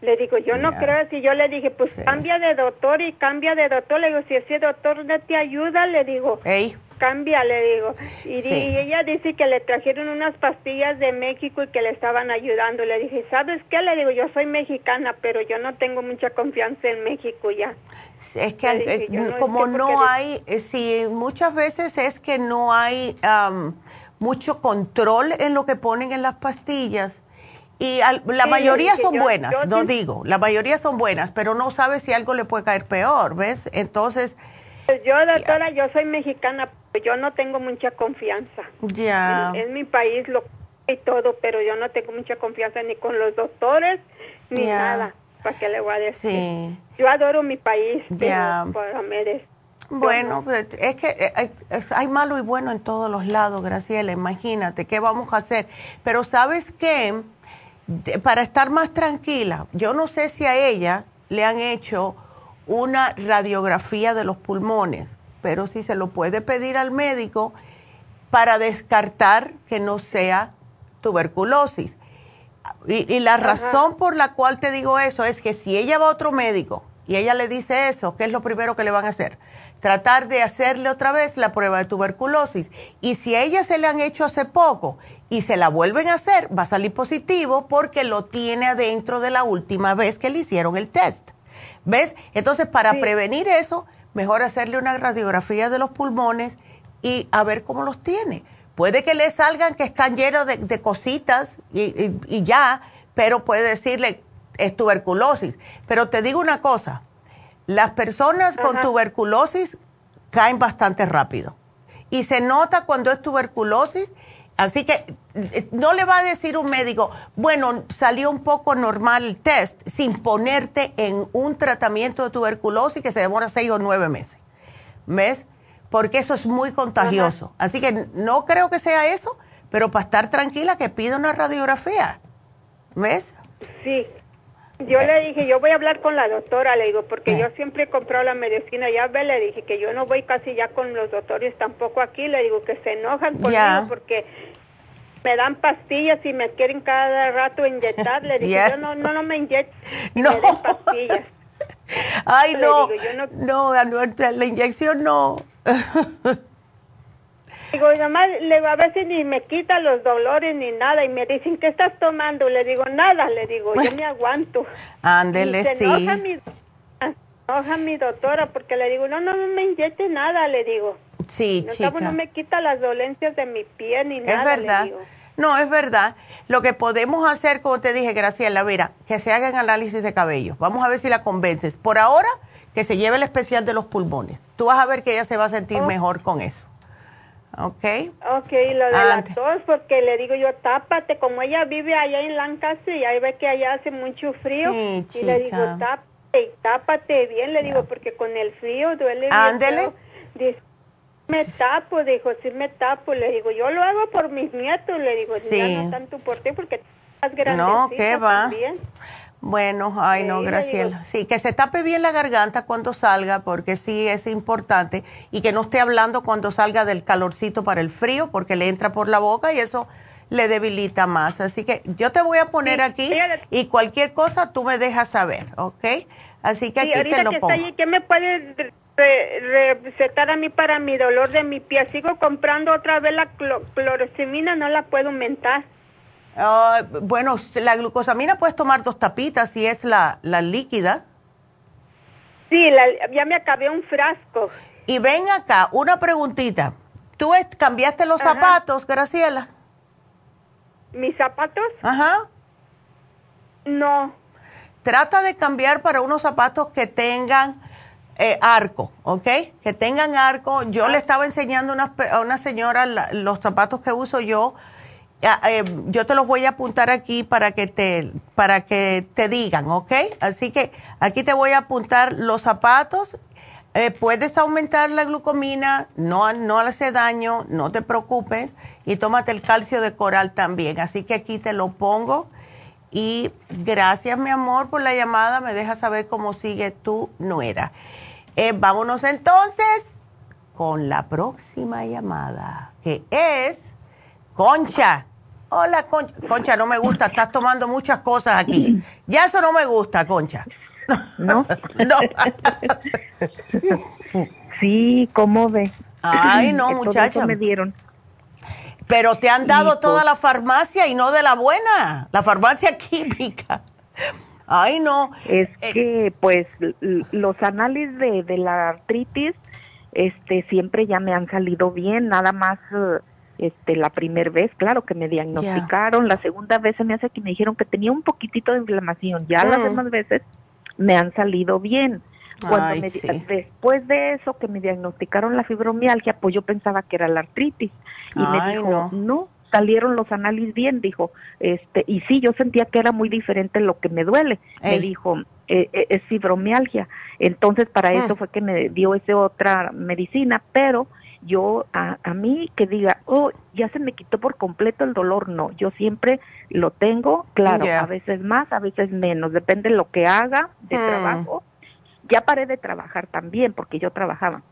Le digo, yo no creo si yo le dije, pues cambia de doctor y cambia de doctor. Le digo, si ese doctor no te ayuda, le digo. Ey cambia, le digo. Y, ella dice que le trajeron unas pastillas de México y que le estaban ayudando. Le dije, ¿sabes qué? Le digo, yo soy mexicana, pero yo no tengo mucha confianza en México ya. Es que eh, como no hay, eh, sí, muchas veces es que no hay mucho control en lo que ponen en las pastillas. Y la mayoría son buenas, no digo, la mayoría son buenas, pero no sabes si algo le puede caer peor, ¿ves? Entonces... Pues yo, doctora, yo soy mexicana, yo no tengo mucha confianza. Ya. En, mi país lo y todo, pero yo no tengo mucha confianza ni con los doctores ni nada. ¿Para qué le voy a decir? Sí. Yo adoro mi país, pero Bueno, pues, es que eh, hay, malo y bueno en todos los lados, Graciela. Imagínate, ¿qué vamos a hacer? Pero ¿sabes qué? para estar más tranquila, yo no sé si a ella le han hecho una radiografía de los pulmones pero si se lo puede pedir al médico para descartar que no sea tuberculosis. Y, la razón por la cual te digo eso es que si ella va a otro médico y ella le dice eso, ¿qué es lo primero que le van a hacer? Tratar de hacerle otra vez la prueba de tuberculosis. Y si a ella se le han hecho hace poco y se la vuelven a hacer, va a salir positivo porque lo tiene adentro de la última vez que le hicieron el test. ¿Ves? Entonces, para prevenir eso, mejor hacerle una radiografía de los pulmones y a ver cómo los tiene. Puede que le salgan que están llenos de, cositas y, ya, pero puede decirle es tuberculosis. Pero te digo una cosa, las personas con tuberculosis caen bastante rápido y se nota cuando es tuberculosis Así que eh, no le va a decir un médico, bueno, salió un poco normal el test, sin ponerte en un tratamiento de tuberculosis que se demora seis o nueve meses. ¿Ves? Porque eso es muy contagioso. Así que no creo que sea eso, pero para estar tranquila que pida una radiografía. ¿Ves? Sí. Yo le dije, yo voy a hablar con la doctora, le digo, porque yo siempre he comprado la medicina, ya ve, le dije que yo no voy casi ya con los doctores tampoco aquí, le digo que se enojan conmigo porque me dan pastillas y me quieren cada rato inyectar, le digo, yo no, no, no me inyecto, no. me den pastillas. Ay, no, no, la inyección no. Digo, nomás, le, a veces ni me quita los dolores ni nada y me dicen, ¿qué estás tomando? Le digo, nada, le digo, yo me aguanto. Ándele, sí. Enoja mi, enoja mi doctora porque le digo, no, no, no me inyecte nada, le digo. Sí, no, chica. No me quita las dolencias de mi piel ni nada, Es verdad. No, es verdad. Lo que podemos hacer, como te dije, Graciela, mira, que se hagan análisis de cabello. Vamos a ver si la convences. Por ahora, que se lleve el especial de los pulmones. Tú vas a ver que ella se va a sentir oh. mejor con eso. ¿Ok? Ok, lo de la tos, porque le digo yo, tápate, como ella vive allá en Lancaster y ahí ve que allá hace mucho frío. y le digo, tápate, tápate bien, le digo, porque con el frío duele Ándele. Me tapo, dijo, sí me tapo, le digo, yo lo hago por mis nietos, le digo, sí. no tanto por ti, porque estás grande. No, ¿qué va? Bueno, ay no, Graciela. Sí, que se tape bien la garganta cuando salga, porque sí es importante, y que no esté hablando cuando salga del calorcito para el frío, porque le entra por la boca y eso le debilita más. Así que yo te voy a poner aquí y cualquier cosa tú me dejas saber, ¿ok? Así que aquí te lo pongo. ¿Qué me puedes recetar a mí para mi dolor de mi pie? Sigo comprando otra vez la clorosimina, no la puedo aumentar. Ah, bueno, la glucosamina puedes tomar dos tapitas si es la, la líquida. Sí, ya me acabé un frasco. Y ven acá, una preguntita. ¿Tú cambiaste los zapatos, Graciela? ¿Mis zapatos? Ajá. No. Trata de cambiar para unos zapatos que tengan eh, arco, ¿ok? Que tengan arco. Yo le estaba enseñando a una señora los zapatos que uso yo eh, yo te los voy a apuntar aquí para que te para que te digan, ¿ok? Así que aquí te voy a apuntar los zapatos. Eh, puedes aumentar la glucomina, no, no hace daño, no te preocupes. Y tómate el calcio de coral también. Así que aquí te lo pongo. Y gracias, mi amor, por la llamada. Me deja saber cómo sigue tu nuera. Eh, vámonos entonces con la próxima llamada, que es Concha. Hola, Concha. Concha, no me gusta, estás tomando muchas cosas aquí. Ya eso no me gusta, Concha. ¿No? no. sí, ¿cómo ve? Ay, no, muchacha. me dieron. Pero te han dado toda la farmacia y no de la buena, la farmacia química. Ay, no. Es eh, que, pues, los análisis de, de, la artritis, este, siempre ya me han salido bien, nada más... Uh, este la primera vez, claro que me diagnosticaron, la segunda vez se me hace que me dijeron que tenía un poquitito de inflamación, ya las mm. demás veces me han salido bien. Cuando me, después de eso que me diagnosticaron la fibromialgia, pues yo pensaba que era la artritis y me dijo, no. Salieron los análisis bien, dijo, este, y sí, yo sentía que era muy diferente lo que me duele. Me dijo, e, e, es fibromialgia. Entonces, para mm. eso fue que me dio esa otra medicina, pero yo a, a mí que diga, oh, ya se me quitó por completo el dolor, no, yo siempre lo tengo, claro, a veces más, a veces menos, depende de lo que haga de hmm. trabajo. Ya paré de trabajar también, porque yo trabajaba.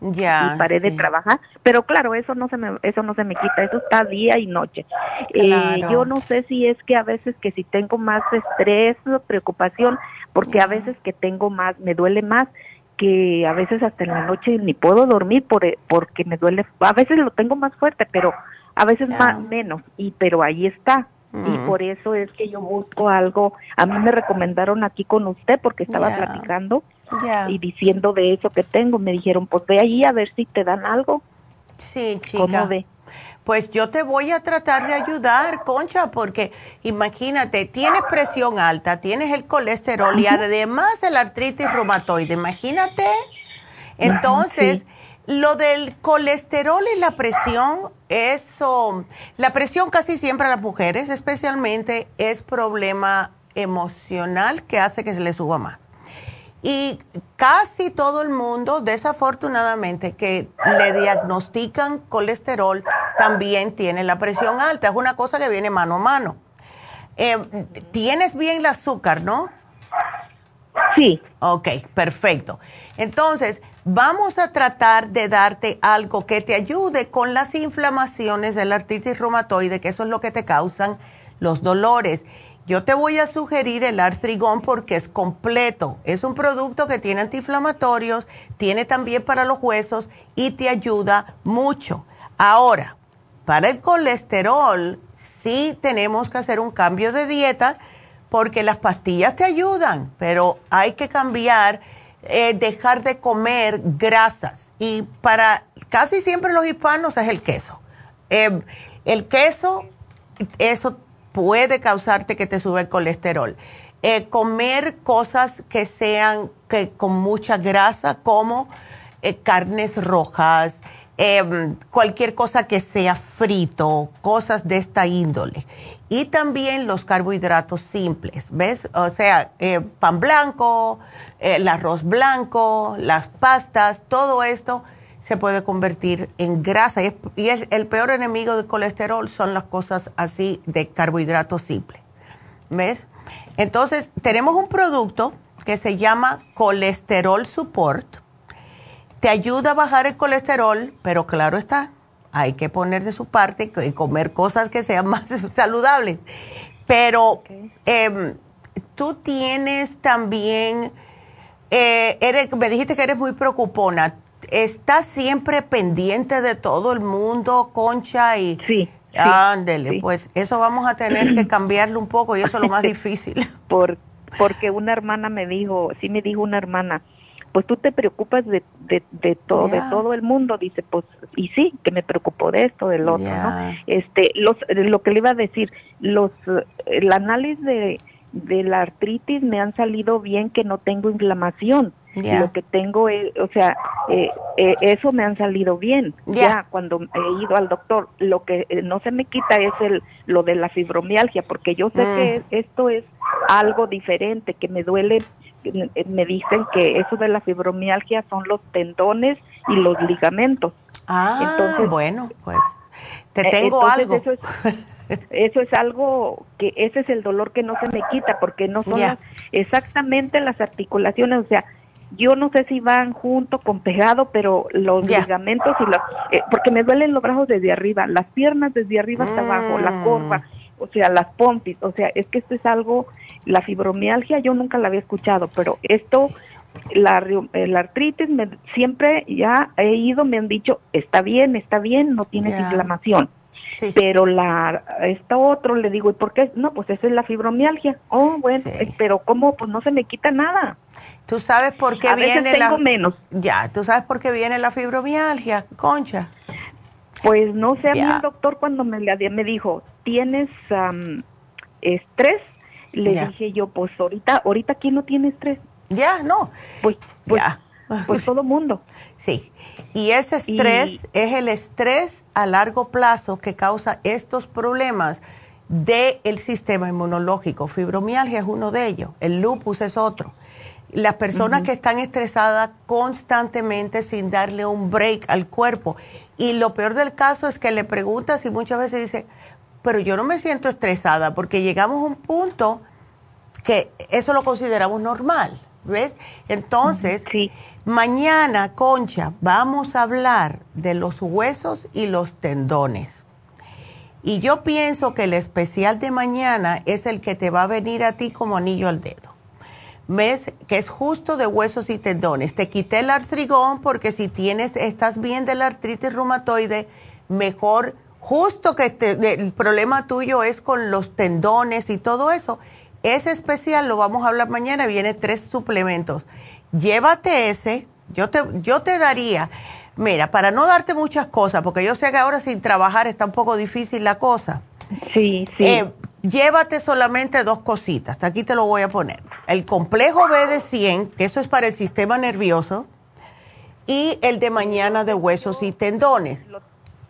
Ya. y paré de trabajar, pero claro, eso no se me eso no se me quita, eso está día y noche. Eh, yo no sé si es que a veces que si tengo más estrés o preocupación, porque a veces que tengo más me duele más, que a veces hasta en la noche ni puedo dormir por, eh, porque me duele, a veces lo tengo más fuerte, pero a veces más menos, y pero ahí está. Y por eso es que yo busco algo. A mí me recomendaron aquí con usted porque estaba platicando y diciendo de eso que tengo. Me dijeron, pues ve ahí a ver si te dan algo. Sí, chica. ¿Cómo ve? Pues yo te voy a tratar de ayudar, Concha, porque imagínate, tienes presión alta, tienes el colesterol y además el artritis reumatoide, imagínate. Entonces, lo del colesterol y la presión, eso, la presión casi siempre a las mujeres especialmente es problema emocional que hace que se le suba más. Y casi todo el mundo, desafortunadamente, que le diagnostican colesterol, también tiene la presión alta. Es una cosa que viene mano a mano. Eh, Tienes bien el azúcar, ¿no? Sí. Ok, perfecto. Entonces, vamos a tratar de darte algo que te ayude con las inflamaciones de la artritis reumatoide, que eso es lo que te causan los dolores. Yo te voy a sugerir el artrigón porque es completo. Es un producto que tiene antiinflamatorios, tiene también para los huesos y te ayuda mucho. Ahora, para el colesterol, sí tenemos que hacer un cambio de dieta porque las pastillas te ayudan, pero hay que cambiar, eh, dejar de comer grasas. Y para casi siempre los hispanos es el queso. Eh, el queso, eso puede causarte que te sube el colesterol. Eh, comer cosas que sean que, con mucha grasa, como eh, carnes rojas, em, cualquier cosa que sea frito, cosas de esta índole. Y también los carbohidratos simples, ¿ves? O sea, eh, pan blanco, el arroz blanco, las pastas, todo esto se puede convertir en grasa. Y, el peor enemigo del colesterol son las cosas así de carbohidratos simples. ¿Ves? Entonces, tenemos un producto que se llama Colesterol Support. Te ayuda a bajar el colesterol, pero claro está, hay que poner de su parte y comer cosas que sean más saludables. Pero em, tú tienes también, eh, me dijiste que eres muy preocupona. ¿Estás siempre pendiente de todo el mundo, Concha? Y, sí. Ándele, pues eso vamos a tener que cambiarlo un poco y eso es lo más difícil. Por, porque una hermana me dijo, sí me dijo una hermana, pues tú te preocupas de, de, de todo, de todo el mundo, dice, pues, y sí, que me preocupo de esto, del otro, ¿no? Este, los, lo que le iba a decir, los, el análisis de, de la artritis me han salido bien que no tengo inflamación. Lo que tengo es, o sea, eh, eh, eso me han salido bien. Ya cuando he ido al doctor, lo que eh, no se me quita es el lo de la fibromialgia, porque yo sé que mm. esto es algo diferente, que me duele me dicen que eso de la fibromialgia son los tendones y los ligamentos. Ah, entonces, bueno, pues te eh, tengo algo. Eso es, eso es, algo que ese es el dolor que no se me quita porque no son exactamente las articulaciones, o sea, yo no sé si van junto con pegado, pero los ligamentos y los eh, porque me duelen los brazos desde arriba, las piernas desde arriba hasta abajo, la mm. corva, o sea, las pompis, o sea, es que esto es algo, la fibromialgia yo nunca la había escuchado, pero esto, la, la artritis, me, siempre ya he ido, me han dicho, está bien, está bien, no tienes inflamación. Pero la esta otro le digo, ¿y por qué? No, pues eso es la fibromialgia. Oh, bueno, pero ¿cómo? Pues no se me quita nada. ¿Tú sabes por qué a viene veces tengo menos. Ya, ¿tú sabes por qué viene la fibromialgia, Concha? Pues no sé, a mí el doctor cuando me, me dijo, ¿tienes estrés? Le dije yo, pues ahorita, ahorita ¿quién no tiene estrés? Ya, no. Pues, pues, pues todo mundo. Sí, y ese estrés es el estrés a largo plazo que causa estos problemas del sistema inmunológico. Fibromialgia es uno de ellos, el lupus es otro. Las personas que están estresadas constantemente sin darle un break al cuerpo. Y lo peor del caso es que le preguntas y muchas veces dice, pero yo no me siento estresada porque llegamos a un punto que eso lo consideramos normal, ¿ves? Entonces, mañana, Concha, vamos a hablar de los huesos y los tendones. Y yo pienso que el especial de mañana es el que te va a venir a ti como anillo al dedo ves que es justo de huesos y tendones. Te quité el artrigón porque si tienes, estás bien de la artritis reumatoide, mejor, justo que el problema tuyo es con los tendones y todo eso. Ese especial lo vamos a hablar mañana, viene tres suplementos. Llévate ese, yo te, yo te daría, mira, para no darte muchas cosas, porque yo sé que ahora sin trabajar está un poco difícil la cosa. Sí, sí. Eh, llévate solamente dos cositas. Aquí te lo voy a poner. El complejo B de 100, que eso es para el sistema nervioso, y el de mañana de huesos y tendones.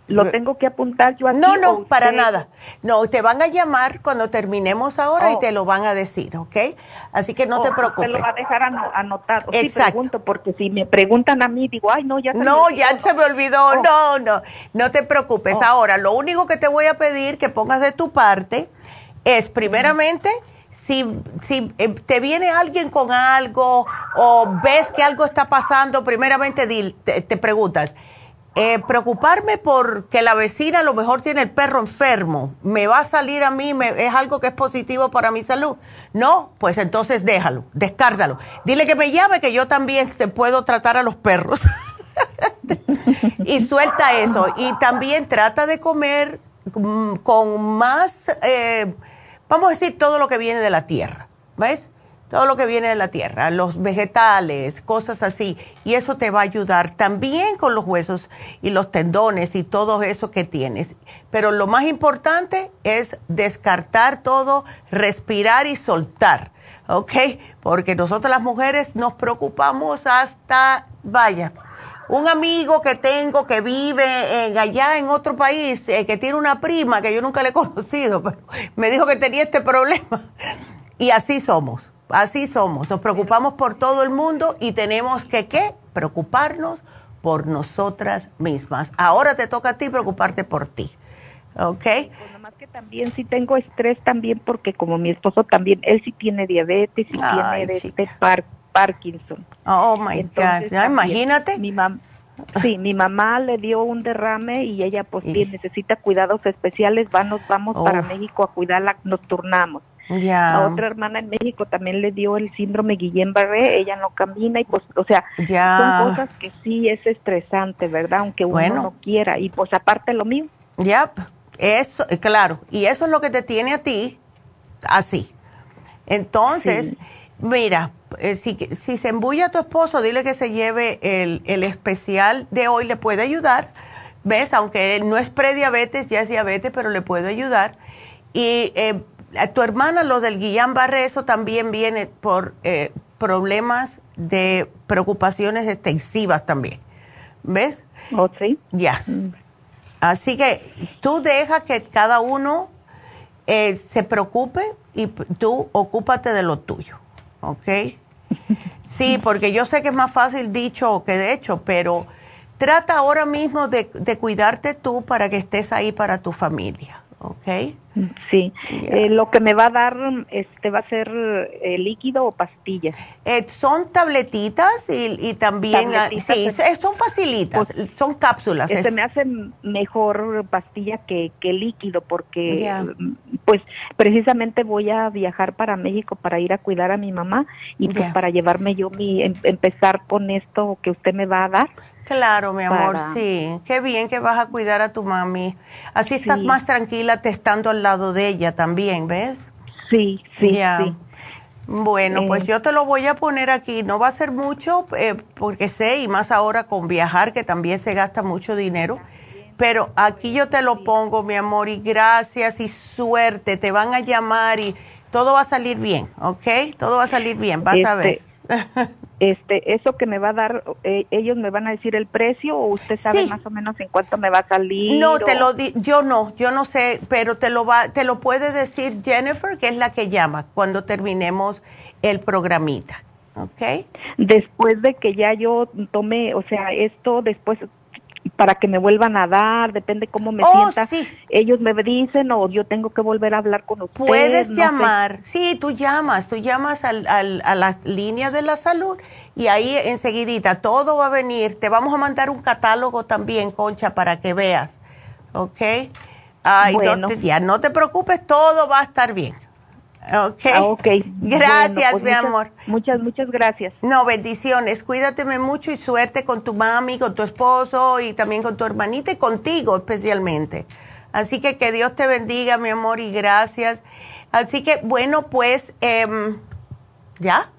¿Lo tengo que apuntar yo aquí? No, no, para nada. No, te van a llamar cuando terminemos ahora y oh. te lo van a decir, ¿ok? Así que no te preocupes. Te lo va a dejar anotado. Exacto. Sí, pregunto, porque si me preguntan a mí, digo, ay, no, ya se No, ya se me olvidó. Oh. No, no, no te preocupes. Oh. Ahora, lo único que te voy a pedir que pongas de tu parte es, primeramente, si, si eh, te viene alguien con algo o ves que algo está pasando, primeramente te, preguntas, eh, preocuparme porque la vecina a lo mejor tiene el perro enfermo, ¿me va a salir a mí? ¿Es algo que es positivo para mi salud? No, pues entonces déjalo, descárdalo. Dile que me llame, que yo también te puedo tratar a los perros. y suelta eso. Y también trata de comer mm, con más... Eh, vamos a decir todo lo que viene de la tierra, ¿ves? Todo lo que viene de la tierra, los vegetales, cosas así, y eso te va a ayudar también con los huesos y los tendones y todo eso que tienes. Pero lo más importante es descartar todo, respirar y soltar, ¿ok? Porque nosotros las mujeres nos preocupamos hasta, vaya, un amigo que tengo que vive en, allá en otro país, eh, que tiene una prima que yo nunca le he conocido, pero me dijo que tenía este problema. Y así somos, así somos. Nos preocupamos por todo el mundo y tenemos que, ¿qué? Preocuparnos por nosotras mismas. Ahora te toca a ti preocuparte por ti. ¿ok? Pues nada más que también sí tengo estrés también porque como mi esposo también, él sí tiene diabetes y tiene este Parkinson. Oh, my God, ¿Ya, imagínate. Mi mamá Sí, mi mamá le dio un derrame y ella pues necesita cuidados especiales, vamos, vamos para México a cuidarla, nos turnamos. Ya. A otra hermana en México también le dio el síndrome Guillain-Barré, ella no camina y pues, o sea, son cosas que sí es estresante, ¿verdad? Aunque uno no quiera y pues aparte lo mío. Ya, eso, claro, y eso es lo que te tiene a ti así. Entonces, mira, eh, si, si se embulla a tu esposo, dile que se lleve el, el especial de hoy, le puede ayudar. ¿Ves? Aunque no es prediabetes, ya es diabetes, pero le puede ayudar. Y eh, tu hermana, lo del Guillain-Barré, eso también viene por eh, problemas de preocupaciones extensivas también. ¿Ves? ¿Oh, sí? Ya. Mm. Así que tú deja que cada uno se preocupe y tú ocúpate de lo tuyo. ¿ok? Sí, porque yo sé que es más fácil dicho que de hecho, pero trata ahora mismo de, de cuidarte tú para que estés ahí para tu familia, ¿ok? Sí, eh, lo que me va a dar este va a ser eh, líquido o pastillas. Eh, son tabletitas y, también ah, sí, son facilitas, pues, son cápsulas. Se me hace mejor pastilla que, que líquido porque pues precisamente voy a viajar para México para ir a cuidar a mi mamá y pues para llevarme yo mi em, empezar con esto que usted me va a dar. Claro, mi amor, sí. Qué bien que vas a cuidar a tu mami. Así estás más tranquila te estando al lado de ella también, ¿ves? Sí, sí, sí. Bueno, pues eh. yo te lo voy a poner aquí. No va a ser mucho eh, porque sé, y más ahora con viajar, que también se gasta mucho dinero. Pero aquí yo te lo pongo, mi amor, y gracias y suerte. Te van a llamar y todo va a salir bien, ¿ok? Todo va a salir bien, vas a ver. Este, eso que me va a dar, eh, ellos me van a decir el precio o usted sabe más o menos en cuánto me va a salir. No, te lo di, yo no, yo no sé, pero te lo va, te lo puede decir Jennifer, que es la que llama cuando terminemos el programita. ¿Ok? Después de que ya yo tome, o sea, esto después para que me vuelvan a dar, depende cómo me oh, sienta. Ellos me dicen o yo tengo que volver a hablar con ustedes. Puedes llamar, sí, tú llamas, tú llamas al, al, a las líneas de la salud y ahí enseguidita todo va a venir. Te vamos a mandar un catálogo también, Concha, para que veas, ¿ok? Ay, no te, ya no te preocupes, todo va a estar bien. Ok. Ah, okay. Gracias, pues mi amor. Muchas, muchas gracias. No, bendiciones. Cuídateme mucho y suerte con tu mami, con tu esposo y también con tu hermanita y contigo especialmente. Así que que Dios te bendiga, mi amor, y gracias. Así que, bueno, pues, eh, ya,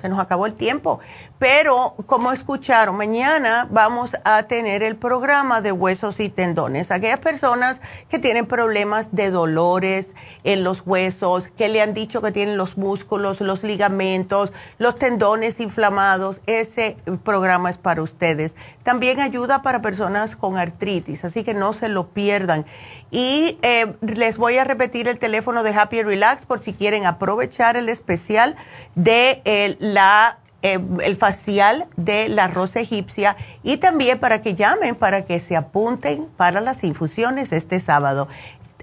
se nos acabó el tiempo. Pero, como escucharon, mañana vamos a tener el programa de huesos y tendones. Aquellas personas que tienen problemas de dolores en los huesos, que le han dicho que tienen los músculos, los ligamentos, los tendones inflamados, ese programa es para ustedes. También ayuda para personas con artritis, así que no se lo pierdan. Y eh, les voy a repetir el teléfono de Happy Relax por si quieren aprovechar el especial de eh, la eh, el facial de la rosa egipcia y también para que llamen, para que se apunten para las infusiones este sábado.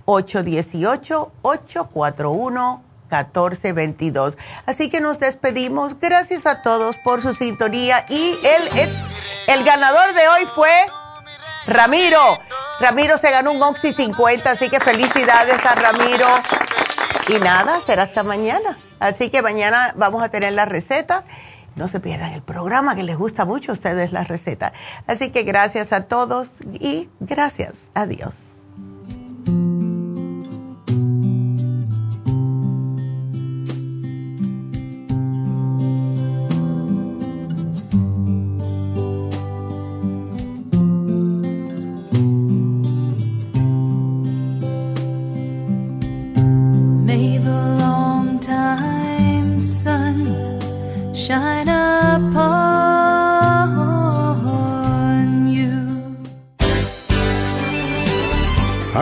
818-841-1422. Así que nos despedimos. Gracias a todos por su sintonía y el, el, ganador de hoy fue Ramiro. Ramiro se ganó un Oxy 50, así que felicidades a Ramiro. Y nada, será hasta mañana. Así que mañana vamos a tener la receta no se pierdan el programa que les gusta mucho a ustedes la receta. Así que gracias a todos y gracias. Adiós.